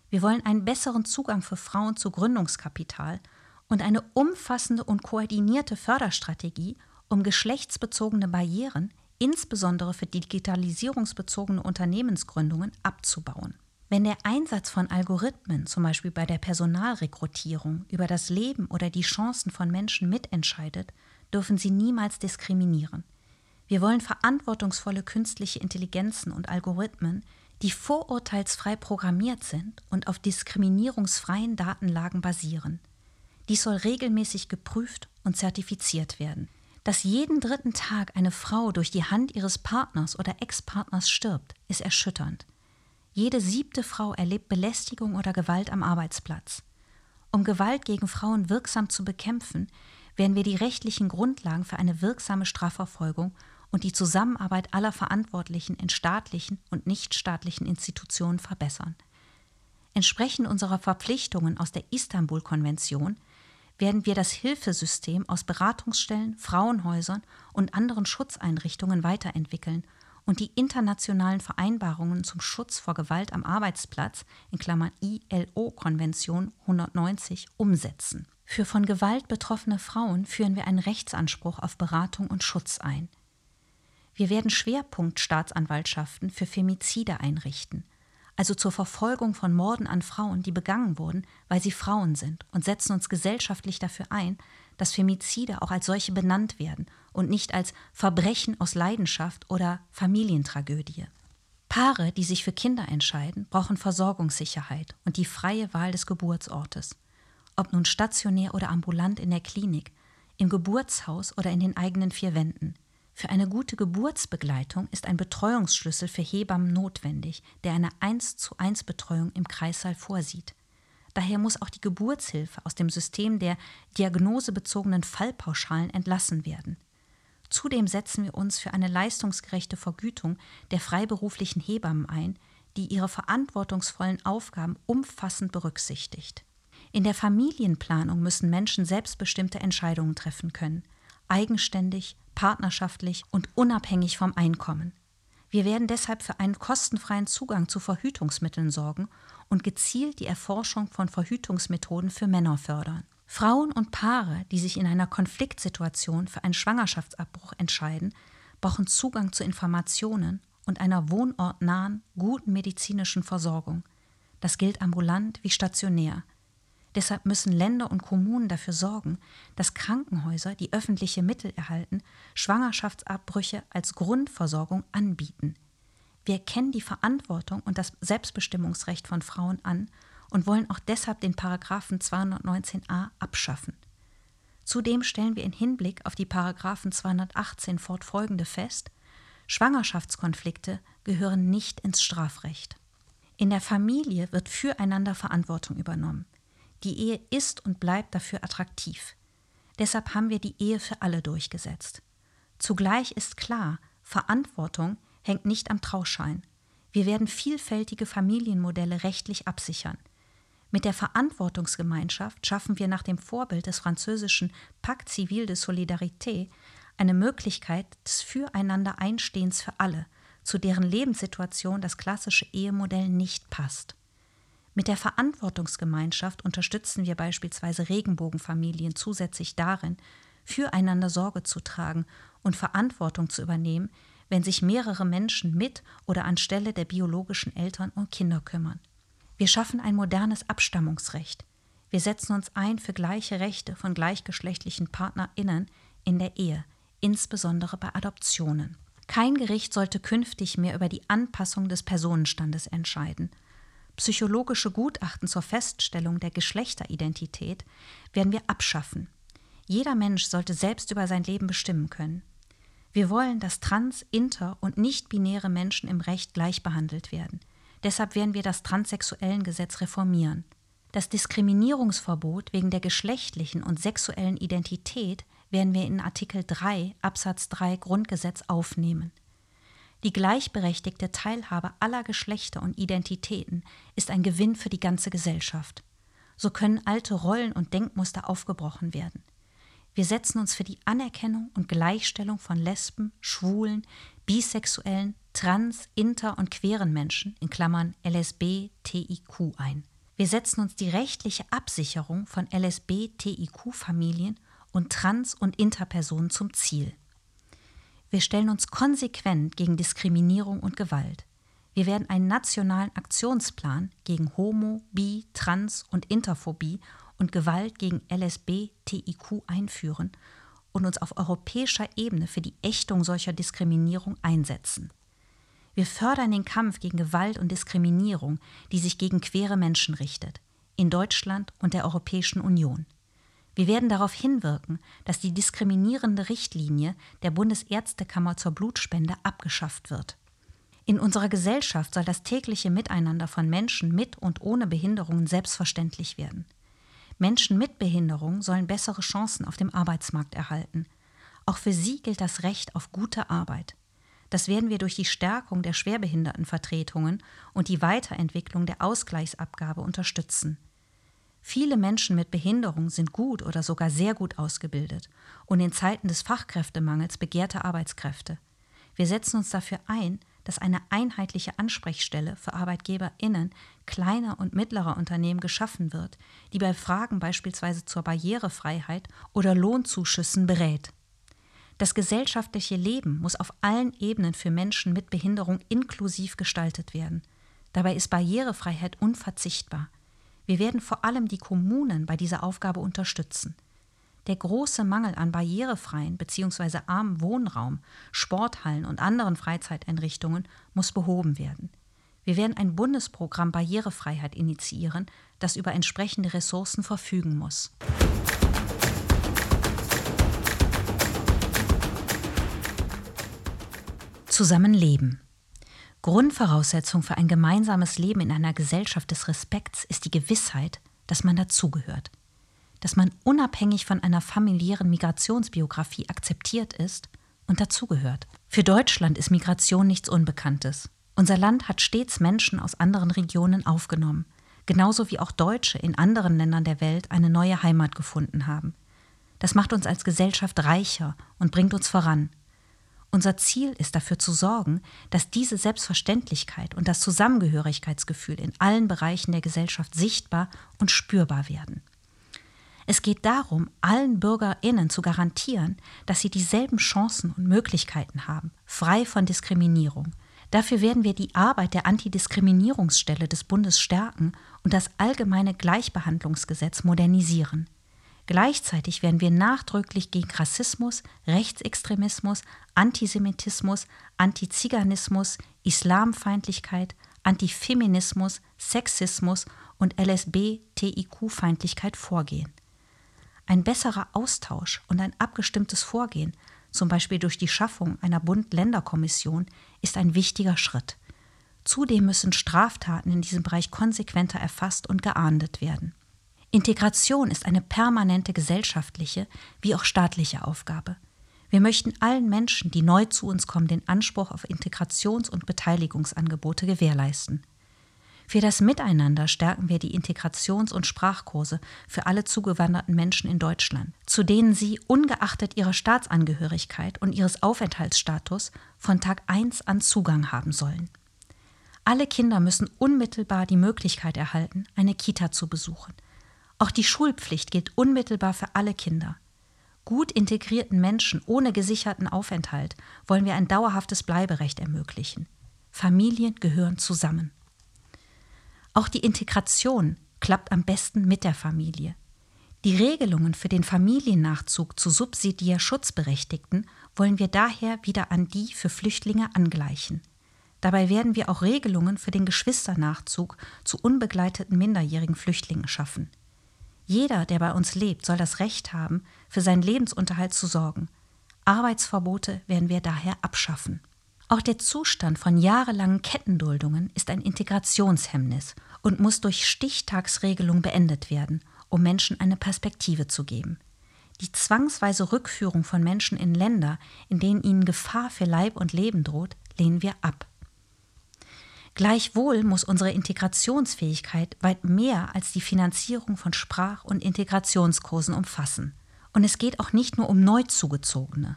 Wir wollen einen besseren Zugang für Frauen zu Gründungskapital und eine umfassende und koordinierte Förderstrategie, um geschlechtsbezogene Barrieren, insbesondere für digitalisierungsbezogene Unternehmensgründungen, abzubauen. Wenn der Einsatz von Algorithmen, zum Beispiel bei der Personalrekrutierung, über das Leben oder die Chancen von Menschen mitentscheidet, dürfen sie niemals diskriminieren. Wir wollen verantwortungsvolle künstliche Intelligenzen und Algorithmen, die vorurteilsfrei programmiert sind und auf diskriminierungsfreien Datenlagen basieren. Dies soll regelmäßig geprüft und zertifiziert werden. Dass jeden dritten Tag eine Frau durch die Hand ihres Partners oder Ex-Partners stirbt, ist erschütternd. Jede siebte Frau erlebt Belästigung oder Gewalt am Arbeitsplatz. Um Gewalt gegen Frauen wirksam zu bekämpfen, werden wir die rechtlichen Grundlagen für eine wirksame Strafverfolgung und die Zusammenarbeit aller Verantwortlichen in staatlichen und nichtstaatlichen Institutionen verbessern. Entsprechend unserer Verpflichtungen aus der Istanbul-Konvention werden wir das Hilfesystem aus Beratungsstellen, Frauenhäusern und anderen Schutzeinrichtungen weiterentwickeln und die internationalen Vereinbarungen zum Schutz vor Gewalt am Arbeitsplatz in Klammern ILO-Konvention 190 umsetzen. Für von Gewalt betroffene Frauen führen wir einen Rechtsanspruch auf Beratung und Schutz ein. Wir werden Schwerpunktstaatsanwaltschaften für Femizide einrichten, also zur Verfolgung von Morden an Frauen, die begangen wurden, weil sie Frauen sind, und setzen uns gesellschaftlich dafür ein, dass Femizide auch als solche benannt werden und nicht als Verbrechen aus Leidenschaft oder Familientragödie. Paare, die sich für Kinder entscheiden, brauchen Versorgungssicherheit und die freie Wahl des Geburtsortes ob nun stationär oder ambulant in der Klinik, im Geburtshaus oder in den eigenen vier Wänden. Für eine gute Geburtsbegleitung ist ein Betreuungsschlüssel für Hebammen notwendig, der eine 1 zu 1 Betreuung im Kreissaal vorsieht. Daher muss auch die Geburtshilfe aus dem System der diagnosebezogenen Fallpauschalen entlassen werden. Zudem setzen wir uns für eine leistungsgerechte Vergütung der freiberuflichen Hebammen ein, die ihre verantwortungsvollen Aufgaben umfassend berücksichtigt. In der Familienplanung müssen Menschen selbstbestimmte Entscheidungen treffen können, eigenständig, partnerschaftlich und unabhängig vom Einkommen. Wir werden deshalb für einen kostenfreien Zugang zu Verhütungsmitteln sorgen und gezielt die Erforschung von Verhütungsmethoden für Männer fördern. Frauen und Paare, die sich in einer Konfliktsituation für einen Schwangerschaftsabbruch entscheiden, brauchen Zugang zu Informationen und einer wohnortnahen, guten medizinischen Versorgung. Das gilt ambulant wie stationär. Deshalb müssen Länder und Kommunen dafür sorgen, dass Krankenhäuser, die öffentliche Mittel erhalten, Schwangerschaftsabbrüche als Grundversorgung anbieten. Wir erkennen die Verantwortung und das Selbstbestimmungsrecht von Frauen an und wollen auch deshalb den Paragraphen 219a abschaffen. Zudem stellen wir in Hinblick auf die Paragraphen 218 fortfolgende fest, Schwangerschaftskonflikte gehören nicht ins Strafrecht. In der Familie wird füreinander Verantwortung übernommen. Die Ehe ist und bleibt dafür attraktiv. Deshalb haben wir die Ehe für alle durchgesetzt. Zugleich ist klar, Verantwortung hängt nicht am Trauschein. Wir werden vielfältige Familienmodelle rechtlich absichern. Mit der Verantwortungsgemeinschaft schaffen wir nach dem Vorbild des französischen Pacte Civil de Solidarité eine Möglichkeit des Füreinander-Einstehens für alle, zu deren Lebenssituation das klassische Ehemodell nicht passt. Mit der Verantwortungsgemeinschaft unterstützen wir beispielsweise Regenbogenfamilien zusätzlich darin, füreinander Sorge zu tragen und Verantwortung zu übernehmen, wenn sich mehrere Menschen mit oder anstelle der biologischen Eltern um Kinder kümmern. Wir schaffen ein modernes Abstammungsrecht. Wir setzen uns ein für gleiche Rechte von gleichgeschlechtlichen Partnerinnen in der Ehe, insbesondere bei Adoptionen. Kein Gericht sollte künftig mehr über die Anpassung des Personenstandes entscheiden – Psychologische Gutachten zur Feststellung der Geschlechteridentität werden wir abschaffen. Jeder Mensch sollte selbst über sein Leben bestimmen können. Wir wollen, dass trans-, inter- und nicht-binäre Menschen im Recht gleich behandelt werden. Deshalb werden wir das transsexuellen Gesetz reformieren. Das Diskriminierungsverbot wegen der geschlechtlichen und sexuellen Identität werden wir in Artikel 3 Absatz 3 Grundgesetz aufnehmen. Die gleichberechtigte Teilhabe aller Geschlechter und Identitäten ist ein Gewinn für die ganze Gesellschaft. So können alte Rollen und Denkmuster aufgebrochen werden. Wir setzen uns für die Anerkennung und Gleichstellung von Lesben, Schwulen, Bisexuellen, Trans-, Inter- und queeren Menschen in Klammern LSB, TIQ ein. Wir setzen uns die rechtliche Absicherung von LSB-TIQ-Familien und Trans- und Interpersonen zum Ziel. Wir stellen uns konsequent gegen Diskriminierung und Gewalt. Wir werden einen nationalen Aktionsplan gegen Homo, Bi, Trans und Interphobie und Gewalt gegen LSB, TIQ einführen und uns auf europäischer Ebene für die Ächtung solcher Diskriminierung einsetzen. Wir fördern den Kampf gegen Gewalt und Diskriminierung, die sich gegen queere Menschen richtet, in Deutschland und der Europäischen Union. Wir werden darauf hinwirken, dass die diskriminierende Richtlinie der Bundesärztekammer zur Blutspende abgeschafft wird. In unserer Gesellschaft soll das tägliche Miteinander von Menschen mit und ohne Behinderungen selbstverständlich werden. Menschen mit Behinderung sollen bessere Chancen auf dem Arbeitsmarkt erhalten. Auch für sie gilt das Recht auf gute Arbeit. Das werden wir durch die Stärkung der Schwerbehindertenvertretungen und die Weiterentwicklung der Ausgleichsabgabe unterstützen. Viele Menschen mit Behinderung sind gut oder sogar sehr gut ausgebildet und in Zeiten des Fachkräftemangels begehrte Arbeitskräfte. Wir setzen uns dafür ein, dass eine einheitliche Ansprechstelle für ArbeitgeberInnen kleiner und mittlerer Unternehmen geschaffen wird, die bei Fragen beispielsweise zur Barrierefreiheit oder Lohnzuschüssen berät. Das gesellschaftliche Leben muss auf allen Ebenen für Menschen mit Behinderung inklusiv gestaltet werden. Dabei ist Barrierefreiheit unverzichtbar. Wir werden vor allem die Kommunen bei dieser Aufgabe unterstützen. Der große Mangel an barrierefreien bzw. armen Wohnraum, Sporthallen und anderen Freizeiteinrichtungen muss behoben werden. Wir werden ein Bundesprogramm Barrierefreiheit initiieren, das über entsprechende Ressourcen verfügen muss. Zusammenleben. Grundvoraussetzung für ein gemeinsames Leben in einer Gesellschaft des Respekts ist die Gewissheit, dass man dazugehört, dass man unabhängig von einer familiären Migrationsbiografie akzeptiert ist und dazugehört. Für Deutschland ist Migration nichts Unbekanntes. Unser Land hat stets Menschen aus anderen Regionen aufgenommen, genauso wie auch Deutsche in anderen Ländern der Welt eine neue Heimat gefunden haben. Das macht uns als Gesellschaft reicher und bringt uns voran. Unser Ziel ist dafür zu sorgen, dass diese Selbstverständlichkeit und das Zusammengehörigkeitsgefühl in allen Bereichen der Gesellschaft sichtbar und spürbar werden. Es geht darum, allen Bürgerinnen zu garantieren, dass sie dieselben Chancen und Möglichkeiten haben, frei von Diskriminierung. Dafür werden wir die Arbeit der Antidiskriminierungsstelle des Bundes stärken und das allgemeine Gleichbehandlungsgesetz modernisieren. Gleichzeitig werden wir nachdrücklich gegen Rassismus, Rechtsextremismus, Antisemitismus, Antiziganismus, Islamfeindlichkeit, Antifeminismus, Sexismus und LSB-TIQ-Feindlichkeit vorgehen. Ein besserer Austausch und ein abgestimmtes Vorgehen, zum Beispiel durch die Schaffung einer Bund-Länder-Kommission, ist ein wichtiger Schritt. Zudem müssen Straftaten in diesem Bereich konsequenter erfasst und geahndet werden. Integration ist eine permanente gesellschaftliche wie auch staatliche Aufgabe. Wir möchten allen Menschen, die neu zu uns kommen, den Anspruch auf Integrations- und Beteiligungsangebote gewährleisten. Für das Miteinander stärken wir die Integrations- und Sprachkurse für alle zugewanderten Menschen in Deutschland, zu denen sie ungeachtet ihrer Staatsangehörigkeit und ihres Aufenthaltsstatus von Tag 1 an Zugang haben sollen. Alle Kinder müssen unmittelbar die Möglichkeit erhalten, eine Kita zu besuchen – auch die Schulpflicht gilt unmittelbar für alle Kinder. Gut integrierten Menschen ohne gesicherten Aufenthalt wollen wir ein dauerhaftes Bleiberecht ermöglichen. Familien gehören zusammen. Auch die Integration klappt am besten mit der Familie. Die Regelungen für den Familiennachzug zu subsidiär Schutzberechtigten wollen wir daher wieder an die für Flüchtlinge angleichen. Dabei werden wir auch Regelungen für den Geschwisternachzug zu unbegleiteten minderjährigen Flüchtlingen schaffen. Jeder, der bei uns lebt, soll das Recht haben, für seinen Lebensunterhalt zu sorgen. Arbeitsverbote werden wir daher abschaffen. Auch der Zustand von jahrelangen Kettenduldungen ist ein Integrationshemmnis und muss durch Stichtagsregelung beendet werden, um Menschen eine Perspektive zu geben. Die zwangsweise Rückführung von Menschen in Länder, in denen ihnen Gefahr für Leib und Leben droht, lehnen wir ab. Gleichwohl muss unsere Integrationsfähigkeit weit mehr als die Finanzierung von Sprach- und Integrationskursen umfassen. Und es geht auch nicht nur um Neuzugezogene.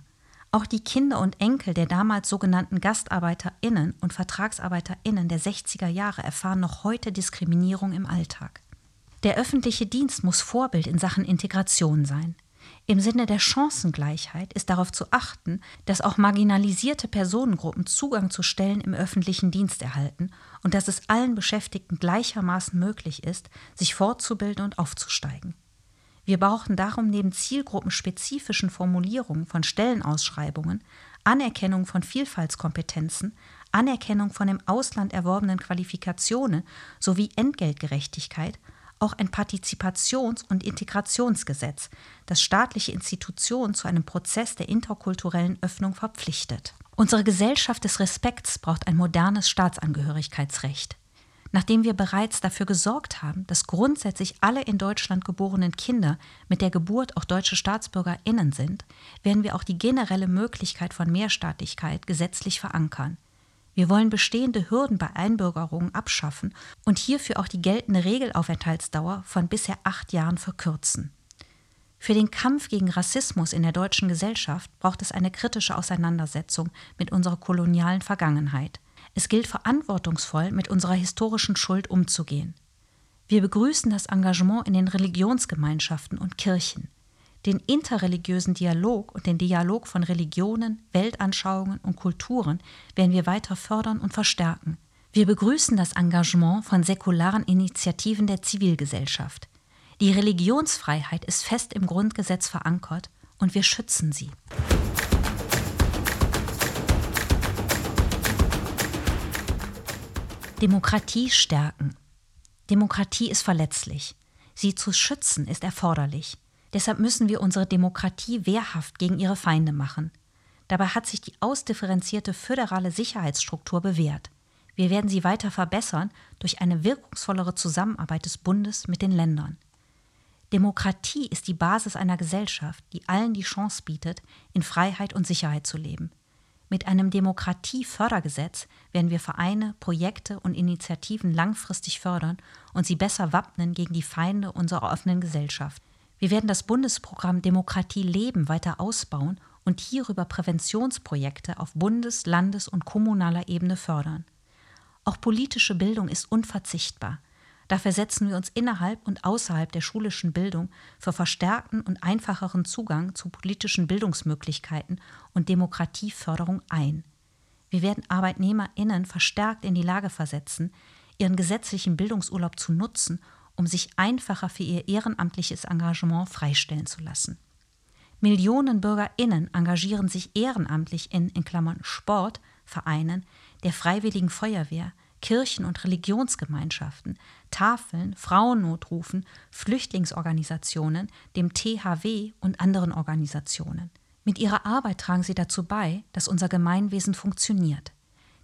Auch die Kinder und Enkel der damals sogenannten GastarbeiterInnen und VertragsarbeiterInnen der 60er Jahre erfahren noch heute Diskriminierung im Alltag. Der öffentliche Dienst muss Vorbild in Sachen Integration sein. Im Sinne der Chancengleichheit ist darauf zu achten, dass auch marginalisierte Personengruppen Zugang zu Stellen im öffentlichen Dienst erhalten und dass es allen Beschäftigten gleichermaßen möglich ist, sich fortzubilden und aufzusteigen. Wir brauchen darum neben zielgruppenspezifischen Formulierungen von Stellenausschreibungen, Anerkennung von Vielfaltskompetenzen, Anerkennung von im Ausland erworbenen Qualifikationen sowie Entgeltgerechtigkeit auch ein Partizipations- und Integrationsgesetz, das staatliche Institutionen zu einem Prozess der interkulturellen Öffnung verpflichtet. Unsere Gesellschaft des Respekts braucht ein modernes Staatsangehörigkeitsrecht. Nachdem wir bereits dafür gesorgt haben, dass grundsätzlich alle in Deutschland geborenen Kinder mit der Geburt auch deutsche Staatsbürgerinnen sind, werden wir auch die generelle Möglichkeit von Mehrstaatlichkeit gesetzlich verankern. Wir wollen bestehende Hürden bei Einbürgerungen abschaffen und hierfür auch die geltende Regelaufenthaltsdauer von bisher acht Jahren verkürzen. Für den Kampf gegen Rassismus in der deutschen Gesellschaft braucht es eine kritische Auseinandersetzung mit unserer kolonialen Vergangenheit. Es gilt verantwortungsvoll, mit unserer historischen Schuld umzugehen. Wir begrüßen das Engagement in den Religionsgemeinschaften und Kirchen, den interreligiösen Dialog und den Dialog von Religionen, Weltanschauungen und Kulturen werden wir weiter fördern und verstärken. Wir begrüßen das Engagement von säkularen Initiativen der Zivilgesellschaft. Die Religionsfreiheit ist fest im Grundgesetz verankert und wir schützen sie. Demokratie stärken. Demokratie ist verletzlich. Sie zu schützen ist erforderlich. Deshalb müssen wir unsere Demokratie wehrhaft gegen ihre Feinde machen. Dabei hat sich die ausdifferenzierte föderale Sicherheitsstruktur bewährt. Wir werden sie weiter verbessern durch eine wirkungsvollere Zusammenarbeit des Bundes mit den Ländern. Demokratie ist die Basis einer Gesellschaft, die allen die Chance bietet, in Freiheit und Sicherheit zu leben. Mit einem Demokratiefördergesetz werden wir Vereine, Projekte und Initiativen langfristig fördern und sie besser wappnen gegen die Feinde unserer offenen Gesellschaft. Wir werden das Bundesprogramm Demokratie leben weiter ausbauen und hierüber Präventionsprojekte auf Bundes-, Landes- und kommunaler Ebene fördern. Auch politische Bildung ist unverzichtbar. Dafür setzen wir uns innerhalb und außerhalb der schulischen Bildung für verstärkten und einfacheren Zugang zu politischen Bildungsmöglichkeiten und Demokratieförderung ein. Wir werden Arbeitnehmerinnen verstärkt in die Lage versetzen, ihren gesetzlichen Bildungsurlaub zu nutzen, um sich einfacher für ihr ehrenamtliches Engagement freistellen zu lassen. Millionen Bürgerinnen engagieren sich ehrenamtlich in, in Klammern Sport, Vereinen, der Freiwilligen Feuerwehr, Kirchen- und Religionsgemeinschaften, Tafeln, Frauennotrufen, Flüchtlingsorganisationen, dem THW und anderen Organisationen. Mit ihrer Arbeit tragen sie dazu bei, dass unser Gemeinwesen funktioniert.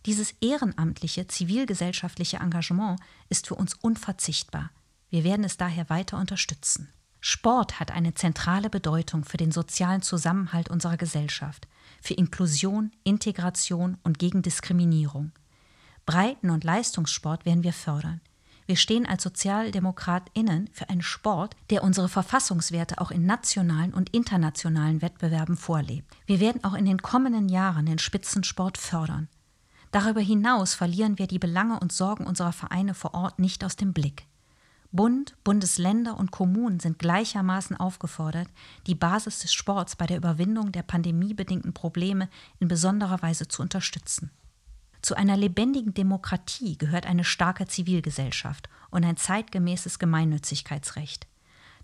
Dieses ehrenamtliche, zivilgesellschaftliche Engagement ist für uns unverzichtbar. Wir werden es daher weiter unterstützen. Sport hat eine zentrale Bedeutung für den sozialen Zusammenhalt unserer Gesellschaft, für Inklusion, Integration und gegen Diskriminierung. Breiten- und Leistungssport werden wir fördern. Wir stehen als SozialdemokratInnen für einen Sport, der unsere Verfassungswerte auch in nationalen und internationalen Wettbewerben vorlebt. Wir werden auch in den kommenden Jahren den Spitzensport fördern. Darüber hinaus verlieren wir die Belange und Sorgen unserer Vereine vor Ort nicht aus dem Blick. Bund, Bundesländer und Kommunen sind gleichermaßen aufgefordert, die Basis des Sports bei der Überwindung der pandemiebedingten Probleme in besonderer Weise zu unterstützen. Zu einer lebendigen Demokratie gehört eine starke Zivilgesellschaft und ein zeitgemäßes Gemeinnützigkeitsrecht.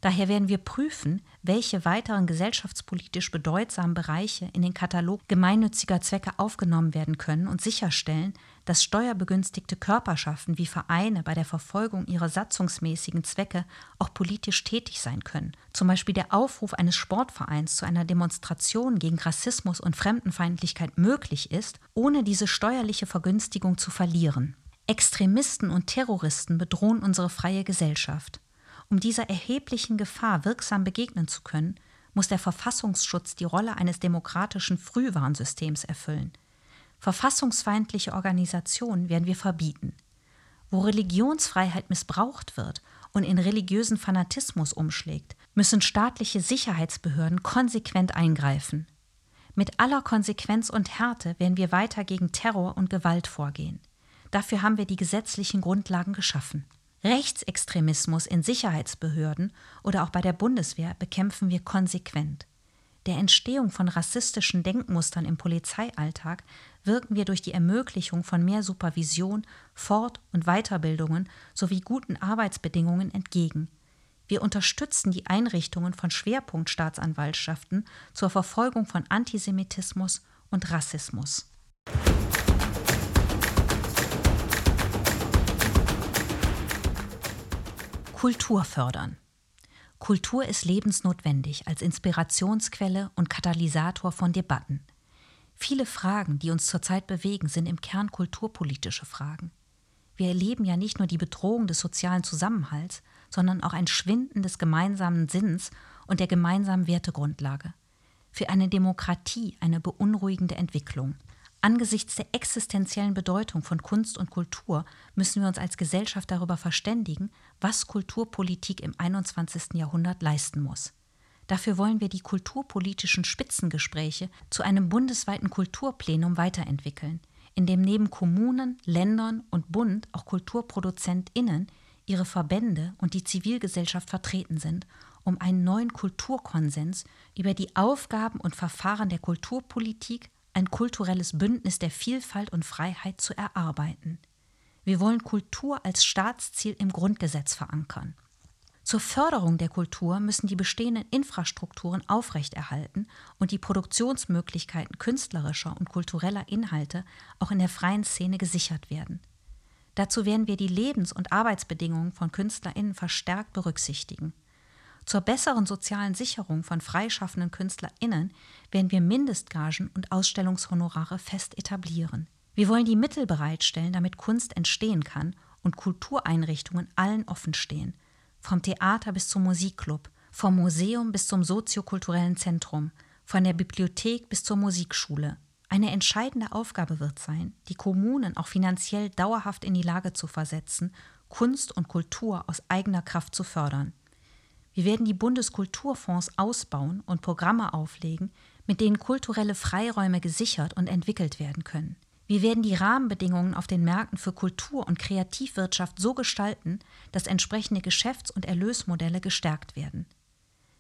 Daher werden wir prüfen, welche weiteren gesellschaftspolitisch bedeutsamen Bereiche in den Katalog gemeinnütziger Zwecke aufgenommen werden können und sicherstellen, dass steuerbegünstigte Körperschaften wie Vereine bei der Verfolgung ihrer satzungsmäßigen Zwecke auch politisch tätig sein können. Zum Beispiel der Aufruf eines Sportvereins zu einer Demonstration gegen Rassismus und Fremdenfeindlichkeit möglich ist, ohne diese steuerliche Vergünstigung zu verlieren. Extremisten und Terroristen bedrohen unsere freie Gesellschaft. Um dieser erheblichen Gefahr wirksam begegnen zu können, muss der Verfassungsschutz die Rolle eines demokratischen Frühwarnsystems erfüllen. Verfassungsfeindliche Organisationen werden wir verbieten. Wo Religionsfreiheit missbraucht wird und in religiösen Fanatismus umschlägt, müssen staatliche Sicherheitsbehörden konsequent eingreifen. Mit aller Konsequenz und Härte werden wir weiter gegen Terror und Gewalt vorgehen. Dafür haben wir die gesetzlichen Grundlagen geschaffen. Rechtsextremismus in Sicherheitsbehörden oder auch bei der Bundeswehr bekämpfen wir konsequent. Der Entstehung von rassistischen Denkmustern im Polizeialltag wirken wir durch die Ermöglichung von mehr Supervision, Fort- und Weiterbildungen sowie guten Arbeitsbedingungen entgegen. Wir unterstützen die Einrichtungen von Schwerpunktstaatsanwaltschaften zur Verfolgung von Antisemitismus und Rassismus. Kultur fördern. Kultur ist lebensnotwendig als Inspirationsquelle und Katalysator von Debatten. Viele Fragen, die uns zurzeit bewegen, sind im Kern kulturpolitische Fragen. Wir erleben ja nicht nur die Bedrohung des sozialen Zusammenhalts, sondern auch ein Schwinden des gemeinsamen Sinns und der gemeinsamen Wertegrundlage. Für eine Demokratie eine beunruhigende Entwicklung. Angesichts der existenziellen Bedeutung von Kunst und Kultur müssen wir uns als Gesellschaft darüber verständigen, was Kulturpolitik im 21. Jahrhundert leisten muss. Dafür wollen wir die kulturpolitischen Spitzengespräche zu einem bundesweiten Kulturplenum weiterentwickeln, in dem neben Kommunen, Ländern und Bund auch Kulturproduzentinnen, ihre Verbände und die Zivilgesellschaft vertreten sind, um einen neuen Kulturkonsens über die Aufgaben und Verfahren der Kulturpolitik ein kulturelles Bündnis der Vielfalt und Freiheit zu erarbeiten. Wir wollen Kultur als Staatsziel im Grundgesetz verankern. Zur Förderung der Kultur müssen die bestehenden Infrastrukturen aufrechterhalten und die Produktionsmöglichkeiten künstlerischer und kultureller Inhalte auch in der freien Szene gesichert werden. Dazu werden wir die Lebens- und Arbeitsbedingungen von Künstlerinnen verstärkt berücksichtigen. Zur besseren sozialen Sicherung von freischaffenden Künstlerinnen werden wir Mindestgagen und Ausstellungshonorare fest etablieren. Wir wollen die Mittel bereitstellen, damit Kunst entstehen kann und Kultureinrichtungen allen offen stehen, vom Theater bis zum Musikclub, vom Museum bis zum soziokulturellen Zentrum, von der Bibliothek bis zur Musikschule. Eine entscheidende Aufgabe wird sein, die Kommunen auch finanziell dauerhaft in die Lage zu versetzen, Kunst und Kultur aus eigener Kraft zu fördern. Wir werden die Bundeskulturfonds ausbauen und Programme auflegen, mit denen kulturelle Freiräume gesichert und entwickelt werden können. Wir werden die Rahmenbedingungen auf den Märkten für Kultur- und Kreativwirtschaft so gestalten, dass entsprechende Geschäfts- und Erlösmodelle gestärkt werden.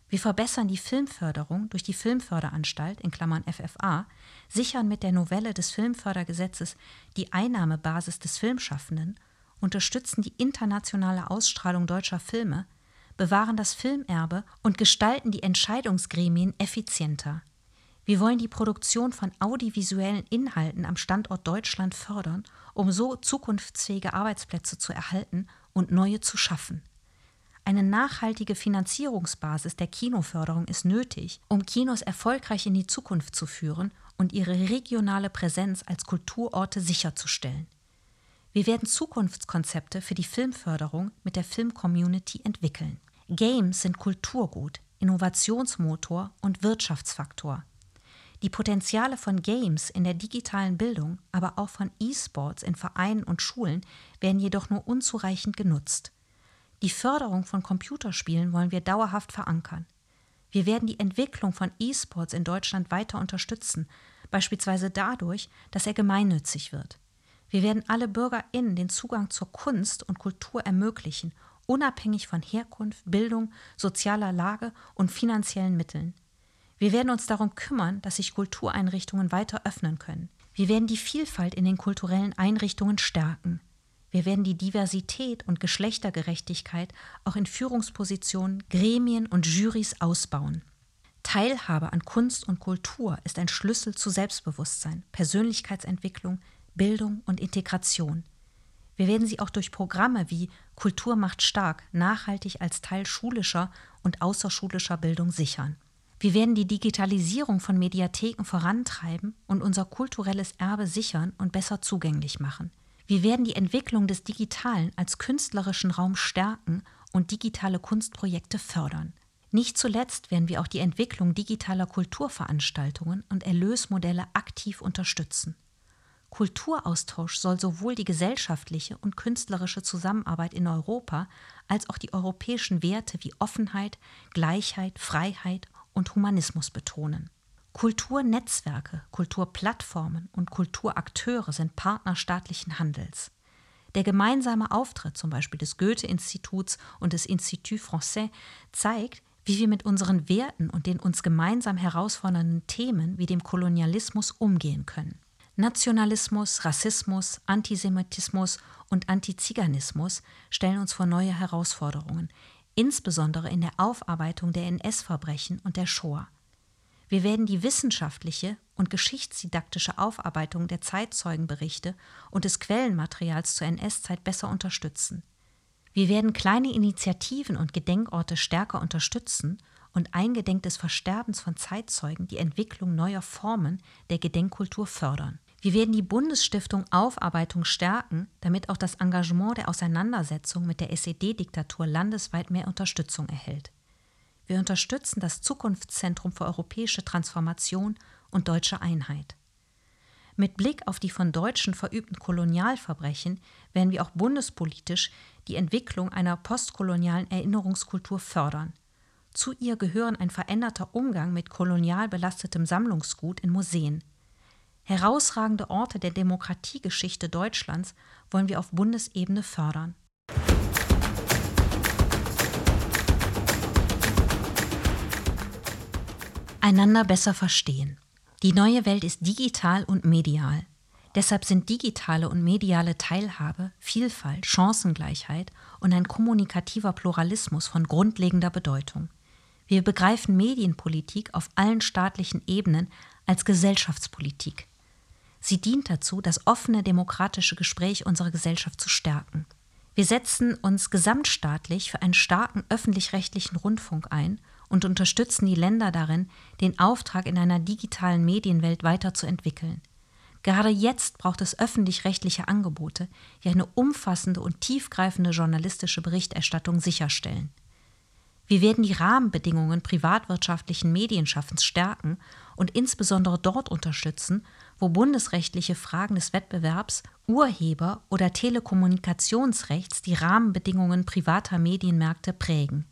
Wir verbessern die Filmförderung durch die Filmförderanstalt in Klammern FFA, sichern mit der Novelle des Filmfördergesetzes die Einnahmebasis des Filmschaffenden, unterstützen die internationale Ausstrahlung deutscher Filme, bewahren das Filmerbe und gestalten die Entscheidungsgremien effizienter. Wir wollen die Produktion von audiovisuellen Inhalten am Standort Deutschland fördern, um so zukunftsfähige Arbeitsplätze zu erhalten und neue zu schaffen. Eine nachhaltige Finanzierungsbasis der Kinoförderung ist nötig, um Kinos erfolgreich in die Zukunft zu führen und ihre regionale Präsenz als Kulturorte sicherzustellen. Wir werden Zukunftskonzepte für die Filmförderung mit der Filmcommunity entwickeln. Games sind Kulturgut, Innovationsmotor und Wirtschaftsfaktor. Die Potenziale von Games in der digitalen Bildung, aber auch von E-Sports in Vereinen und Schulen werden jedoch nur unzureichend genutzt. Die Förderung von Computerspielen wollen wir dauerhaft verankern. Wir werden die Entwicklung von E-Sports in Deutschland weiter unterstützen, beispielsweise dadurch, dass er gemeinnützig wird. Wir werden alle BürgerInnen den Zugang zur Kunst und Kultur ermöglichen unabhängig von Herkunft, Bildung, sozialer Lage und finanziellen Mitteln. Wir werden uns darum kümmern, dass sich Kultureinrichtungen weiter öffnen können. Wir werden die Vielfalt in den kulturellen Einrichtungen stärken. Wir werden die Diversität und Geschlechtergerechtigkeit auch in Führungspositionen, Gremien und Jurys ausbauen. Teilhabe an Kunst und Kultur ist ein Schlüssel zu Selbstbewusstsein, Persönlichkeitsentwicklung, Bildung und Integration. Wir werden sie auch durch Programme wie Kultur macht stark nachhaltig als Teil schulischer und außerschulischer Bildung sichern. Wir werden die Digitalisierung von Mediatheken vorantreiben und unser kulturelles Erbe sichern und besser zugänglich machen. Wir werden die Entwicklung des Digitalen als künstlerischen Raum stärken und digitale Kunstprojekte fördern. Nicht zuletzt werden wir auch die Entwicklung digitaler Kulturveranstaltungen und Erlösmodelle aktiv unterstützen. Kulturaustausch soll sowohl die gesellschaftliche und künstlerische Zusammenarbeit in Europa als auch die europäischen Werte wie Offenheit, Gleichheit, Freiheit und Humanismus betonen. Kulturnetzwerke, Kulturplattformen und Kulturakteure sind Partner staatlichen Handels. Der gemeinsame Auftritt zum Beispiel des Goethe-Instituts und des Institut Français zeigt, wie wir mit unseren Werten und den uns gemeinsam herausfordernden Themen wie dem Kolonialismus umgehen können. Nationalismus, Rassismus, Antisemitismus und Antiziganismus stellen uns vor neue Herausforderungen, insbesondere in der Aufarbeitung der NS-Verbrechen und der Shoah. Wir werden die wissenschaftliche und geschichtsdidaktische Aufarbeitung der Zeitzeugenberichte und des Quellenmaterials zur NS-Zeit besser unterstützen. Wir werden kleine Initiativen und Gedenkorte stärker unterstützen und eingedenk des Versterbens von Zeitzeugen die Entwicklung neuer Formen der Gedenkkultur fördern. Wir werden die Bundesstiftung Aufarbeitung stärken, damit auch das Engagement der Auseinandersetzung mit der SED-Diktatur landesweit mehr Unterstützung erhält. Wir unterstützen das Zukunftszentrum für europäische Transformation und deutsche Einheit. Mit Blick auf die von Deutschen verübten Kolonialverbrechen werden wir auch bundespolitisch die Entwicklung einer postkolonialen Erinnerungskultur fördern. Zu ihr gehören ein veränderter Umgang mit kolonial belastetem Sammlungsgut in Museen. Herausragende Orte der Demokratiegeschichte Deutschlands wollen wir auf Bundesebene fördern. Einander besser verstehen. Die neue Welt ist digital und medial. Deshalb sind digitale und mediale Teilhabe, Vielfalt, Chancengleichheit und ein kommunikativer Pluralismus von grundlegender Bedeutung. Wir begreifen Medienpolitik auf allen staatlichen Ebenen als Gesellschaftspolitik. Sie dient dazu, das offene demokratische Gespräch unserer Gesellschaft zu stärken. Wir setzen uns gesamtstaatlich für einen starken öffentlich-rechtlichen Rundfunk ein und unterstützen die Länder darin, den Auftrag in einer digitalen Medienwelt weiterzuentwickeln. Gerade jetzt braucht es öffentlich-rechtliche Angebote, die eine umfassende und tiefgreifende journalistische Berichterstattung sicherstellen. Wir werden die Rahmenbedingungen privatwirtschaftlichen Medienschaffens stärken und insbesondere dort unterstützen, wo bundesrechtliche Fragen des Wettbewerbs, Urheber- oder Telekommunikationsrechts die Rahmenbedingungen privater Medienmärkte prägen.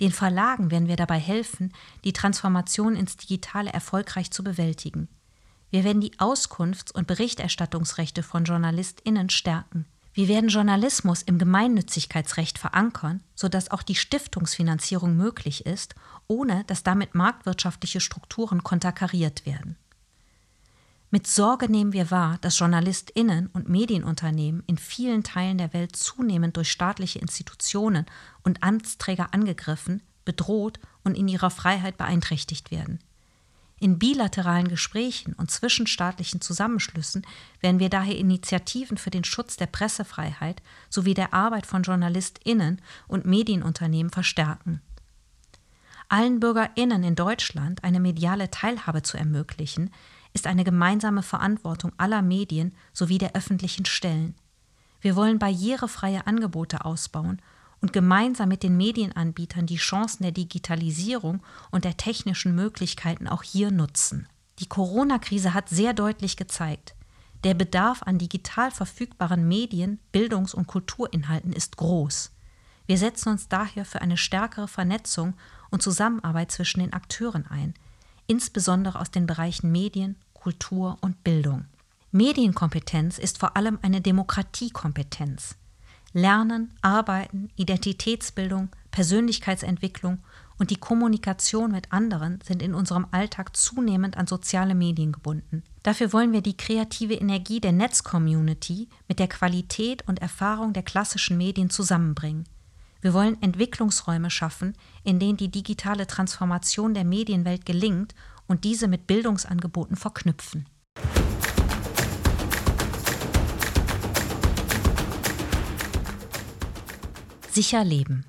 Den Verlagen werden wir dabei helfen, die Transformation ins Digitale erfolgreich zu bewältigen. Wir werden die Auskunfts- und Berichterstattungsrechte von JournalistInnen stärken. Wir werden Journalismus im Gemeinnützigkeitsrecht verankern, sodass auch die Stiftungsfinanzierung möglich ist, ohne dass damit marktwirtschaftliche Strukturen konterkariert werden. Mit Sorge nehmen wir wahr, dass JournalistInnen und Medienunternehmen in vielen Teilen der Welt zunehmend durch staatliche Institutionen und Amtsträger angegriffen, bedroht und in ihrer Freiheit beeinträchtigt werden. In bilateralen Gesprächen und zwischenstaatlichen Zusammenschlüssen werden wir daher Initiativen für den Schutz der Pressefreiheit sowie der Arbeit von JournalistInnen und Medienunternehmen verstärken. Allen BürgerInnen in Deutschland eine mediale Teilhabe zu ermöglichen, ist eine gemeinsame Verantwortung aller Medien sowie der öffentlichen Stellen. Wir wollen barrierefreie Angebote ausbauen und gemeinsam mit den Medienanbietern die Chancen der Digitalisierung und der technischen Möglichkeiten auch hier nutzen. Die Corona-Krise hat sehr deutlich gezeigt, der Bedarf an digital verfügbaren Medien, Bildungs- und Kulturinhalten ist groß. Wir setzen uns daher für eine stärkere Vernetzung und Zusammenarbeit zwischen den Akteuren ein, insbesondere aus den Bereichen Medien, Kultur und Bildung. Medienkompetenz ist vor allem eine Demokratiekompetenz. Lernen, Arbeiten, Identitätsbildung, Persönlichkeitsentwicklung und die Kommunikation mit anderen sind in unserem Alltag zunehmend an soziale Medien gebunden. Dafür wollen wir die kreative Energie der Netzcommunity mit der Qualität und Erfahrung der klassischen Medien zusammenbringen. Wir wollen Entwicklungsräume schaffen, in denen die digitale Transformation der Medienwelt gelingt und diese mit Bildungsangeboten verknüpfen. Sicher leben.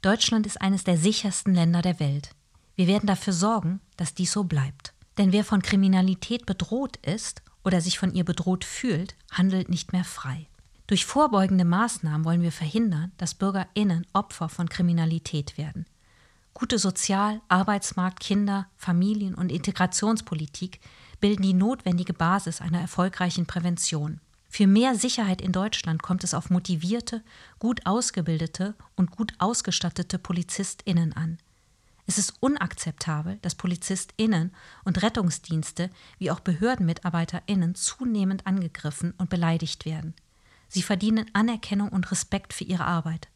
Deutschland ist eines der sichersten Länder der Welt. Wir werden dafür sorgen, dass dies so bleibt. Denn wer von Kriminalität bedroht ist oder sich von ihr bedroht fühlt, handelt nicht mehr frei. Durch vorbeugende Maßnahmen wollen wir verhindern, dass Bürgerinnen Opfer von Kriminalität werden. Gute Sozial-, Arbeitsmarkt-, Kinder-, Familien- und Integrationspolitik bilden die notwendige Basis einer erfolgreichen Prävention. Für mehr Sicherheit in Deutschland kommt es auf motivierte, gut ausgebildete und gut ausgestattete Polizistinnen an. Es ist unakzeptabel, dass Polizistinnen und Rettungsdienste wie auch Behördenmitarbeiterinnen zunehmend angegriffen und beleidigt werden. Sie verdienen Anerkennung und Respekt für ihre Arbeit.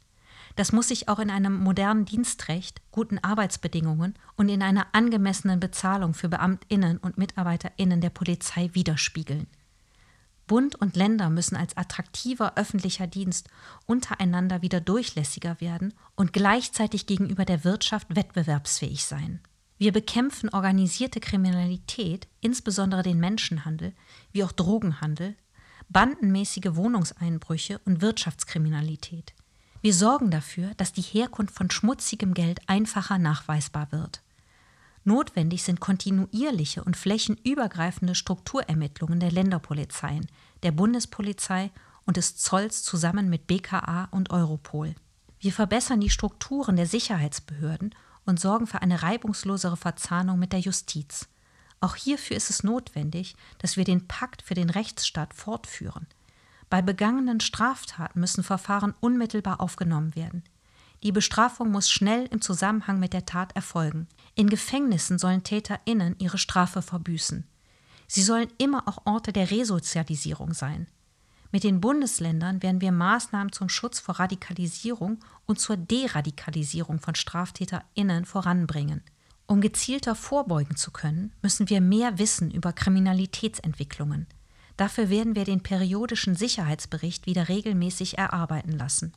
Das muss sich auch in einem modernen Dienstrecht, guten Arbeitsbedingungen und in einer angemessenen Bezahlung für Beamtinnen und Mitarbeiterinnen der Polizei widerspiegeln. Bund und Länder müssen als attraktiver öffentlicher Dienst untereinander wieder durchlässiger werden und gleichzeitig gegenüber der Wirtschaft wettbewerbsfähig sein. Wir bekämpfen organisierte Kriminalität, insbesondere den Menschenhandel, wie auch Drogenhandel, bandenmäßige Wohnungseinbrüche und Wirtschaftskriminalität. Wir sorgen dafür, dass die Herkunft von schmutzigem Geld einfacher nachweisbar wird. Notwendig sind kontinuierliche und flächenübergreifende Strukturermittlungen der Länderpolizeien, der Bundespolizei und des Zolls zusammen mit BKA und Europol. Wir verbessern die Strukturen der Sicherheitsbehörden und sorgen für eine reibungslosere Verzahnung mit der Justiz. Auch hierfür ist es notwendig, dass wir den Pakt für den Rechtsstaat fortführen. Bei begangenen Straftaten müssen Verfahren unmittelbar aufgenommen werden. Die Bestrafung muss schnell im Zusammenhang mit der Tat erfolgen. In Gefängnissen sollen TäterInnen ihre Strafe verbüßen. Sie sollen immer auch Orte der Resozialisierung sein. Mit den Bundesländern werden wir Maßnahmen zum Schutz vor Radikalisierung und zur Deradikalisierung von StraftäterInnen voranbringen. Um gezielter vorbeugen zu können, müssen wir mehr wissen über Kriminalitätsentwicklungen. Dafür werden wir den periodischen Sicherheitsbericht wieder regelmäßig erarbeiten lassen.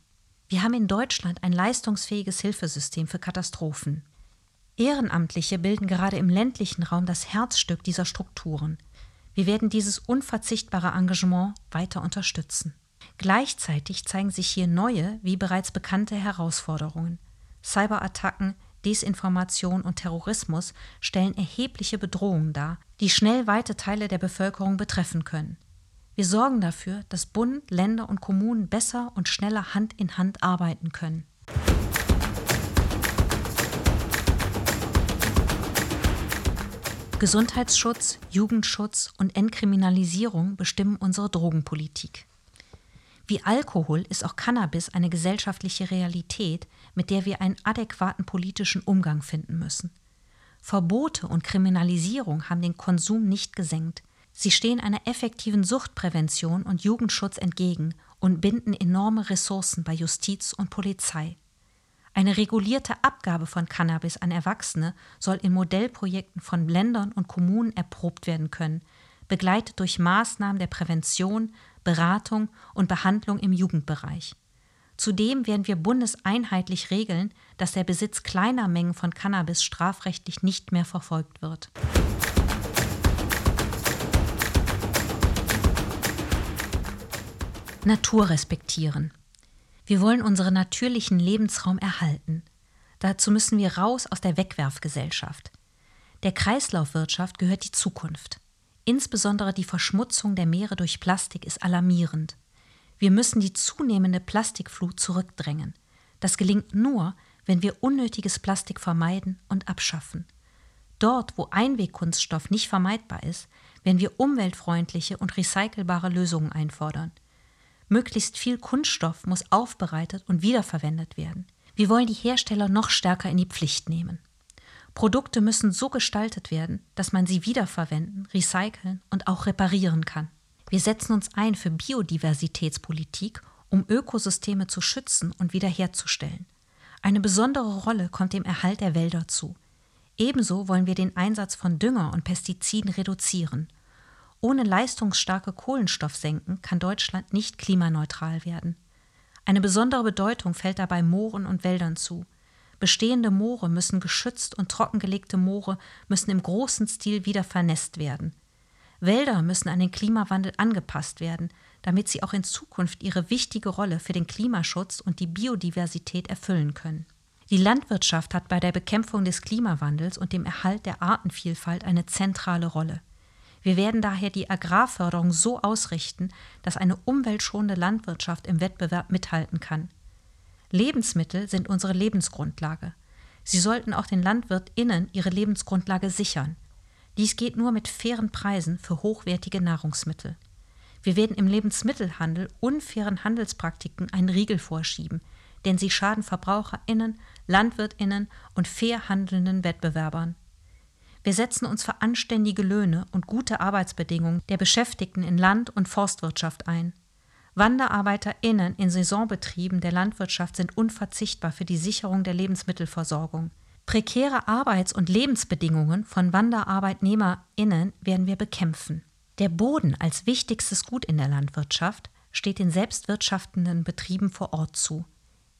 Wir haben in Deutschland ein leistungsfähiges Hilfesystem für Katastrophen. Ehrenamtliche bilden gerade im ländlichen Raum das Herzstück dieser Strukturen. Wir werden dieses unverzichtbare Engagement weiter unterstützen. Gleichzeitig zeigen sich hier neue, wie bereits bekannte Herausforderungen. Cyberattacken, Desinformation und Terrorismus stellen erhebliche Bedrohungen dar, die schnell weite Teile der Bevölkerung betreffen können. Wir sorgen dafür, dass Bund, Länder und Kommunen besser und schneller Hand in Hand arbeiten können. Gesundheitsschutz, Jugendschutz und Entkriminalisierung bestimmen unsere Drogenpolitik. Wie Alkohol ist auch Cannabis eine gesellschaftliche Realität, mit der wir einen adäquaten politischen Umgang finden müssen. Verbote und Kriminalisierung haben den Konsum nicht gesenkt. Sie stehen einer effektiven Suchtprävention und Jugendschutz entgegen und binden enorme Ressourcen bei Justiz und Polizei. Eine regulierte Abgabe von Cannabis an Erwachsene soll in Modellprojekten von Ländern und Kommunen erprobt werden können, begleitet durch Maßnahmen der Prävention, Beratung und Behandlung im Jugendbereich. Zudem werden wir bundeseinheitlich regeln, dass der Besitz kleiner Mengen von Cannabis strafrechtlich nicht mehr verfolgt wird. Natur respektieren. Wir wollen unseren natürlichen Lebensraum erhalten. Dazu müssen wir raus aus der Wegwerfgesellschaft. Der Kreislaufwirtschaft gehört die Zukunft. Insbesondere die Verschmutzung der Meere durch Plastik ist alarmierend. Wir müssen die zunehmende Plastikflut zurückdrängen. Das gelingt nur, wenn wir unnötiges Plastik vermeiden und abschaffen. Dort, wo Einwegkunststoff nicht vermeidbar ist, werden wir umweltfreundliche und recycelbare Lösungen einfordern. Möglichst viel Kunststoff muss aufbereitet und wiederverwendet werden. Wir wollen die Hersteller noch stärker in die Pflicht nehmen. Produkte müssen so gestaltet werden, dass man sie wiederverwenden, recyceln und auch reparieren kann. Wir setzen uns ein für Biodiversitätspolitik, um Ökosysteme zu schützen und wiederherzustellen. Eine besondere Rolle kommt dem Erhalt der Wälder zu. Ebenso wollen wir den Einsatz von Dünger und Pestiziden reduzieren. Ohne leistungsstarke Kohlenstoffsenken kann Deutschland nicht klimaneutral werden. Eine besondere Bedeutung fällt dabei Mooren und Wäldern zu. Bestehende Moore müssen geschützt und trockengelegte Moore müssen im großen Stil wieder vernässt werden. Wälder müssen an den Klimawandel angepasst werden, damit sie auch in Zukunft ihre wichtige Rolle für den Klimaschutz und die Biodiversität erfüllen können. Die Landwirtschaft hat bei der Bekämpfung des Klimawandels und dem Erhalt der Artenvielfalt eine zentrale Rolle. Wir werden daher die Agrarförderung so ausrichten, dass eine umweltschonende Landwirtschaft im Wettbewerb mithalten kann. Lebensmittel sind unsere Lebensgrundlage. Sie sollten auch den LandwirtInnen ihre Lebensgrundlage sichern. Dies geht nur mit fairen Preisen für hochwertige Nahrungsmittel. Wir werden im Lebensmittelhandel unfairen Handelspraktiken einen Riegel vorschieben, denn sie schaden VerbraucherInnen, LandwirtInnen und fair handelnden Wettbewerbern. Wir setzen uns für anständige Löhne und gute Arbeitsbedingungen der Beschäftigten in Land- und Forstwirtschaft ein. WanderarbeiterInnen in Saisonbetrieben der Landwirtschaft sind unverzichtbar für die Sicherung der Lebensmittelversorgung. Prekäre Arbeits- und Lebensbedingungen von WanderarbeitnehmerInnen werden wir bekämpfen. Der Boden als wichtigstes Gut in der Landwirtschaft steht den selbstwirtschaftenden Betrieben vor Ort zu.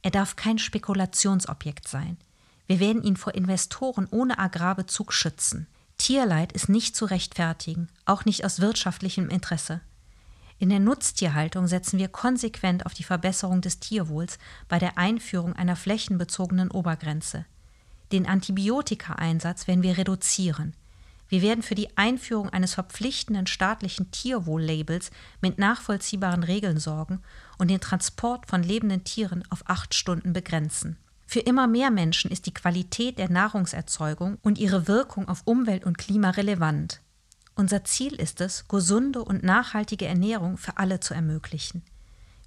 Er darf kein Spekulationsobjekt sein. Wir werden ihn vor Investoren ohne Agrarbezug schützen. Tierleid ist nicht zu rechtfertigen, auch nicht aus wirtschaftlichem Interesse. In der Nutztierhaltung setzen wir konsequent auf die Verbesserung des Tierwohls bei der Einführung einer flächenbezogenen Obergrenze. Den Antibiotikaeinsatz werden wir reduzieren. Wir werden für die Einführung eines verpflichtenden staatlichen Tierwohl-Labels mit nachvollziehbaren Regeln sorgen und den Transport von lebenden Tieren auf acht Stunden begrenzen. Für immer mehr Menschen ist die Qualität der Nahrungserzeugung und ihre Wirkung auf Umwelt und Klima relevant. Unser Ziel ist es, gesunde und nachhaltige Ernährung für alle zu ermöglichen.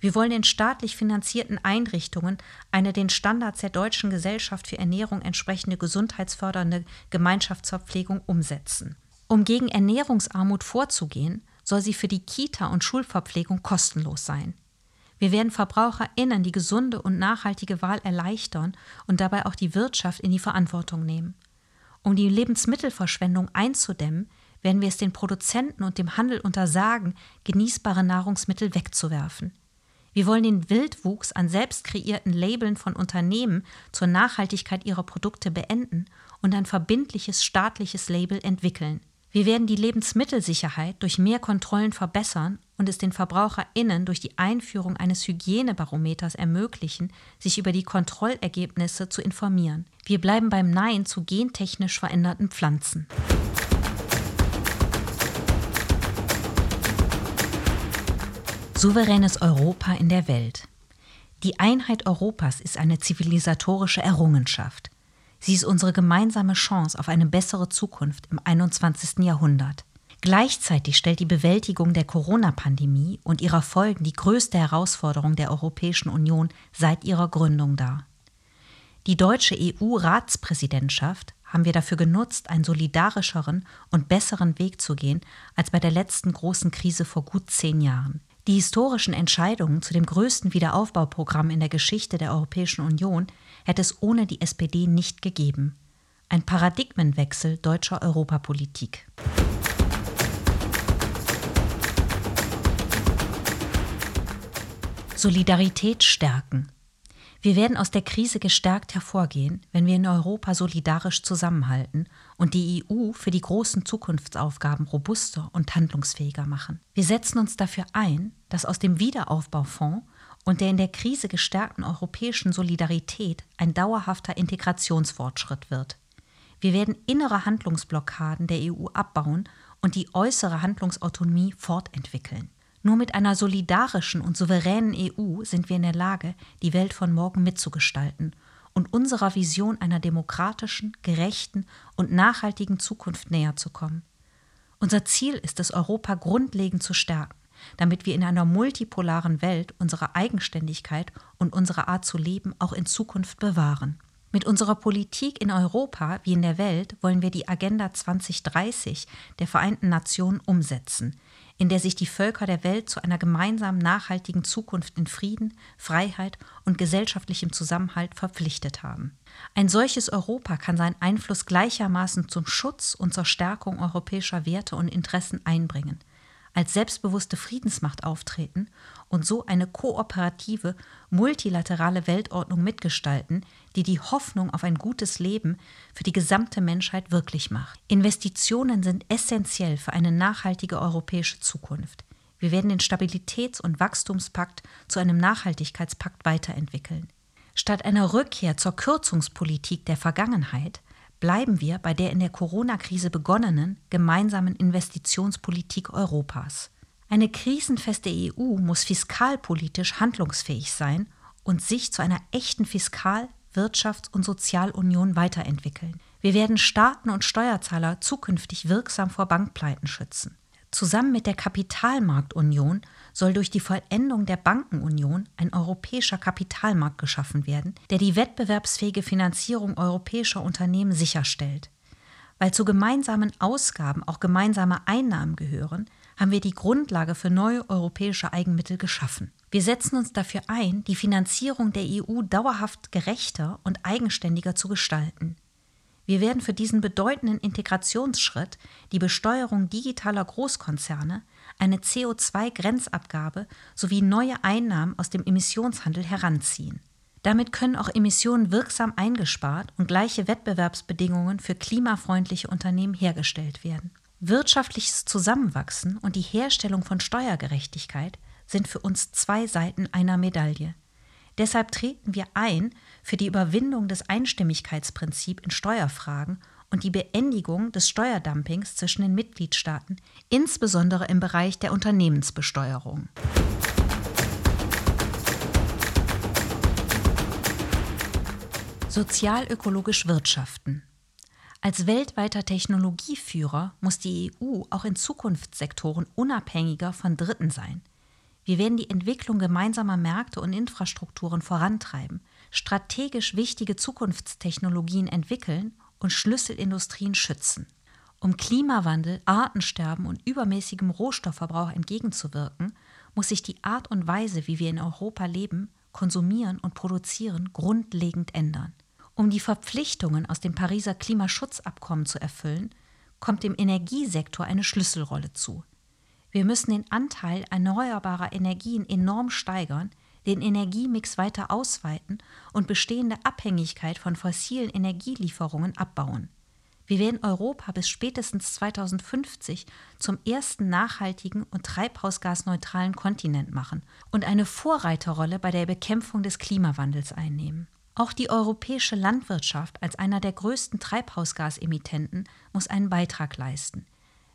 Wir wollen den staatlich finanzierten Einrichtungen eine den Standards der deutschen Gesellschaft für Ernährung entsprechende gesundheitsfördernde Gemeinschaftsverpflegung umsetzen. Um gegen Ernährungsarmut vorzugehen, soll sie für die Kita- und Schulverpflegung kostenlos sein. Wir werden VerbraucherInnen die gesunde und nachhaltige Wahl erleichtern und dabei auch die Wirtschaft in die Verantwortung nehmen. Um die Lebensmittelverschwendung einzudämmen, werden wir es den Produzenten und dem Handel untersagen, genießbare Nahrungsmittel wegzuwerfen. Wir wollen den Wildwuchs an selbst kreierten Labeln von Unternehmen zur Nachhaltigkeit ihrer Produkte beenden und ein verbindliches staatliches Label entwickeln. Wir werden die Lebensmittelsicherheit durch mehr Kontrollen verbessern und es den VerbraucherInnen durch die Einführung eines Hygienebarometers ermöglichen, sich über die Kontrollergebnisse zu informieren. Wir bleiben beim Nein zu gentechnisch veränderten Pflanzen. Souveränes Europa in der Welt. Die Einheit Europas ist eine zivilisatorische Errungenschaft. Sie ist unsere gemeinsame Chance auf eine bessere Zukunft im 21. Jahrhundert. Gleichzeitig stellt die Bewältigung der Corona-Pandemie und ihrer Folgen die größte Herausforderung der Europäischen Union seit ihrer Gründung dar. Die deutsche EU-Ratspräsidentschaft haben wir dafür genutzt, einen solidarischeren und besseren Weg zu gehen als bei der letzten großen Krise vor gut zehn Jahren. Die historischen Entscheidungen zu dem größten Wiederaufbauprogramm in der Geschichte der Europäischen Union hätte es ohne die SPD nicht gegeben. Ein Paradigmenwechsel deutscher Europapolitik. Solidarität stärken. Wir werden aus der Krise gestärkt hervorgehen, wenn wir in Europa solidarisch zusammenhalten und die EU für die großen Zukunftsaufgaben robuster und handlungsfähiger machen. Wir setzen uns dafür ein, dass aus dem Wiederaufbaufonds und der in der Krise gestärkten europäischen Solidarität ein dauerhafter Integrationsfortschritt wird. Wir werden innere Handlungsblockaden der EU abbauen und die äußere Handlungsautonomie fortentwickeln. Nur mit einer solidarischen und souveränen EU sind wir in der Lage, die Welt von morgen mitzugestalten und unserer Vision einer demokratischen, gerechten und nachhaltigen Zukunft näher zu kommen. Unser Ziel ist es, Europa grundlegend zu stärken, damit wir in einer multipolaren Welt unsere Eigenständigkeit und unsere Art zu leben auch in Zukunft bewahren. Mit unserer Politik in Europa wie in der Welt wollen wir die Agenda 2030 der Vereinten Nationen umsetzen, in der sich die Völker der Welt zu einer gemeinsamen nachhaltigen Zukunft in Frieden, Freiheit und gesellschaftlichem Zusammenhalt verpflichtet haben. Ein solches Europa kann seinen Einfluss gleichermaßen zum Schutz und zur Stärkung europäischer Werte und Interessen einbringen – als selbstbewusste Friedensmacht auftreten und so eine kooperative, multilaterale Weltordnung mitgestalten, die die Hoffnung auf ein gutes Leben für die gesamte Menschheit wirklich macht. Investitionen sind essentiell für eine nachhaltige europäische Zukunft. Wir werden den Stabilitäts- und Wachstumspakt zu einem Nachhaltigkeitspakt weiterentwickeln. Statt einer Rückkehr zur Kürzungspolitik der Vergangenheit bleiben wir bei der in der Corona-Krise begonnenen gemeinsamen Investitionspolitik Europas. Eine krisenfeste EU muss fiskalpolitisch handlungsfähig sein und sich zu einer echten Fiskal-, Wirtschafts- und Sozialunion weiterentwickeln. Wir werden Staaten und Steuerzahler zukünftig wirksam vor Bankpleiten schützen. Zusammen mit der Kapitalmarktunion soll durch die Vollendung der Bankenunion ein europäischer Kapitalmarkt geschaffen werden, der die wettbewerbsfähige Finanzierung europäischer Unternehmen sicherstellt. Weil zu gemeinsamen Ausgaben auch gemeinsame Einnahmen gehören, haben wir die Grundlage für neue europäische Eigenmittel geschaffen. Wir setzen uns dafür ein, die Finanzierung der EU dauerhaft gerechter und eigenständiger zu gestalten. Wir werden für diesen bedeutenden Integrationsschritt, die Besteuerung digitaler Großkonzerne, eine CO2-Grenzabgabe sowie neue Einnahmen aus dem Emissionshandel heranziehen. Damit können auch Emissionen wirksam eingespart und gleiche Wettbewerbsbedingungen für klimafreundliche Unternehmen hergestellt werden. Wirtschaftliches Zusammenwachsen und die Herstellung von Steuergerechtigkeit sind für uns zwei Seiten einer Medaille. Deshalb treten wir ein für die Überwindung des Einstimmigkeitsprinzips in Steuerfragen und die Beendigung des Steuerdumpings zwischen den Mitgliedstaaten, insbesondere im Bereich der Unternehmensbesteuerung. Sozialökologisch wirtschaften. Als weltweiter Technologieführer muss die EU auch in Zukunftssektoren unabhängiger von Dritten sein. Wir werden die Entwicklung gemeinsamer Märkte und Infrastrukturen vorantreiben, strategisch wichtige Zukunftstechnologien entwickeln und Schlüsselindustrien schützen. Um Klimawandel, Artensterben und übermäßigem Rohstoffverbrauch entgegenzuwirken, muss sich die Art und Weise, wie wir in Europa leben, konsumieren und produzieren, grundlegend ändern. Um die Verpflichtungen aus dem Pariser Klimaschutzabkommen zu erfüllen, kommt dem Energiesektor eine Schlüsselrolle zu. Wir müssen den Anteil erneuerbarer Energien enorm steigern, den Energiemix weiter ausweiten und bestehende Abhängigkeit von fossilen Energielieferungen abbauen. Wir werden Europa bis spätestens 2050 zum ersten nachhaltigen und treibhausgasneutralen Kontinent machen und eine Vorreiterrolle bei der Bekämpfung des Klimawandels einnehmen. Auch die europäische Landwirtschaft als einer der größten Treibhausgasemittenten muss einen Beitrag leisten.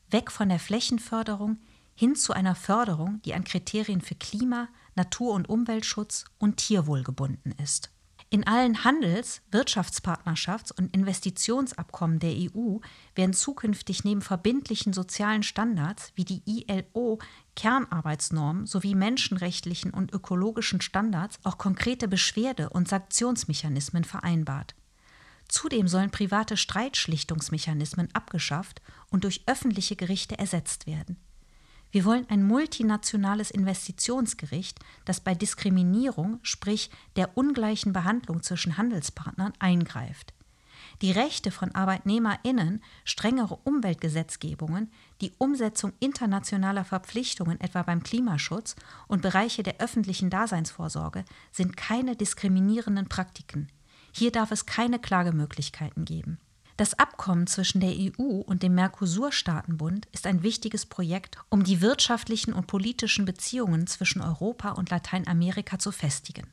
Weg von der Flächenförderung hin zu einer Förderung, die an Kriterien für Klima, Natur- und Umweltschutz und Tierwohl gebunden ist. In allen Handels-, Wirtschaftspartnerschafts- und Investitionsabkommen der EU werden zukünftig neben verbindlichen sozialen Standards wie die ILO Kernarbeitsnormen sowie menschenrechtlichen und ökologischen Standards auch konkrete Beschwerde- und Sanktionsmechanismen vereinbart. Zudem sollen private Streitschlichtungsmechanismen abgeschafft und durch öffentliche Gerichte ersetzt werden. Wir wollen ein multinationales Investitionsgericht, das bei Diskriminierung, sprich der ungleichen Behandlung zwischen Handelspartnern, eingreift. Die Rechte von Arbeitnehmerinnen, strengere Umweltgesetzgebungen, die Umsetzung internationaler Verpflichtungen etwa beim Klimaschutz und Bereiche der öffentlichen Daseinsvorsorge sind keine diskriminierenden Praktiken. Hier darf es keine Klagemöglichkeiten geben. Das Abkommen zwischen der EU und dem Mercosur-Staatenbund ist ein wichtiges Projekt, um die wirtschaftlichen und politischen Beziehungen zwischen Europa und Lateinamerika zu festigen.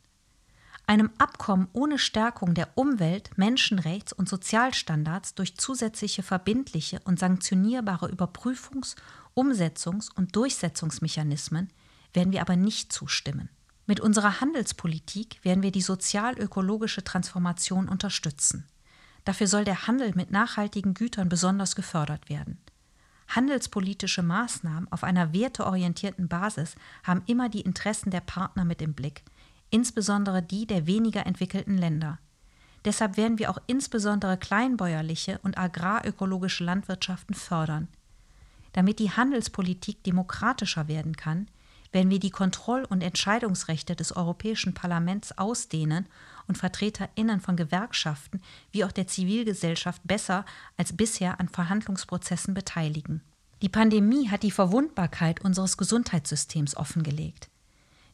Einem Abkommen ohne Stärkung der Umwelt-, Menschenrechts- und Sozialstandards durch zusätzliche verbindliche und sanktionierbare Überprüfungs-, Umsetzungs- und Durchsetzungsmechanismen werden wir aber nicht zustimmen. Mit unserer Handelspolitik werden wir die sozial-ökologische Transformation unterstützen. Dafür soll der Handel mit nachhaltigen Gütern besonders gefördert werden. Handelspolitische Maßnahmen auf einer werteorientierten Basis haben immer die Interessen der Partner mit im Blick, insbesondere die der weniger entwickelten Länder. Deshalb werden wir auch insbesondere kleinbäuerliche und agrarökologische Landwirtschaften fördern. Damit die Handelspolitik demokratischer werden kann, werden wir die Kontroll- und Entscheidungsrechte des Europäischen Parlaments ausdehnen und Vertreterinnen von Gewerkschaften wie auch der Zivilgesellschaft besser als bisher an Verhandlungsprozessen beteiligen. Die Pandemie hat die Verwundbarkeit unseres Gesundheitssystems offengelegt.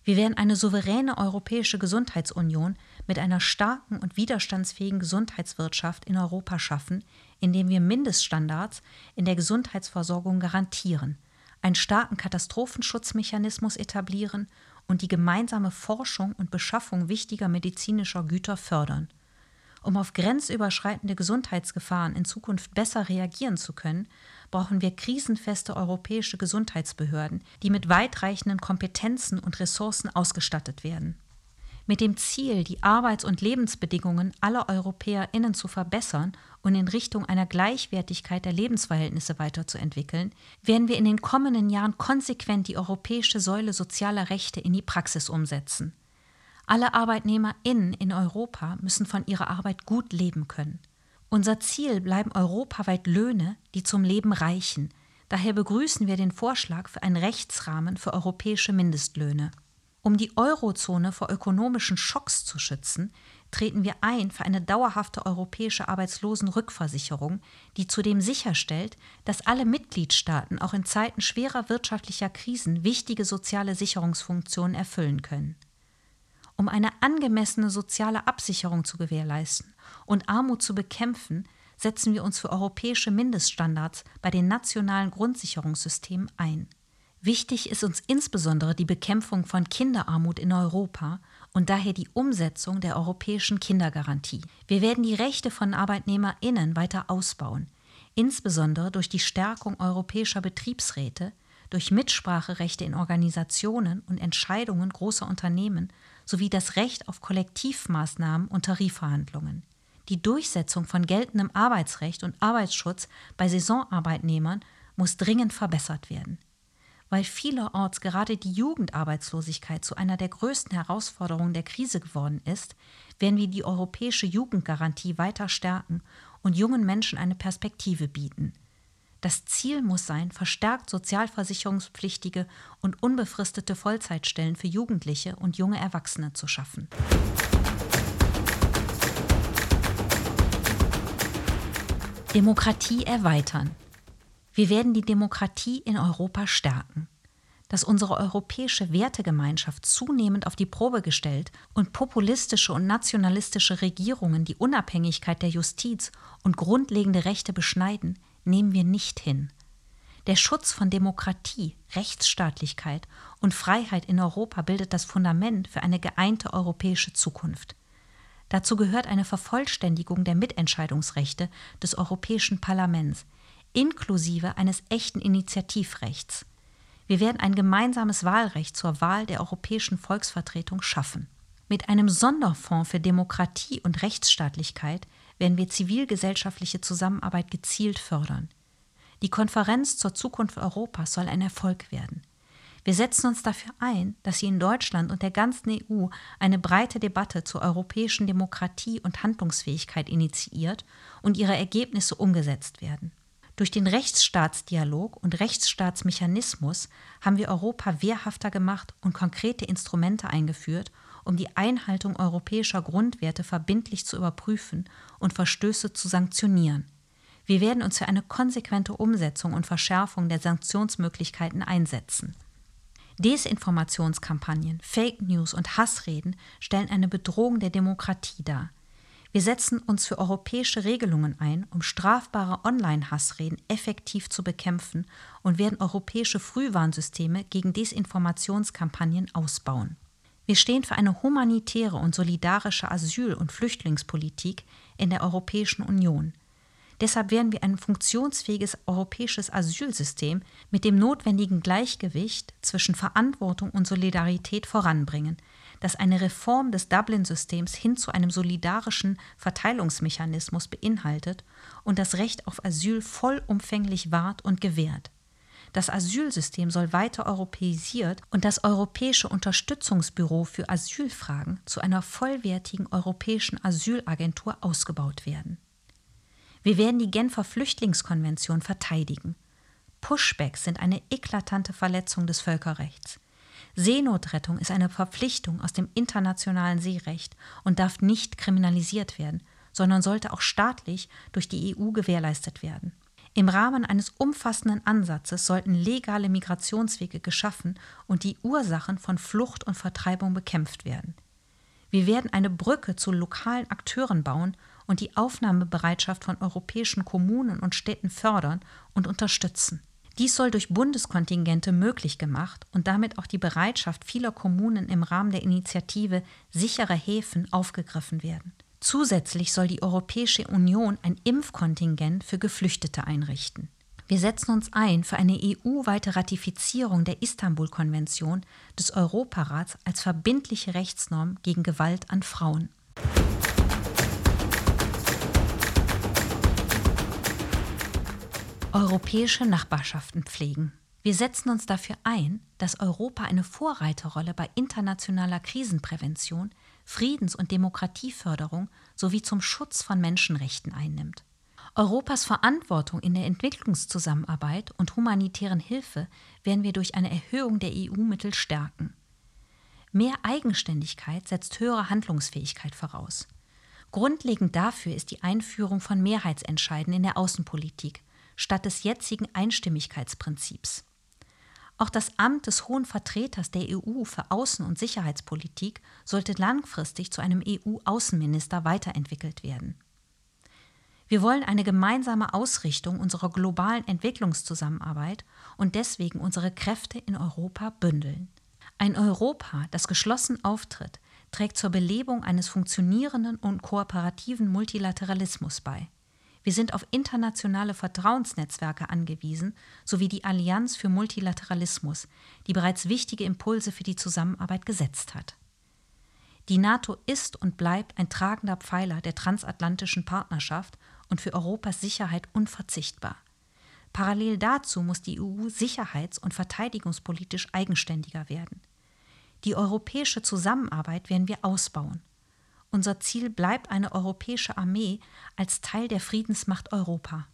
Wir werden eine souveräne europäische Gesundheitsunion mit einer starken und widerstandsfähigen Gesundheitswirtschaft in Europa schaffen, indem wir Mindeststandards in der Gesundheitsversorgung garantieren – einen starken Katastrophenschutzmechanismus etablieren und die gemeinsame Forschung und Beschaffung wichtiger medizinischer Güter fördern. Um auf grenzüberschreitende Gesundheitsgefahren in Zukunft besser reagieren zu können, brauchen wir krisenfeste europäische Gesundheitsbehörden, die mit weitreichenden Kompetenzen und Ressourcen ausgestattet werden. Mit dem Ziel, die Arbeits- und Lebensbedingungen aller EuropäerInnen zu verbessern und in Richtung einer Gleichwertigkeit der Lebensverhältnisse weiterzuentwickeln, werden wir in den kommenden Jahren konsequent die europäische Säule sozialer Rechte in die Praxis umsetzen. Alle ArbeitnehmerInnen in Europa müssen von ihrer Arbeit gut leben können. Unser Ziel bleiben europaweit Löhne, die zum Leben reichen. Daher begrüßen wir den Vorschlag für einen Rechtsrahmen für europäische Mindestlöhne. Um die Eurozone vor ökonomischen Schocks zu schützen, treten wir ein für eine dauerhafte europäische Arbeitslosenrückversicherung, die zudem sicherstellt, dass alle Mitgliedstaaten auch in Zeiten schwerer wirtschaftlicher Krisen wichtige soziale Sicherungsfunktionen erfüllen können. Um eine angemessene soziale Absicherung zu gewährleisten und Armut zu bekämpfen, setzen wir uns für europäische Mindeststandards bei den nationalen Grundsicherungssystemen ein. Wichtig ist uns insbesondere die Bekämpfung von Kinderarmut in Europa und daher die Umsetzung der europäischen Kindergarantie. Wir werden die Rechte von Arbeitnehmerinnen weiter ausbauen, insbesondere durch die Stärkung europäischer Betriebsräte, durch Mitspracherechte in Organisationen und Entscheidungen großer Unternehmen sowie das Recht auf Kollektivmaßnahmen und Tarifverhandlungen. Die Durchsetzung von geltendem Arbeitsrecht und Arbeitsschutz bei Saisonarbeitnehmern muss dringend verbessert werden weil vielerorts gerade die Jugendarbeitslosigkeit zu einer der größten Herausforderungen der Krise geworden ist, werden wir die europäische Jugendgarantie weiter stärken und jungen Menschen eine Perspektive bieten. Das Ziel muss sein, verstärkt sozialversicherungspflichtige und unbefristete Vollzeitstellen für Jugendliche und junge Erwachsene zu schaffen. Demokratie erweitern. Wir werden die Demokratie in Europa stärken. Dass unsere europäische Wertegemeinschaft zunehmend auf die Probe gestellt und populistische und nationalistische Regierungen die Unabhängigkeit der Justiz und grundlegende Rechte beschneiden, nehmen wir nicht hin. Der Schutz von Demokratie, Rechtsstaatlichkeit und Freiheit in Europa bildet das Fundament für eine geeinte europäische Zukunft. Dazu gehört eine Vervollständigung der Mitentscheidungsrechte des Europäischen Parlaments, inklusive eines echten Initiativrechts. Wir werden ein gemeinsames Wahlrecht zur Wahl der europäischen Volksvertretung schaffen. Mit einem Sonderfonds für Demokratie und Rechtsstaatlichkeit werden wir zivilgesellschaftliche Zusammenarbeit gezielt fördern. Die Konferenz zur Zukunft Europas soll ein Erfolg werden. Wir setzen uns dafür ein, dass sie in Deutschland und der ganzen EU eine breite Debatte zur europäischen Demokratie und Handlungsfähigkeit initiiert und ihre Ergebnisse umgesetzt werden. Durch den Rechtsstaatsdialog und Rechtsstaatsmechanismus haben wir Europa wehrhafter gemacht und konkrete Instrumente eingeführt, um die Einhaltung europäischer Grundwerte verbindlich zu überprüfen und Verstöße zu sanktionieren. Wir werden uns für eine konsequente Umsetzung und Verschärfung der Sanktionsmöglichkeiten einsetzen. Desinformationskampagnen, Fake News und Hassreden stellen eine Bedrohung der Demokratie dar. Wir setzen uns für europäische Regelungen ein, um strafbare Online-Hassreden effektiv zu bekämpfen und werden europäische Frühwarnsysteme gegen Desinformationskampagnen ausbauen. Wir stehen für eine humanitäre und solidarische Asyl- und Flüchtlingspolitik in der Europäischen Union. Deshalb werden wir ein funktionsfähiges europäisches Asylsystem mit dem notwendigen Gleichgewicht zwischen Verantwortung und Solidarität voranbringen, das eine Reform des Dublin-Systems hin zu einem solidarischen Verteilungsmechanismus beinhaltet und das Recht auf Asyl vollumfänglich wahrt und gewährt. Das Asylsystem soll weiter europäisiert und das Europäische Unterstützungsbüro für Asylfragen zu einer vollwertigen europäischen Asylagentur ausgebaut werden. Wir werden die Genfer Flüchtlingskonvention verteidigen. Pushbacks sind eine eklatante Verletzung des Völkerrechts. Seenotrettung ist eine Verpflichtung aus dem internationalen Seerecht und darf nicht kriminalisiert werden, sondern sollte auch staatlich durch die EU gewährleistet werden. Im Rahmen eines umfassenden Ansatzes sollten legale Migrationswege geschaffen und die Ursachen von Flucht und Vertreibung bekämpft werden. Wir werden eine Brücke zu lokalen Akteuren bauen und die Aufnahmebereitschaft von europäischen Kommunen und Städten fördern und unterstützen. Dies soll durch Bundeskontingente möglich gemacht und damit auch die Bereitschaft vieler Kommunen im Rahmen der Initiative Sichere Häfen aufgegriffen werden. Zusätzlich soll die Europäische Union ein Impfkontingent für Geflüchtete einrichten. Wir setzen uns ein für eine EU-weite Ratifizierung der Istanbul-Konvention des Europarats als verbindliche Rechtsnorm gegen Gewalt an Frauen. Europäische Nachbarschaften pflegen. Wir setzen uns dafür ein, dass Europa eine Vorreiterrolle bei internationaler Krisenprävention, Friedens- und Demokratieförderung sowie zum Schutz von Menschenrechten einnimmt. Europas Verantwortung in der Entwicklungszusammenarbeit und humanitären Hilfe werden wir durch eine Erhöhung der EU-Mittel stärken. Mehr Eigenständigkeit setzt höhere Handlungsfähigkeit voraus. Grundlegend dafür ist die Einführung von Mehrheitsentscheiden in der Außenpolitik statt des jetzigen Einstimmigkeitsprinzips. Auch das Amt des Hohen Vertreters der EU für Außen- und Sicherheitspolitik sollte langfristig zu einem EU-Außenminister weiterentwickelt werden. Wir wollen eine gemeinsame Ausrichtung unserer globalen Entwicklungszusammenarbeit und deswegen unsere Kräfte in Europa bündeln. Ein Europa, das geschlossen auftritt, trägt zur Belebung eines funktionierenden und kooperativen Multilateralismus bei. Wir sind auf internationale Vertrauensnetzwerke angewiesen, sowie die Allianz für Multilateralismus, die bereits wichtige Impulse für die Zusammenarbeit gesetzt hat. Die NATO ist und bleibt ein tragender Pfeiler der transatlantischen Partnerschaft und für Europas Sicherheit unverzichtbar. Parallel dazu muss die EU sicherheits- und verteidigungspolitisch eigenständiger werden. Die europäische Zusammenarbeit werden wir ausbauen. Unser Ziel bleibt eine europäische Armee als Teil der Friedensmacht Europa.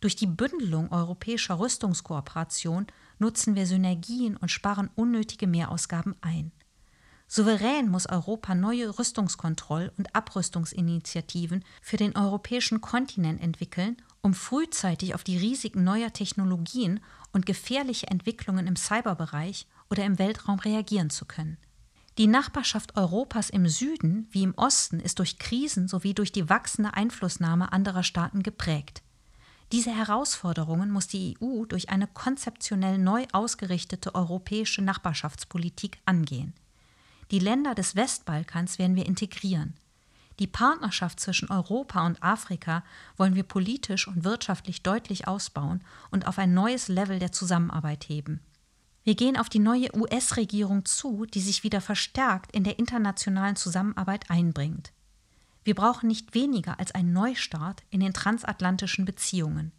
Durch die Bündelung europäischer Rüstungskooperation nutzen wir Synergien und sparen unnötige Mehrausgaben ein. Souverän muss Europa neue Rüstungskontroll- und Abrüstungsinitiativen für den europäischen Kontinent entwickeln, um frühzeitig auf die Risiken neuer Technologien und gefährliche Entwicklungen im Cyberbereich oder im Weltraum reagieren zu können. Die Nachbarschaft Europas im Süden wie im Osten ist durch Krisen sowie durch die wachsende Einflussnahme anderer Staaten geprägt. Diese Herausforderungen muss die EU durch eine konzeptionell neu ausgerichtete europäische Nachbarschaftspolitik angehen. Die Länder des Westbalkans werden wir integrieren. Die Partnerschaft zwischen Europa und Afrika wollen wir politisch und wirtschaftlich deutlich ausbauen und auf ein neues Level der Zusammenarbeit heben. Wir gehen auf die neue US-Regierung zu, die sich wieder verstärkt in der internationalen Zusammenarbeit einbringt. Wir brauchen nicht weniger als einen Neustart in den transatlantischen Beziehungen.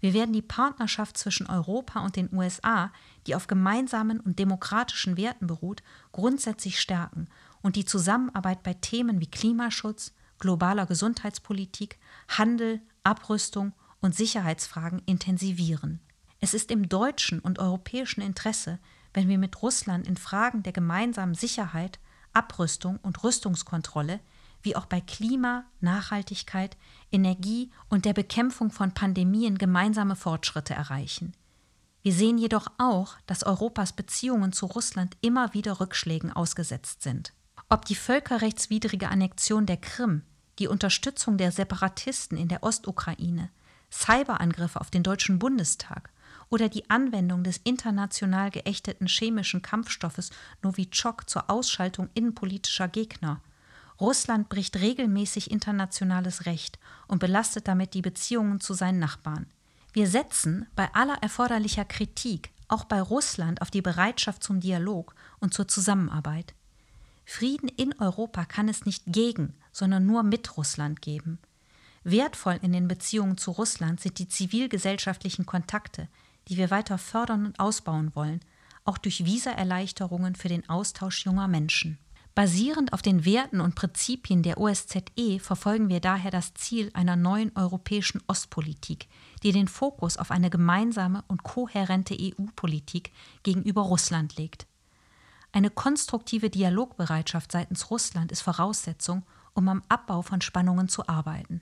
Wir werden die Partnerschaft zwischen Europa und den USA, die auf gemeinsamen und demokratischen Werten beruht, grundsätzlich stärken und die Zusammenarbeit bei Themen wie Klimaschutz, globaler Gesundheitspolitik, Handel, Abrüstung und Sicherheitsfragen intensivieren. Es ist im deutschen und europäischen Interesse, wenn wir mit Russland in Fragen der gemeinsamen Sicherheit, Abrüstung und Rüstungskontrolle wie auch bei Klima, Nachhaltigkeit, Energie und der Bekämpfung von Pandemien gemeinsame Fortschritte erreichen. Wir sehen jedoch auch, dass Europas Beziehungen zu Russland immer wieder Rückschlägen ausgesetzt sind. Ob die völkerrechtswidrige Annexion der Krim, die Unterstützung der Separatisten in der Ostukraine, Cyberangriffe auf den Deutschen Bundestag oder die Anwendung des international geächteten chemischen Kampfstoffes Novichok zur Ausschaltung innenpolitischer Gegner Russland bricht regelmäßig internationales Recht und belastet damit die Beziehungen zu seinen Nachbarn. Wir setzen bei aller erforderlicher Kritik auch bei Russland auf die Bereitschaft zum Dialog und zur Zusammenarbeit. Frieden in Europa kann es nicht gegen, sondern nur mit Russland geben. Wertvoll in den Beziehungen zu Russland sind die zivilgesellschaftlichen Kontakte, die wir weiter fördern und ausbauen wollen, auch durch Visaerleichterungen für den Austausch junger Menschen. Basierend auf den Werten und Prinzipien der OSZE verfolgen wir daher das Ziel einer neuen europäischen Ostpolitik, die den Fokus auf eine gemeinsame und kohärente EU-Politik gegenüber Russland legt. Eine konstruktive Dialogbereitschaft seitens Russland ist Voraussetzung, um am Abbau von Spannungen zu arbeiten.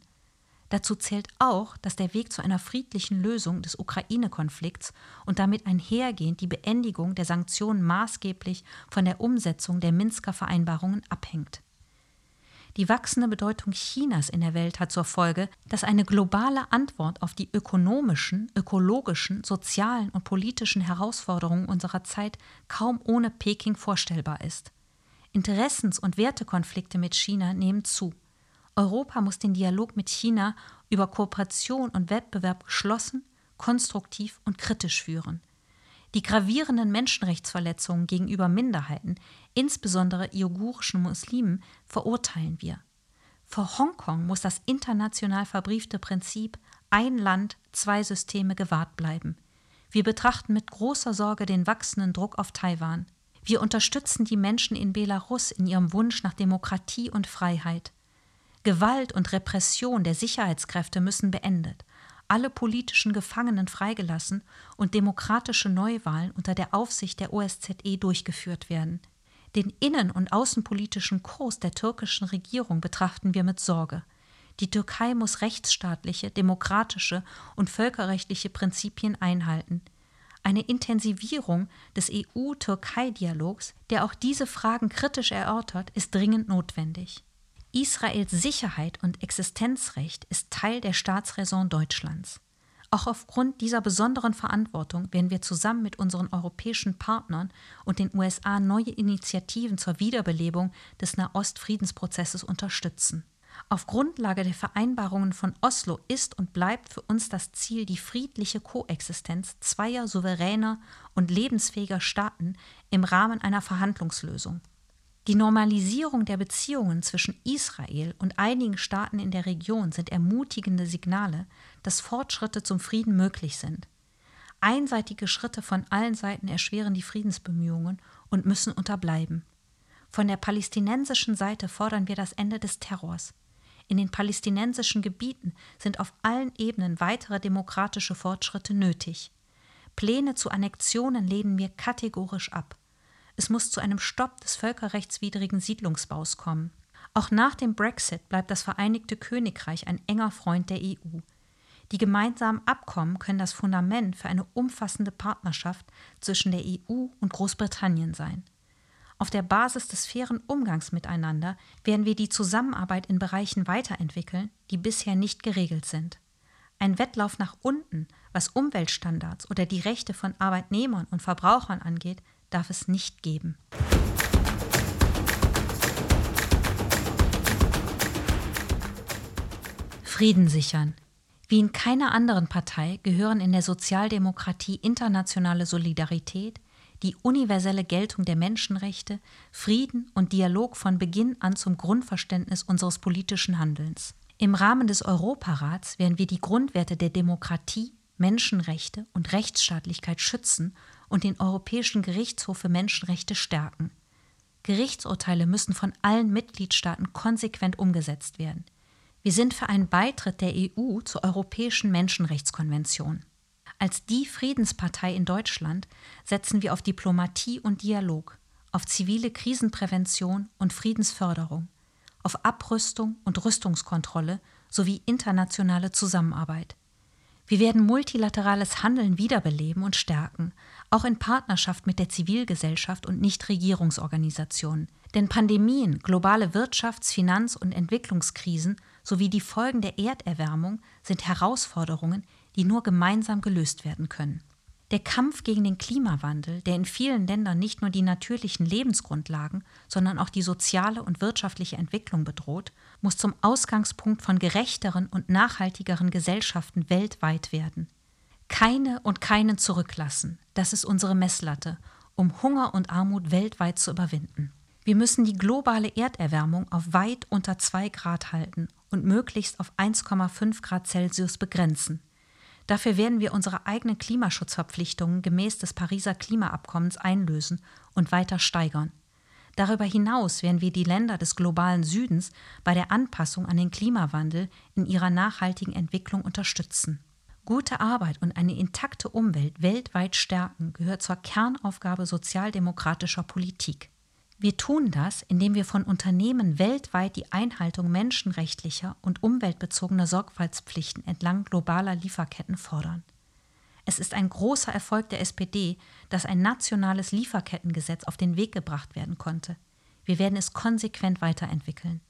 Dazu zählt auch, dass der Weg zu einer friedlichen Lösung des Ukraine-Konflikts und damit einhergehend die Beendigung der Sanktionen maßgeblich von der Umsetzung der Minsker Vereinbarungen abhängt. Die wachsende Bedeutung Chinas in der Welt hat zur Folge, dass eine globale Antwort auf die ökonomischen, ökologischen, sozialen und politischen Herausforderungen unserer Zeit kaum ohne Peking vorstellbar ist. Interessens- und Wertekonflikte mit China nehmen zu. Europa muss den Dialog mit China über Kooperation und Wettbewerb geschlossen, konstruktiv und kritisch führen. Die gravierenden Menschenrechtsverletzungen gegenüber Minderheiten, insbesondere uigurischen Muslimen, verurteilen wir. Vor Hongkong muss das international verbriefte Prinzip ein Land, zwei Systeme gewahrt bleiben. Wir betrachten mit großer Sorge den wachsenden Druck auf Taiwan. Wir unterstützen die Menschen in Belarus in ihrem Wunsch nach Demokratie und Freiheit. Gewalt und Repression der Sicherheitskräfte müssen beendet, alle politischen Gefangenen freigelassen und demokratische Neuwahlen unter der Aufsicht der OSZE durchgeführt werden. Den innen- und außenpolitischen Kurs der türkischen Regierung betrachten wir mit Sorge. Die Türkei muss rechtsstaatliche, demokratische und völkerrechtliche Prinzipien einhalten. Eine Intensivierung des EU-Türkei-Dialogs, der auch diese Fragen kritisch erörtert, ist dringend notwendig. Israels Sicherheit und Existenzrecht ist Teil der Staatsräson Deutschlands. Auch aufgrund dieser besonderen Verantwortung werden wir zusammen mit unseren europäischen Partnern und den USA neue Initiativen zur Wiederbelebung des Nahost-Friedensprozesses unterstützen. Auf Grundlage der Vereinbarungen von Oslo ist und bleibt für uns das Ziel die friedliche Koexistenz zweier souveräner und lebensfähiger Staaten im Rahmen einer Verhandlungslösung. Die Normalisierung der Beziehungen zwischen Israel und einigen Staaten in der Region sind ermutigende Signale, dass Fortschritte zum Frieden möglich sind. Einseitige Schritte von allen Seiten erschweren die Friedensbemühungen und müssen unterbleiben. Von der palästinensischen Seite fordern wir das Ende des Terrors. In den palästinensischen Gebieten sind auf allen Ebenen weitere demokratische Fortschritte nötig. Pläne zu Annexionen lehnen wir kategorisch ab. Es muss zu einem Stopp des völkerrechtswidrigen Siedlungsbaus kommen. Auch nach dem Brexit bleibt das Vereinigte Königreich ein enger Freund der EU. Die gemeinsamen Abkommen können das Fundament für eine umfassende Partnerschaft zwischen der EU und Großbritannien sein. Auf der Basis des fairen Umgangs miteinander werden wir die Zusammenarbeit in Bereichen weiterentwickeln, die bisher nicht geregelt sind. Ein Wettlauf nach unten, was Umweltstandards oder die Rechte von Arbeitnehmern und Verbrauchern angeht, darf es nicht geben. Frieden sichern. Wie in keiner anderen Partei gehören in der Sozialdemokratie internationale Solidarität, die universelle Geltung der Menschenrechte, Frieden und Dialog von Beginn an zum Grundverständnis unseres politischen Handelns. Im Rahmen des Europarats werden wir die Grundwerte der Demokratie, Menschenrechte und Rechtsstaatlichkeit schützen und den Europäischen Gerichtshof für Menschenrechte stärken. Gerichtsurteile müssen von allen Mitgliedstaaten konsequent umgesetzt werden. Wir sind für einen Beitritt der EU zur Europäischen Menschenrechtskonvention. Als die Friedenspartei in Deutschland setzen wir auf Diplomatie und Dialog, auf zivile Krisenprävention und Friedensförderung, auf Abrüstung und Rüstungskontrolle sowie internationale Zusammenarbeit. Wir werden multilaterales Handeln wiederbeleben und stärken, auch in Partnerschaft mit der Zivilgesellschaft und Nichtregierungsorganisationen. Denn Pandemien, globale Wirtschafts-, Finanz- und Entwicklungskrisen sowie die Folgen der Erderwärmung sind Herausforderungen, die nur gemeinsam gelöst werden können. Der Kampf gegen den Klimawandel, der in vielen Ländern nicht nur die natürlichen Lebensgrundlagen, sondern auch die soziale und wirtschaftliche Entwicklung bedroht, muss zum Ausgangspunkt von gerechteren und nachhaltigeren Gesellschaften weltweit werden. Keine und keinen zurücklassen, das ist unsere Messlatte, um Hunger und Armut weltweit zu überwinden. Wir müssen die globale Erderwärmung auf weit unter 2 Grad halten und möglichst auf 1,5 Grad Celsius begrenzen. Dafür werden wir unsere eigenen Klimaschutzverpflichtungen gemäß des Pariser Klimaabkommens einlösen und weiter steigern. Darüber hinaus werden wir die Länder des globalen Südens bei der Anpassung an den Klimawandel in ihrer nachhaltigen Entwicklung unterstützen. Gute Arbeit und eine intakte Umwelt weltweit stärken gehört zur Kernaufgabe sozialdemokratischer Politik. Wir tun das, indem wir von Unternehmen weltweit die Einhaltung menschenrechtlicher und umweltbezogener Sorgfaltspflichten entlang globaler Lieferketten fordern. Es ist ein großer Erfolg der SPD, dass ein nationales Lieferkettengesetz auf den Weg gebracht werden konnte. Wir werden es konsequent weiterentwickeln.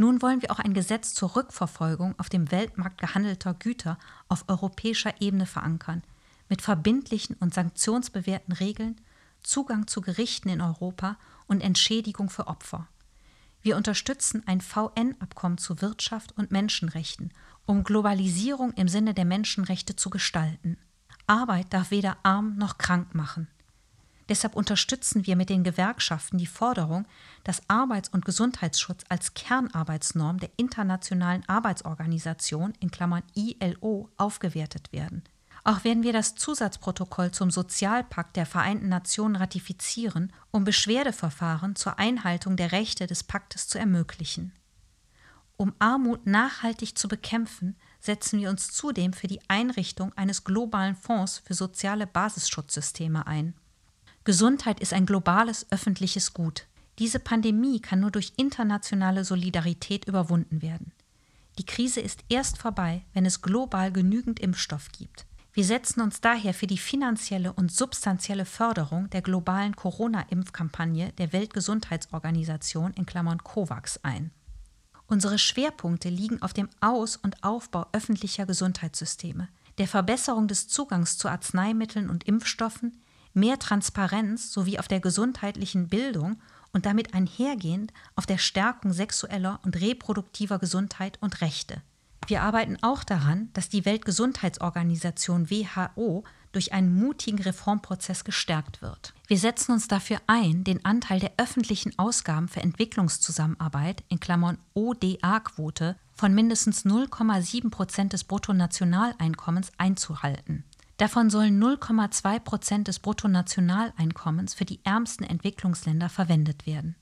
Nun wollen wir auch ein Gesetz zur Rückverfolgung auf dem Weltmarkt gehandelter Güter auf europäischer Ebene verankern, mit verbindlichen und sanktionsbewährten Regeln, Zugang zu Gerichten in Europa und Entschädigung für Opfer. Wir unterstützen ein VN-Abkommen zu Wirtschaft und Menschenrechten, um Globalisierung im Sinne der Menschenrechte zu gestalten. Arbeit darf weder arm noch krank machen. Deshalb unterstützen wir mit den Gewerkschaften die Forderung, dass Arbeits- und Gesundheitsschutz als Kernarbeitsnorm der Internationalen Arbeitsorganisation in Klammern ILO aufgewertet werden. Auch werden wir das Zusatzprotokoll zum Sozialpakt der Vereinten Nationen ratifizieren, um Beschwerdeverfahren zur Einhaltung der Rechte des Paktes zu ermöglichen. Um Armut nachhaltig zu bekämpfen, setzen wir uns zudem für die Einrichtung eines globalen Fonds für soziale Basisschutzsysteme ein. Gesundheit ist ein globales öffentliches Gut. Diese Pandemie kann nur durch internationale Solidarität überwunden werden. Die Krise ist erst vorbei, wenn es global genügend Impfstoff gibt. Wir setzen uns daher für die finanzielle und substanzielle Förderung der globalen Corona-Impfkampagne der Weltgesundheitsorganisation in Klammern COVAX ein. Unsere Schwerpunkte liegen auf dem Aus- und Aufbau öffentlicher Gesundheitssysteme, der Verbesserung des Zugangs zu Arzneimitteln und Impfstoffen, mehr Transparenz sowie auf der gesundheitlichen Bildung und damit einhergehend auf der Stärkung sexueller und reproduktiver Gesundheit und Rechte. Wir arbeiten auch daran, dass die Weltgesundheitsorganisation WHO durch einen mutigen Reformprozess gestärkt wird. Wir setzen uns dafür ein, den Anteil der öffentlichen Ausgaben für Entwicklungszusammenarbeit in Klammern ODA-Quote von mindestens 0,7 Prozent des Bruttonationaleinkommens einzuhalten. Davon sollen 0,2 Prozent des Bruttonationaleinkommens für die ärmsten Entwicklungsländer verwendet werden.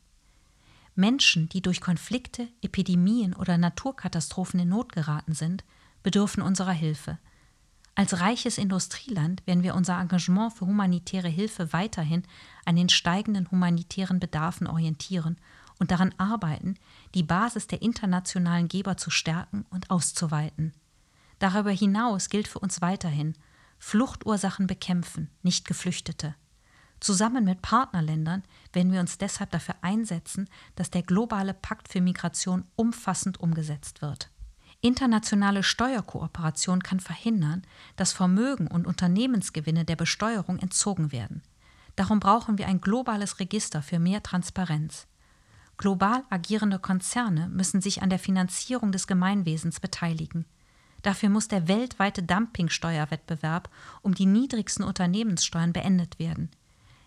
Menschen, die durch Konflikte, Epidemien oder Naturkatastrophen in Not geraten sind, bedürfen unserer Hilfe. Als reiches Industrieland werden wir unser Engagement für humanitäre Hilfe weiterhin an den steigenden humanitären Bedarfen orientieren und daran arbeiten, die Basis der internationalen Geber zu stärken und auszuweiten. Darüber hinaus gilt für uns weiterhin Fluchtursachen bekämpfen, nicht Geflüchtete. Zusammen mit Partnerländern werden wir uns deshalb dafür einsetzen, dass der globale Pakt für Migration umfassend umgesetzt wird. Internationale Steuerkooperation kann verhindern, dass Vermögen und Unternehmensgewinne der Besteuerung entzogen werden. Darum brauchen wir ein globales Register für mehr Transparenz. Global agierende Konzerne müssen sich an der Finanzierung des Gemeinwesens beteiligen. Dafür muss der weltweite Dumpingsteuerwettbewerb um die niedrigsten Unternehmenssteuern beendet werden.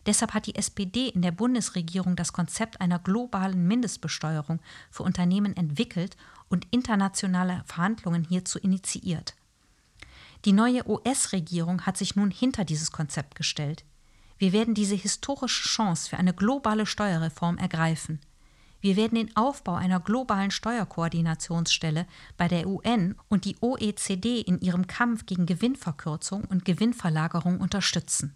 Deshalb hat die SPD in der Bundesregierung das Konzept einer globalen Mindestbesteuerung für Unternehmen entwickelt und internationale Verhandlungen hierzu initiiert. Die neue US-Regierung hat sich nun hinter dieses Konzept gestellt. Wir werden diese historische Chance für eine globale Steuerreform ergreifen. Wir werden den Aufbau einer globalen Steuerkoordinationsstelle bei der UN und die OECD in ihrem Kampf gegen Gewinnverkürzung und Gewinnverlagerung unterstützen.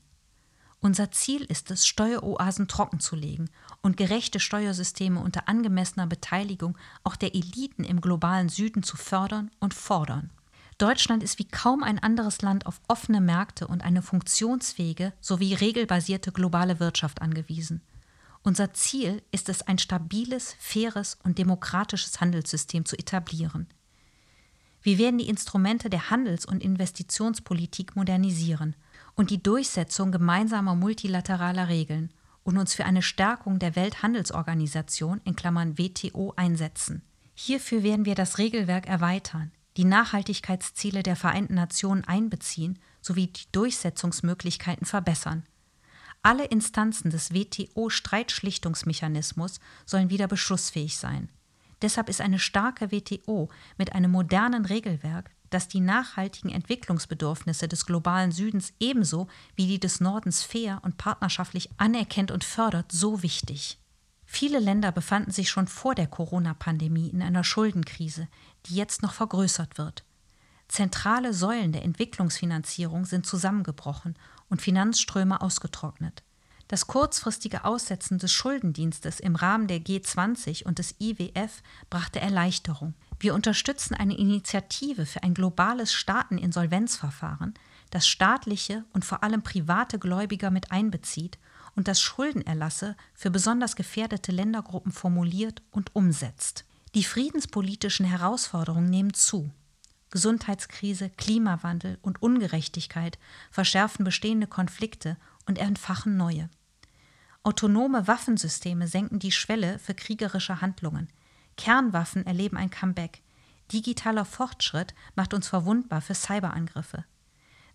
Unser Ziel ist es, Steueroasen trockenzulegen und gerechte Steuersysteme unter angemessener Beteiligung auch der Eliten im globalen Süden zu fördern und fordern. Deutschland ist wie kaum ein anderes Land auf offene Märkte und eine funktionsfähige sowie regelbasierte globale Wirtschaft angewiesen. Unser Ziel ist es, ein stabiles, faires und demokratisches Handelssystem zu etablieren. Wir werden die Instrumente der Handels- und Investitionspolitik modernisieren und die Durchsetzung gemeinsamer multilateraler Regeln und uns für eine Stärkung der Welthandelsorganisation in Klammern WTO einsetzen. Hierfür werden wir das Regelwerk erweitern, die Nachhaltigkeitsziele der Vereinten Nationen einbeziehen sowie die Durchsetzungsmöglichkeiten verbessern alle Instanzen des WTO-Streitschlichtungsmechanismus sollen wieder beschlussfähig sein. Deshalb ist eine starke WTO mit einem modernen Regelwerk, das die nachhaltigen Entwicklungsbedürfnisse des globalen Südens ebenso wie die des Nordens fair und partnerschaftlich anerkennt und fördert, so wichtig. Viele Länder befanden sich schon vor der Corona-Pandemie in einer Schuldenkrise, die jetzt noch vergrößert wird. Zentrale Säulen der Entwicklungsfinanzierung sind zusammengebrochen und Finanzströme ausgetrocknet. Das kurzfristige Aussetzen des Schuldendienstes im Rahmen der G20 und des IWF brachte Erleichterung. Wir unterstützen eine Initiative für ein globales Staateninsolvenzverfahren, das staatliche und vor allem private Gläubiger mit einbezieht und das Schuldenerlasse für besonders gefährdete Ländergruppen formuliert und umsetzt. Die friedenspolitischen Herausforderungen nehmen zu. Gesundheitskrise, Klimawandel und Ungerechtigkeit verschärfen bestehende Konflikte und entfachen neue. Autonome Waffensysteme senken die Schwelle für kriegerische Handlungen. Kernwaffen erleben ein Comeback. Digitaler Fortschritt macht uns verwundbar für Cyberangriffe.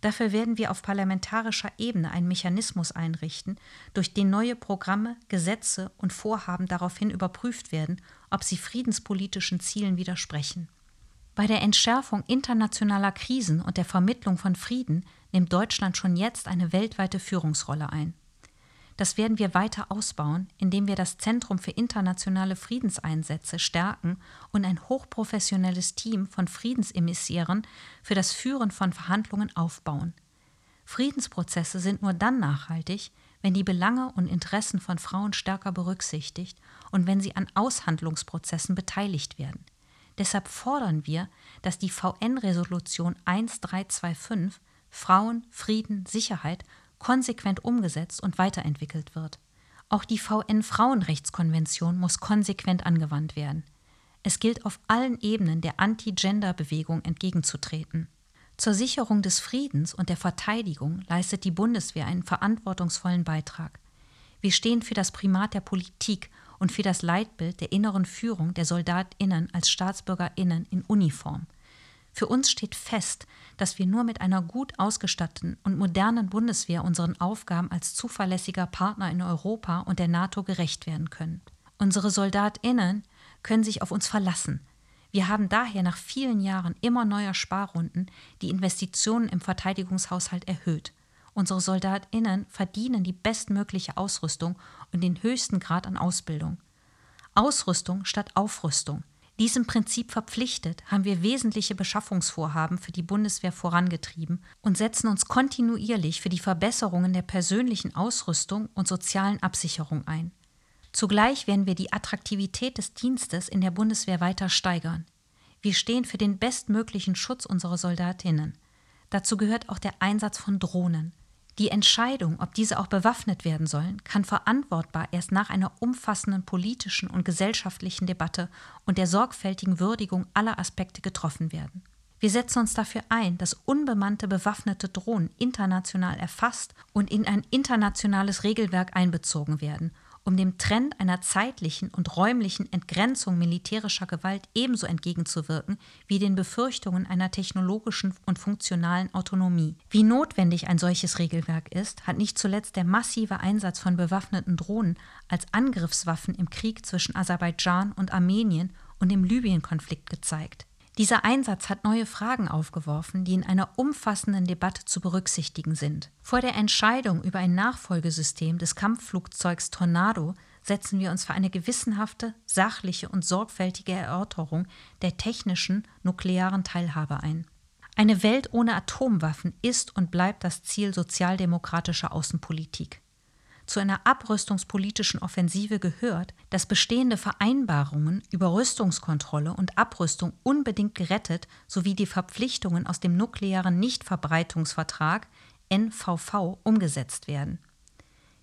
Dafür werden wir auf parlamentarischer Ebene einen Mechanismus einrichten, durch den neue Programme, Gesetze und Vorhaben daraufhin überprüft werden, ob sie friedenspolitischen Zielen widersprechen. Bei der Entschärfung internationaler Krisen und der Vermittlung von Frieden nimmt Deutschland schon jetzt eine weltweite Führungsrolle ein. Das werden wir weiter ausbauen, indem wir das Zentrum für internationale Friedenseinsätze stärken und ein hochprofessionelles Team von Friedensemissären für das Führen von Verhandlungen aufbauen. Friedensprozesse sind nur dann nachhaltig, wenn die Belange und Interessen von Frauen stärker berücksichtigt und wenn sie an Aushandlungsprozessen beteiligt werden. Deshalb fordern wir, dass die VN-Resolution 1325 Frauen, Frieden, Sicherheit konsequent umgesetzt und weiterentwickelt wird. Auch die VN-Frauenrechtskonvention muss konsequent angewandt werden. Es gilt auf allen Ebenen der Anti-Gender-Bewegung entgegenzutreten. Zur Sicherung des Friedens und der Verteidigung leistet die Bundeswehr einen verantwortungsvollen Beitrag. Wir stehen für das Primat der Politik und für das Leitbild der inneren Führung der Soldatinnen als Staatsbürgerinnen in Uniform. Für uns steht fest, dass wir nur mit einer gut ausgestatteten und modernen Bundeswehr unseren Aufgaben als zuverlässiger Partner in Europa und der NATO gerecht werden können. Unsere Soldatinnen können sich auf uns verlassen. Wir haben daher nach vielen Jahren immer neuer Sparrunden die Investitionen im Verteidigungshaushalt erhöht. Unsere Soldatinnen verdienen die bestmögliche Ausrüstung und den höchsten Grad an Ausbildung. Ausrüstung statt Aufrüstung. Diesem Prinzip verpflichtet, haben wir wesentliche Beschaffungsvorhaben für die Bundeswehr vorangetrieben und setzen uns kontinuierlich für die Verbesserungen der persönlichen Ausrüstung und sozialen Absicherung ein. Zugleich werden wir die Attraktivität des Dienstes in der Bundeswehr weiter steigern. Wir stehen für den bestmöglichen Schutz unserer Soldatinnen. Dazu gehört auch der Einsatz von Drohnen. Die Entscheidung, ob diese auch bewaffnet werden sollen, kann verantwortbar erst nach einer umfassenden politischen und gesellschaftlichen Debatte und der sorgfältigen Würdigung aller Aspekte getroffen werden. Wir setzen uns dafür ein, dass unbemannte bewaffnete Drohnen international erfasst und in ein internationales Regelwerk einbezogen werden um dem Trend einer zeitlichen und räumlichen Entgrenzung militärischer Gewalt ebenso entgegenzuwirken wie den Befürchtungen einer technologischen und funktionalen Autonomie. Wie notwendig ein solches Regelwerk ist, hat nicht zuletzt der massive Einsatz von bewaffneten Drohnen als Angriffswaffen im Krieg zwischen Aserbaidschan und Armenien und im Libyen-Konflikt gezeigt. Dieser Einsatz hat neue Fragen aufgeworfen, die in einer umfassenden Debatte zu berücksichtigen sind. Vor der Entscheidung über ein Nachfolgesystem des Kampfflugzeugs Tornado setzen wir uns für eine gewissenhafte, sachliche und sorgfältige Erörterung der technischen nuklearen Teilhabe ein. Eine Welt ohne Atomwaffen ist und bleibt das Ziel sozialdemokratischer Außenpolitik zu einer abrüstungspolitischen Offensive gehört, dass bestehende Vereinbarungen über Rüstungskontrolle und Abrüstung unbedingt gerettet sowie die Verpflichtungen aus dem nuklearen Nichtverbreitungsvertrag NVV umgesetzt werden.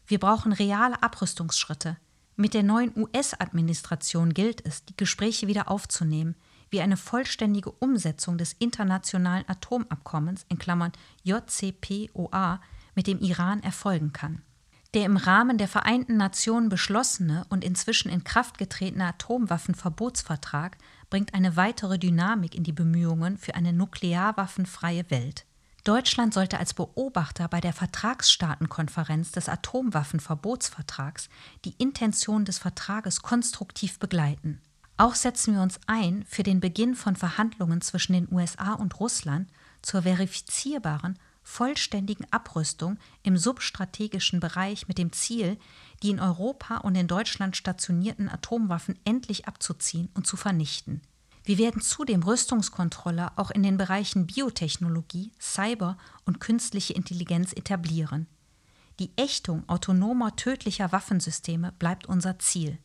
Wir brauchen reale Abrüstungsschritte. Mit der neuen US-Administration gilt es, die Gespräche wieder aufzunehmen, wie eine vollständige Umsetzung des internationalen Atomabkommens in Klammern JCPOA mit dem Iran erfolgen kann. Der im Rahmen der Vereinten Nationen beschlossene und inzwischen in Kraft getretene Atomwaffenverbotsvertrag bringt eine weitere Dynamik in die Bemühungen für eine nuklearwaffenfreie Welt. Deutschland sollte als Beobachter bei der Vertragsstaatenkonferenz des Atomwaffenverbotsvertrags die Intention des Vertrages konstruktiv begleiten. Auch setzen wir uns ein für den Beginn von Verhandlungen zwischen den USA und Russland zur verifizierbaren vollständigen Abrüstung im substrategischen Bereich mit dem Ziel, die in Europa und in Deutschland stationierten Atomwaffen endlich abzuziehen und zu vernichten. Wir werden zudem Rüstungskontrolle auch in den Bereichen Biotechnologie, Cyber und künstliche Intelligenz etablieren. Die Ächtung autonomer tödlicher Waffensysteme bleibt unser Ziel.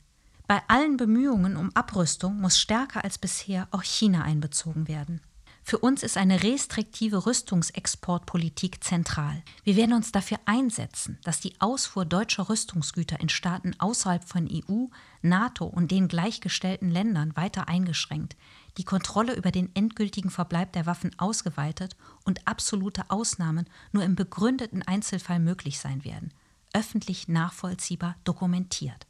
Bei allen Bemühungen um Abrüstung muss stärker als bisher auch China einbezogen werden. Für uns ist eine restriktive Rüstungsexportpolitik zentral. Wir werden uns dafür einsetzen, dass die Ausfuhr deutscher Rüstungsgüter in Staaten außerhalb von EU, NATO und den gleichgestellten Ländern weiter eingeschränkt, die Kontrolle über den endgültigen Verbleib der Waffen ausgeweitet und absolute Ausnahmen nur im begründeten Einzelfall möglich sein werden, öffentlich nachvollziehbar dokumentiert.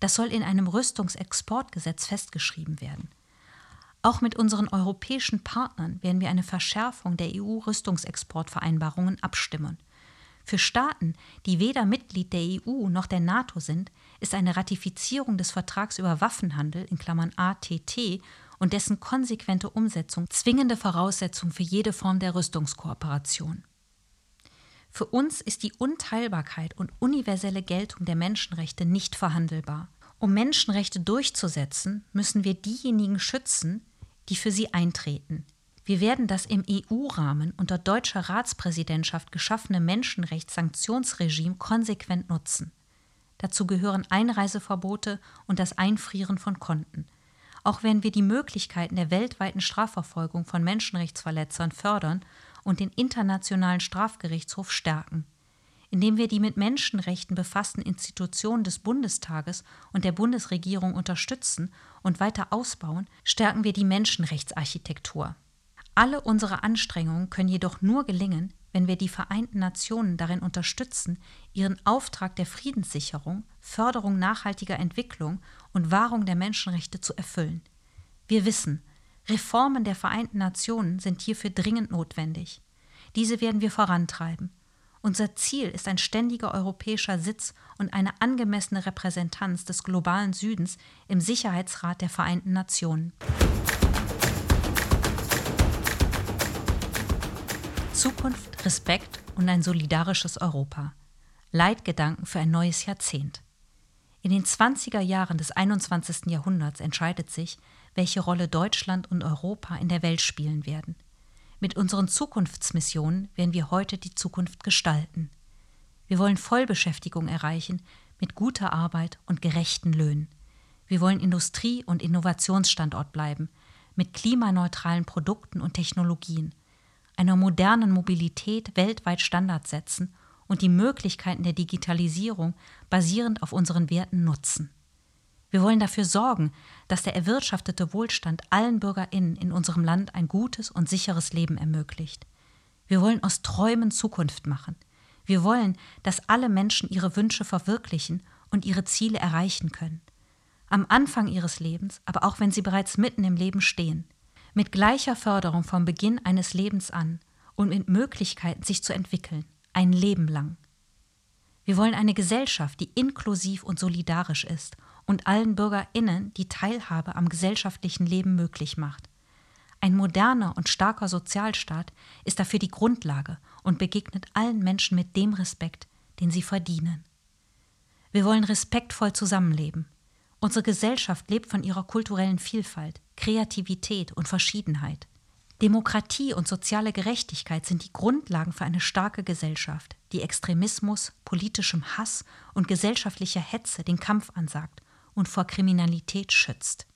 Das soll in einem Rüstungsexportgesetz festgeschrieben werden. Auch mit unseren europäischen Partnern werden wir eine Verschärfung der EU-Rüstungsexportvereinbarungen abstimmen. Für Staaten, die weder Mitglied der EU noch der NATO sind, ist eine Ratifizierung des Vertrags über Waffenhandel in Klammern ATT und dessen konsequente Umsetzung zwingende Voraussetzung für jede Form der Rüstungskooperation. Für uns ist die Unteilbarkeit und universelle Geltung der Menschenrechte nicht verhandelbar. Um Menschenrechte durchzusetzen, müssen wir diejenigen schützen, die für sie eintreten. Wir werden das im EU-Rahmen unter deutscher Ratspräsidentschaft geschaffene Menschenrechtssanktionsregime konsequent nutzen. Dazu gehören Einreiseverbote und das Einfrieren von Konten. Auch werden wir die Möglichkeiten der weltweiten Strafverfolgung von Menschenrechtsverletzern fördern und den Internationalen Strafgerichtshof stärken. Indem wir die mit Menschenrechten befassten Institutionen des Bundestages und der Bundesregierung unterstützen und weiter ausbauen, stärken wir die Menschenrechtsarchitektur. Alle unsere Anstrengungen können jedoch nur gelingen, wenn wir die Vereinten Nationen darin unterstützen, ihren Auftrag der Friedenssicherung, Förderung nachhaltiger Entwicklung und Wahrung der Menschenrechte zu erfüllen. Wir wissen, Reformen der Vereinten Nationen sind hierfür dringend notwendig. Diese werden wir vorantreiben. Unser Ziel ist ein ständiger europäischer Sitz und eine angemessene Repräsentanz des globalen Südens im Sicherheitsrat der Vereinten Nationen. Zukunft, Respekt und ein solidarisches Europa. Leitgedanken für ein neues Jahrzehnt. In den 20er Jahren des 21. Jahrhunderts entscheidet sich, welche Rolle Deutschland und Europa in der Welt spielen werden. Mit unseren Zukunftsmissionen werden wir heute die Zukunft gestalten. Wir wollen Vollbeschäftigung erreichen mit guter Arbeit und gerechten Löhnen. Wir wollen Industrie- und Innovationsstandort bleiben, mit klimaneutralen Produkten und Technologien, einer modernen Mobilität weltweit Standards setzen und die Möglichkeiten der Digitalisierung basierend auf unseren Werten nutzen. Wir wollen dafür sorgen, dass der erwirtschaftete Wohlstand allen Bürgerinnen in unserem Land ein gutes und sicheres Leben ermöglicht. Wir wollen aus Träumen Zukunft machen. Wir wollen, dass alle Menschen ihre Wünsche verwirklichen und ihre Ziele erreichen können. Am Anfang ihres Lebens, aber auch wenn sie bereits mitten im Leben stehen. Mit gleicher Förderung vom Beginn eines Lebens an und mit Möglichkeiten, sich zu entwickeln. Ein Leben lang. Wir wollen eine Gesellschaft, die inklusiv und solidarisch ist und allen BürgerInnen die Teilhabe am gesellschaftlichen Leben möglich macht. Ein moderner und starker Sozialstaat ist dafür die Grundlage und begegnet allen Menschen mit dem Respekt, den sie verdienen. Wir wollen respektvoll zusammenleben. Unsere Gesellschaft lebt von ihrer kulturellen Vielfalt, Kreativität und Verschiedenheit. Demokratie und soziale Gerechtigkeit sind die Grundlagen für eine starke Gesellschaft, die Extremismus, politischem Hass und gesellschaftlicher Hetze den Kampf ansagt und vor Kriminalität schützt.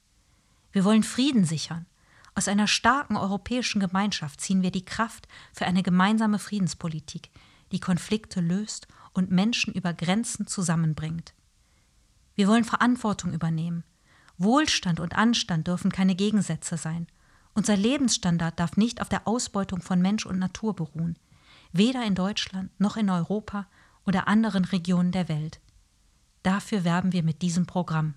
Wir wollen Frieden sichern. Aus einer starken europäischen Gemeinschaft ziehen wir die Kraft für eine gemeinsame Friedenspolitik, die Konflikte löst und Menschen über Grenzen zusammenbringt. Wir wollen Verantwortung übernehmen. Wohlstand und Anstand dürfen keine Gegensätze sein. Unser Lebensstandard darf nicht auf der Ausbeutung von Mensch und Natur beruhen, weder in Deutschland noch in Europa oder anderen Regionen der Welt. Dafür werben wir mit diesem Programm.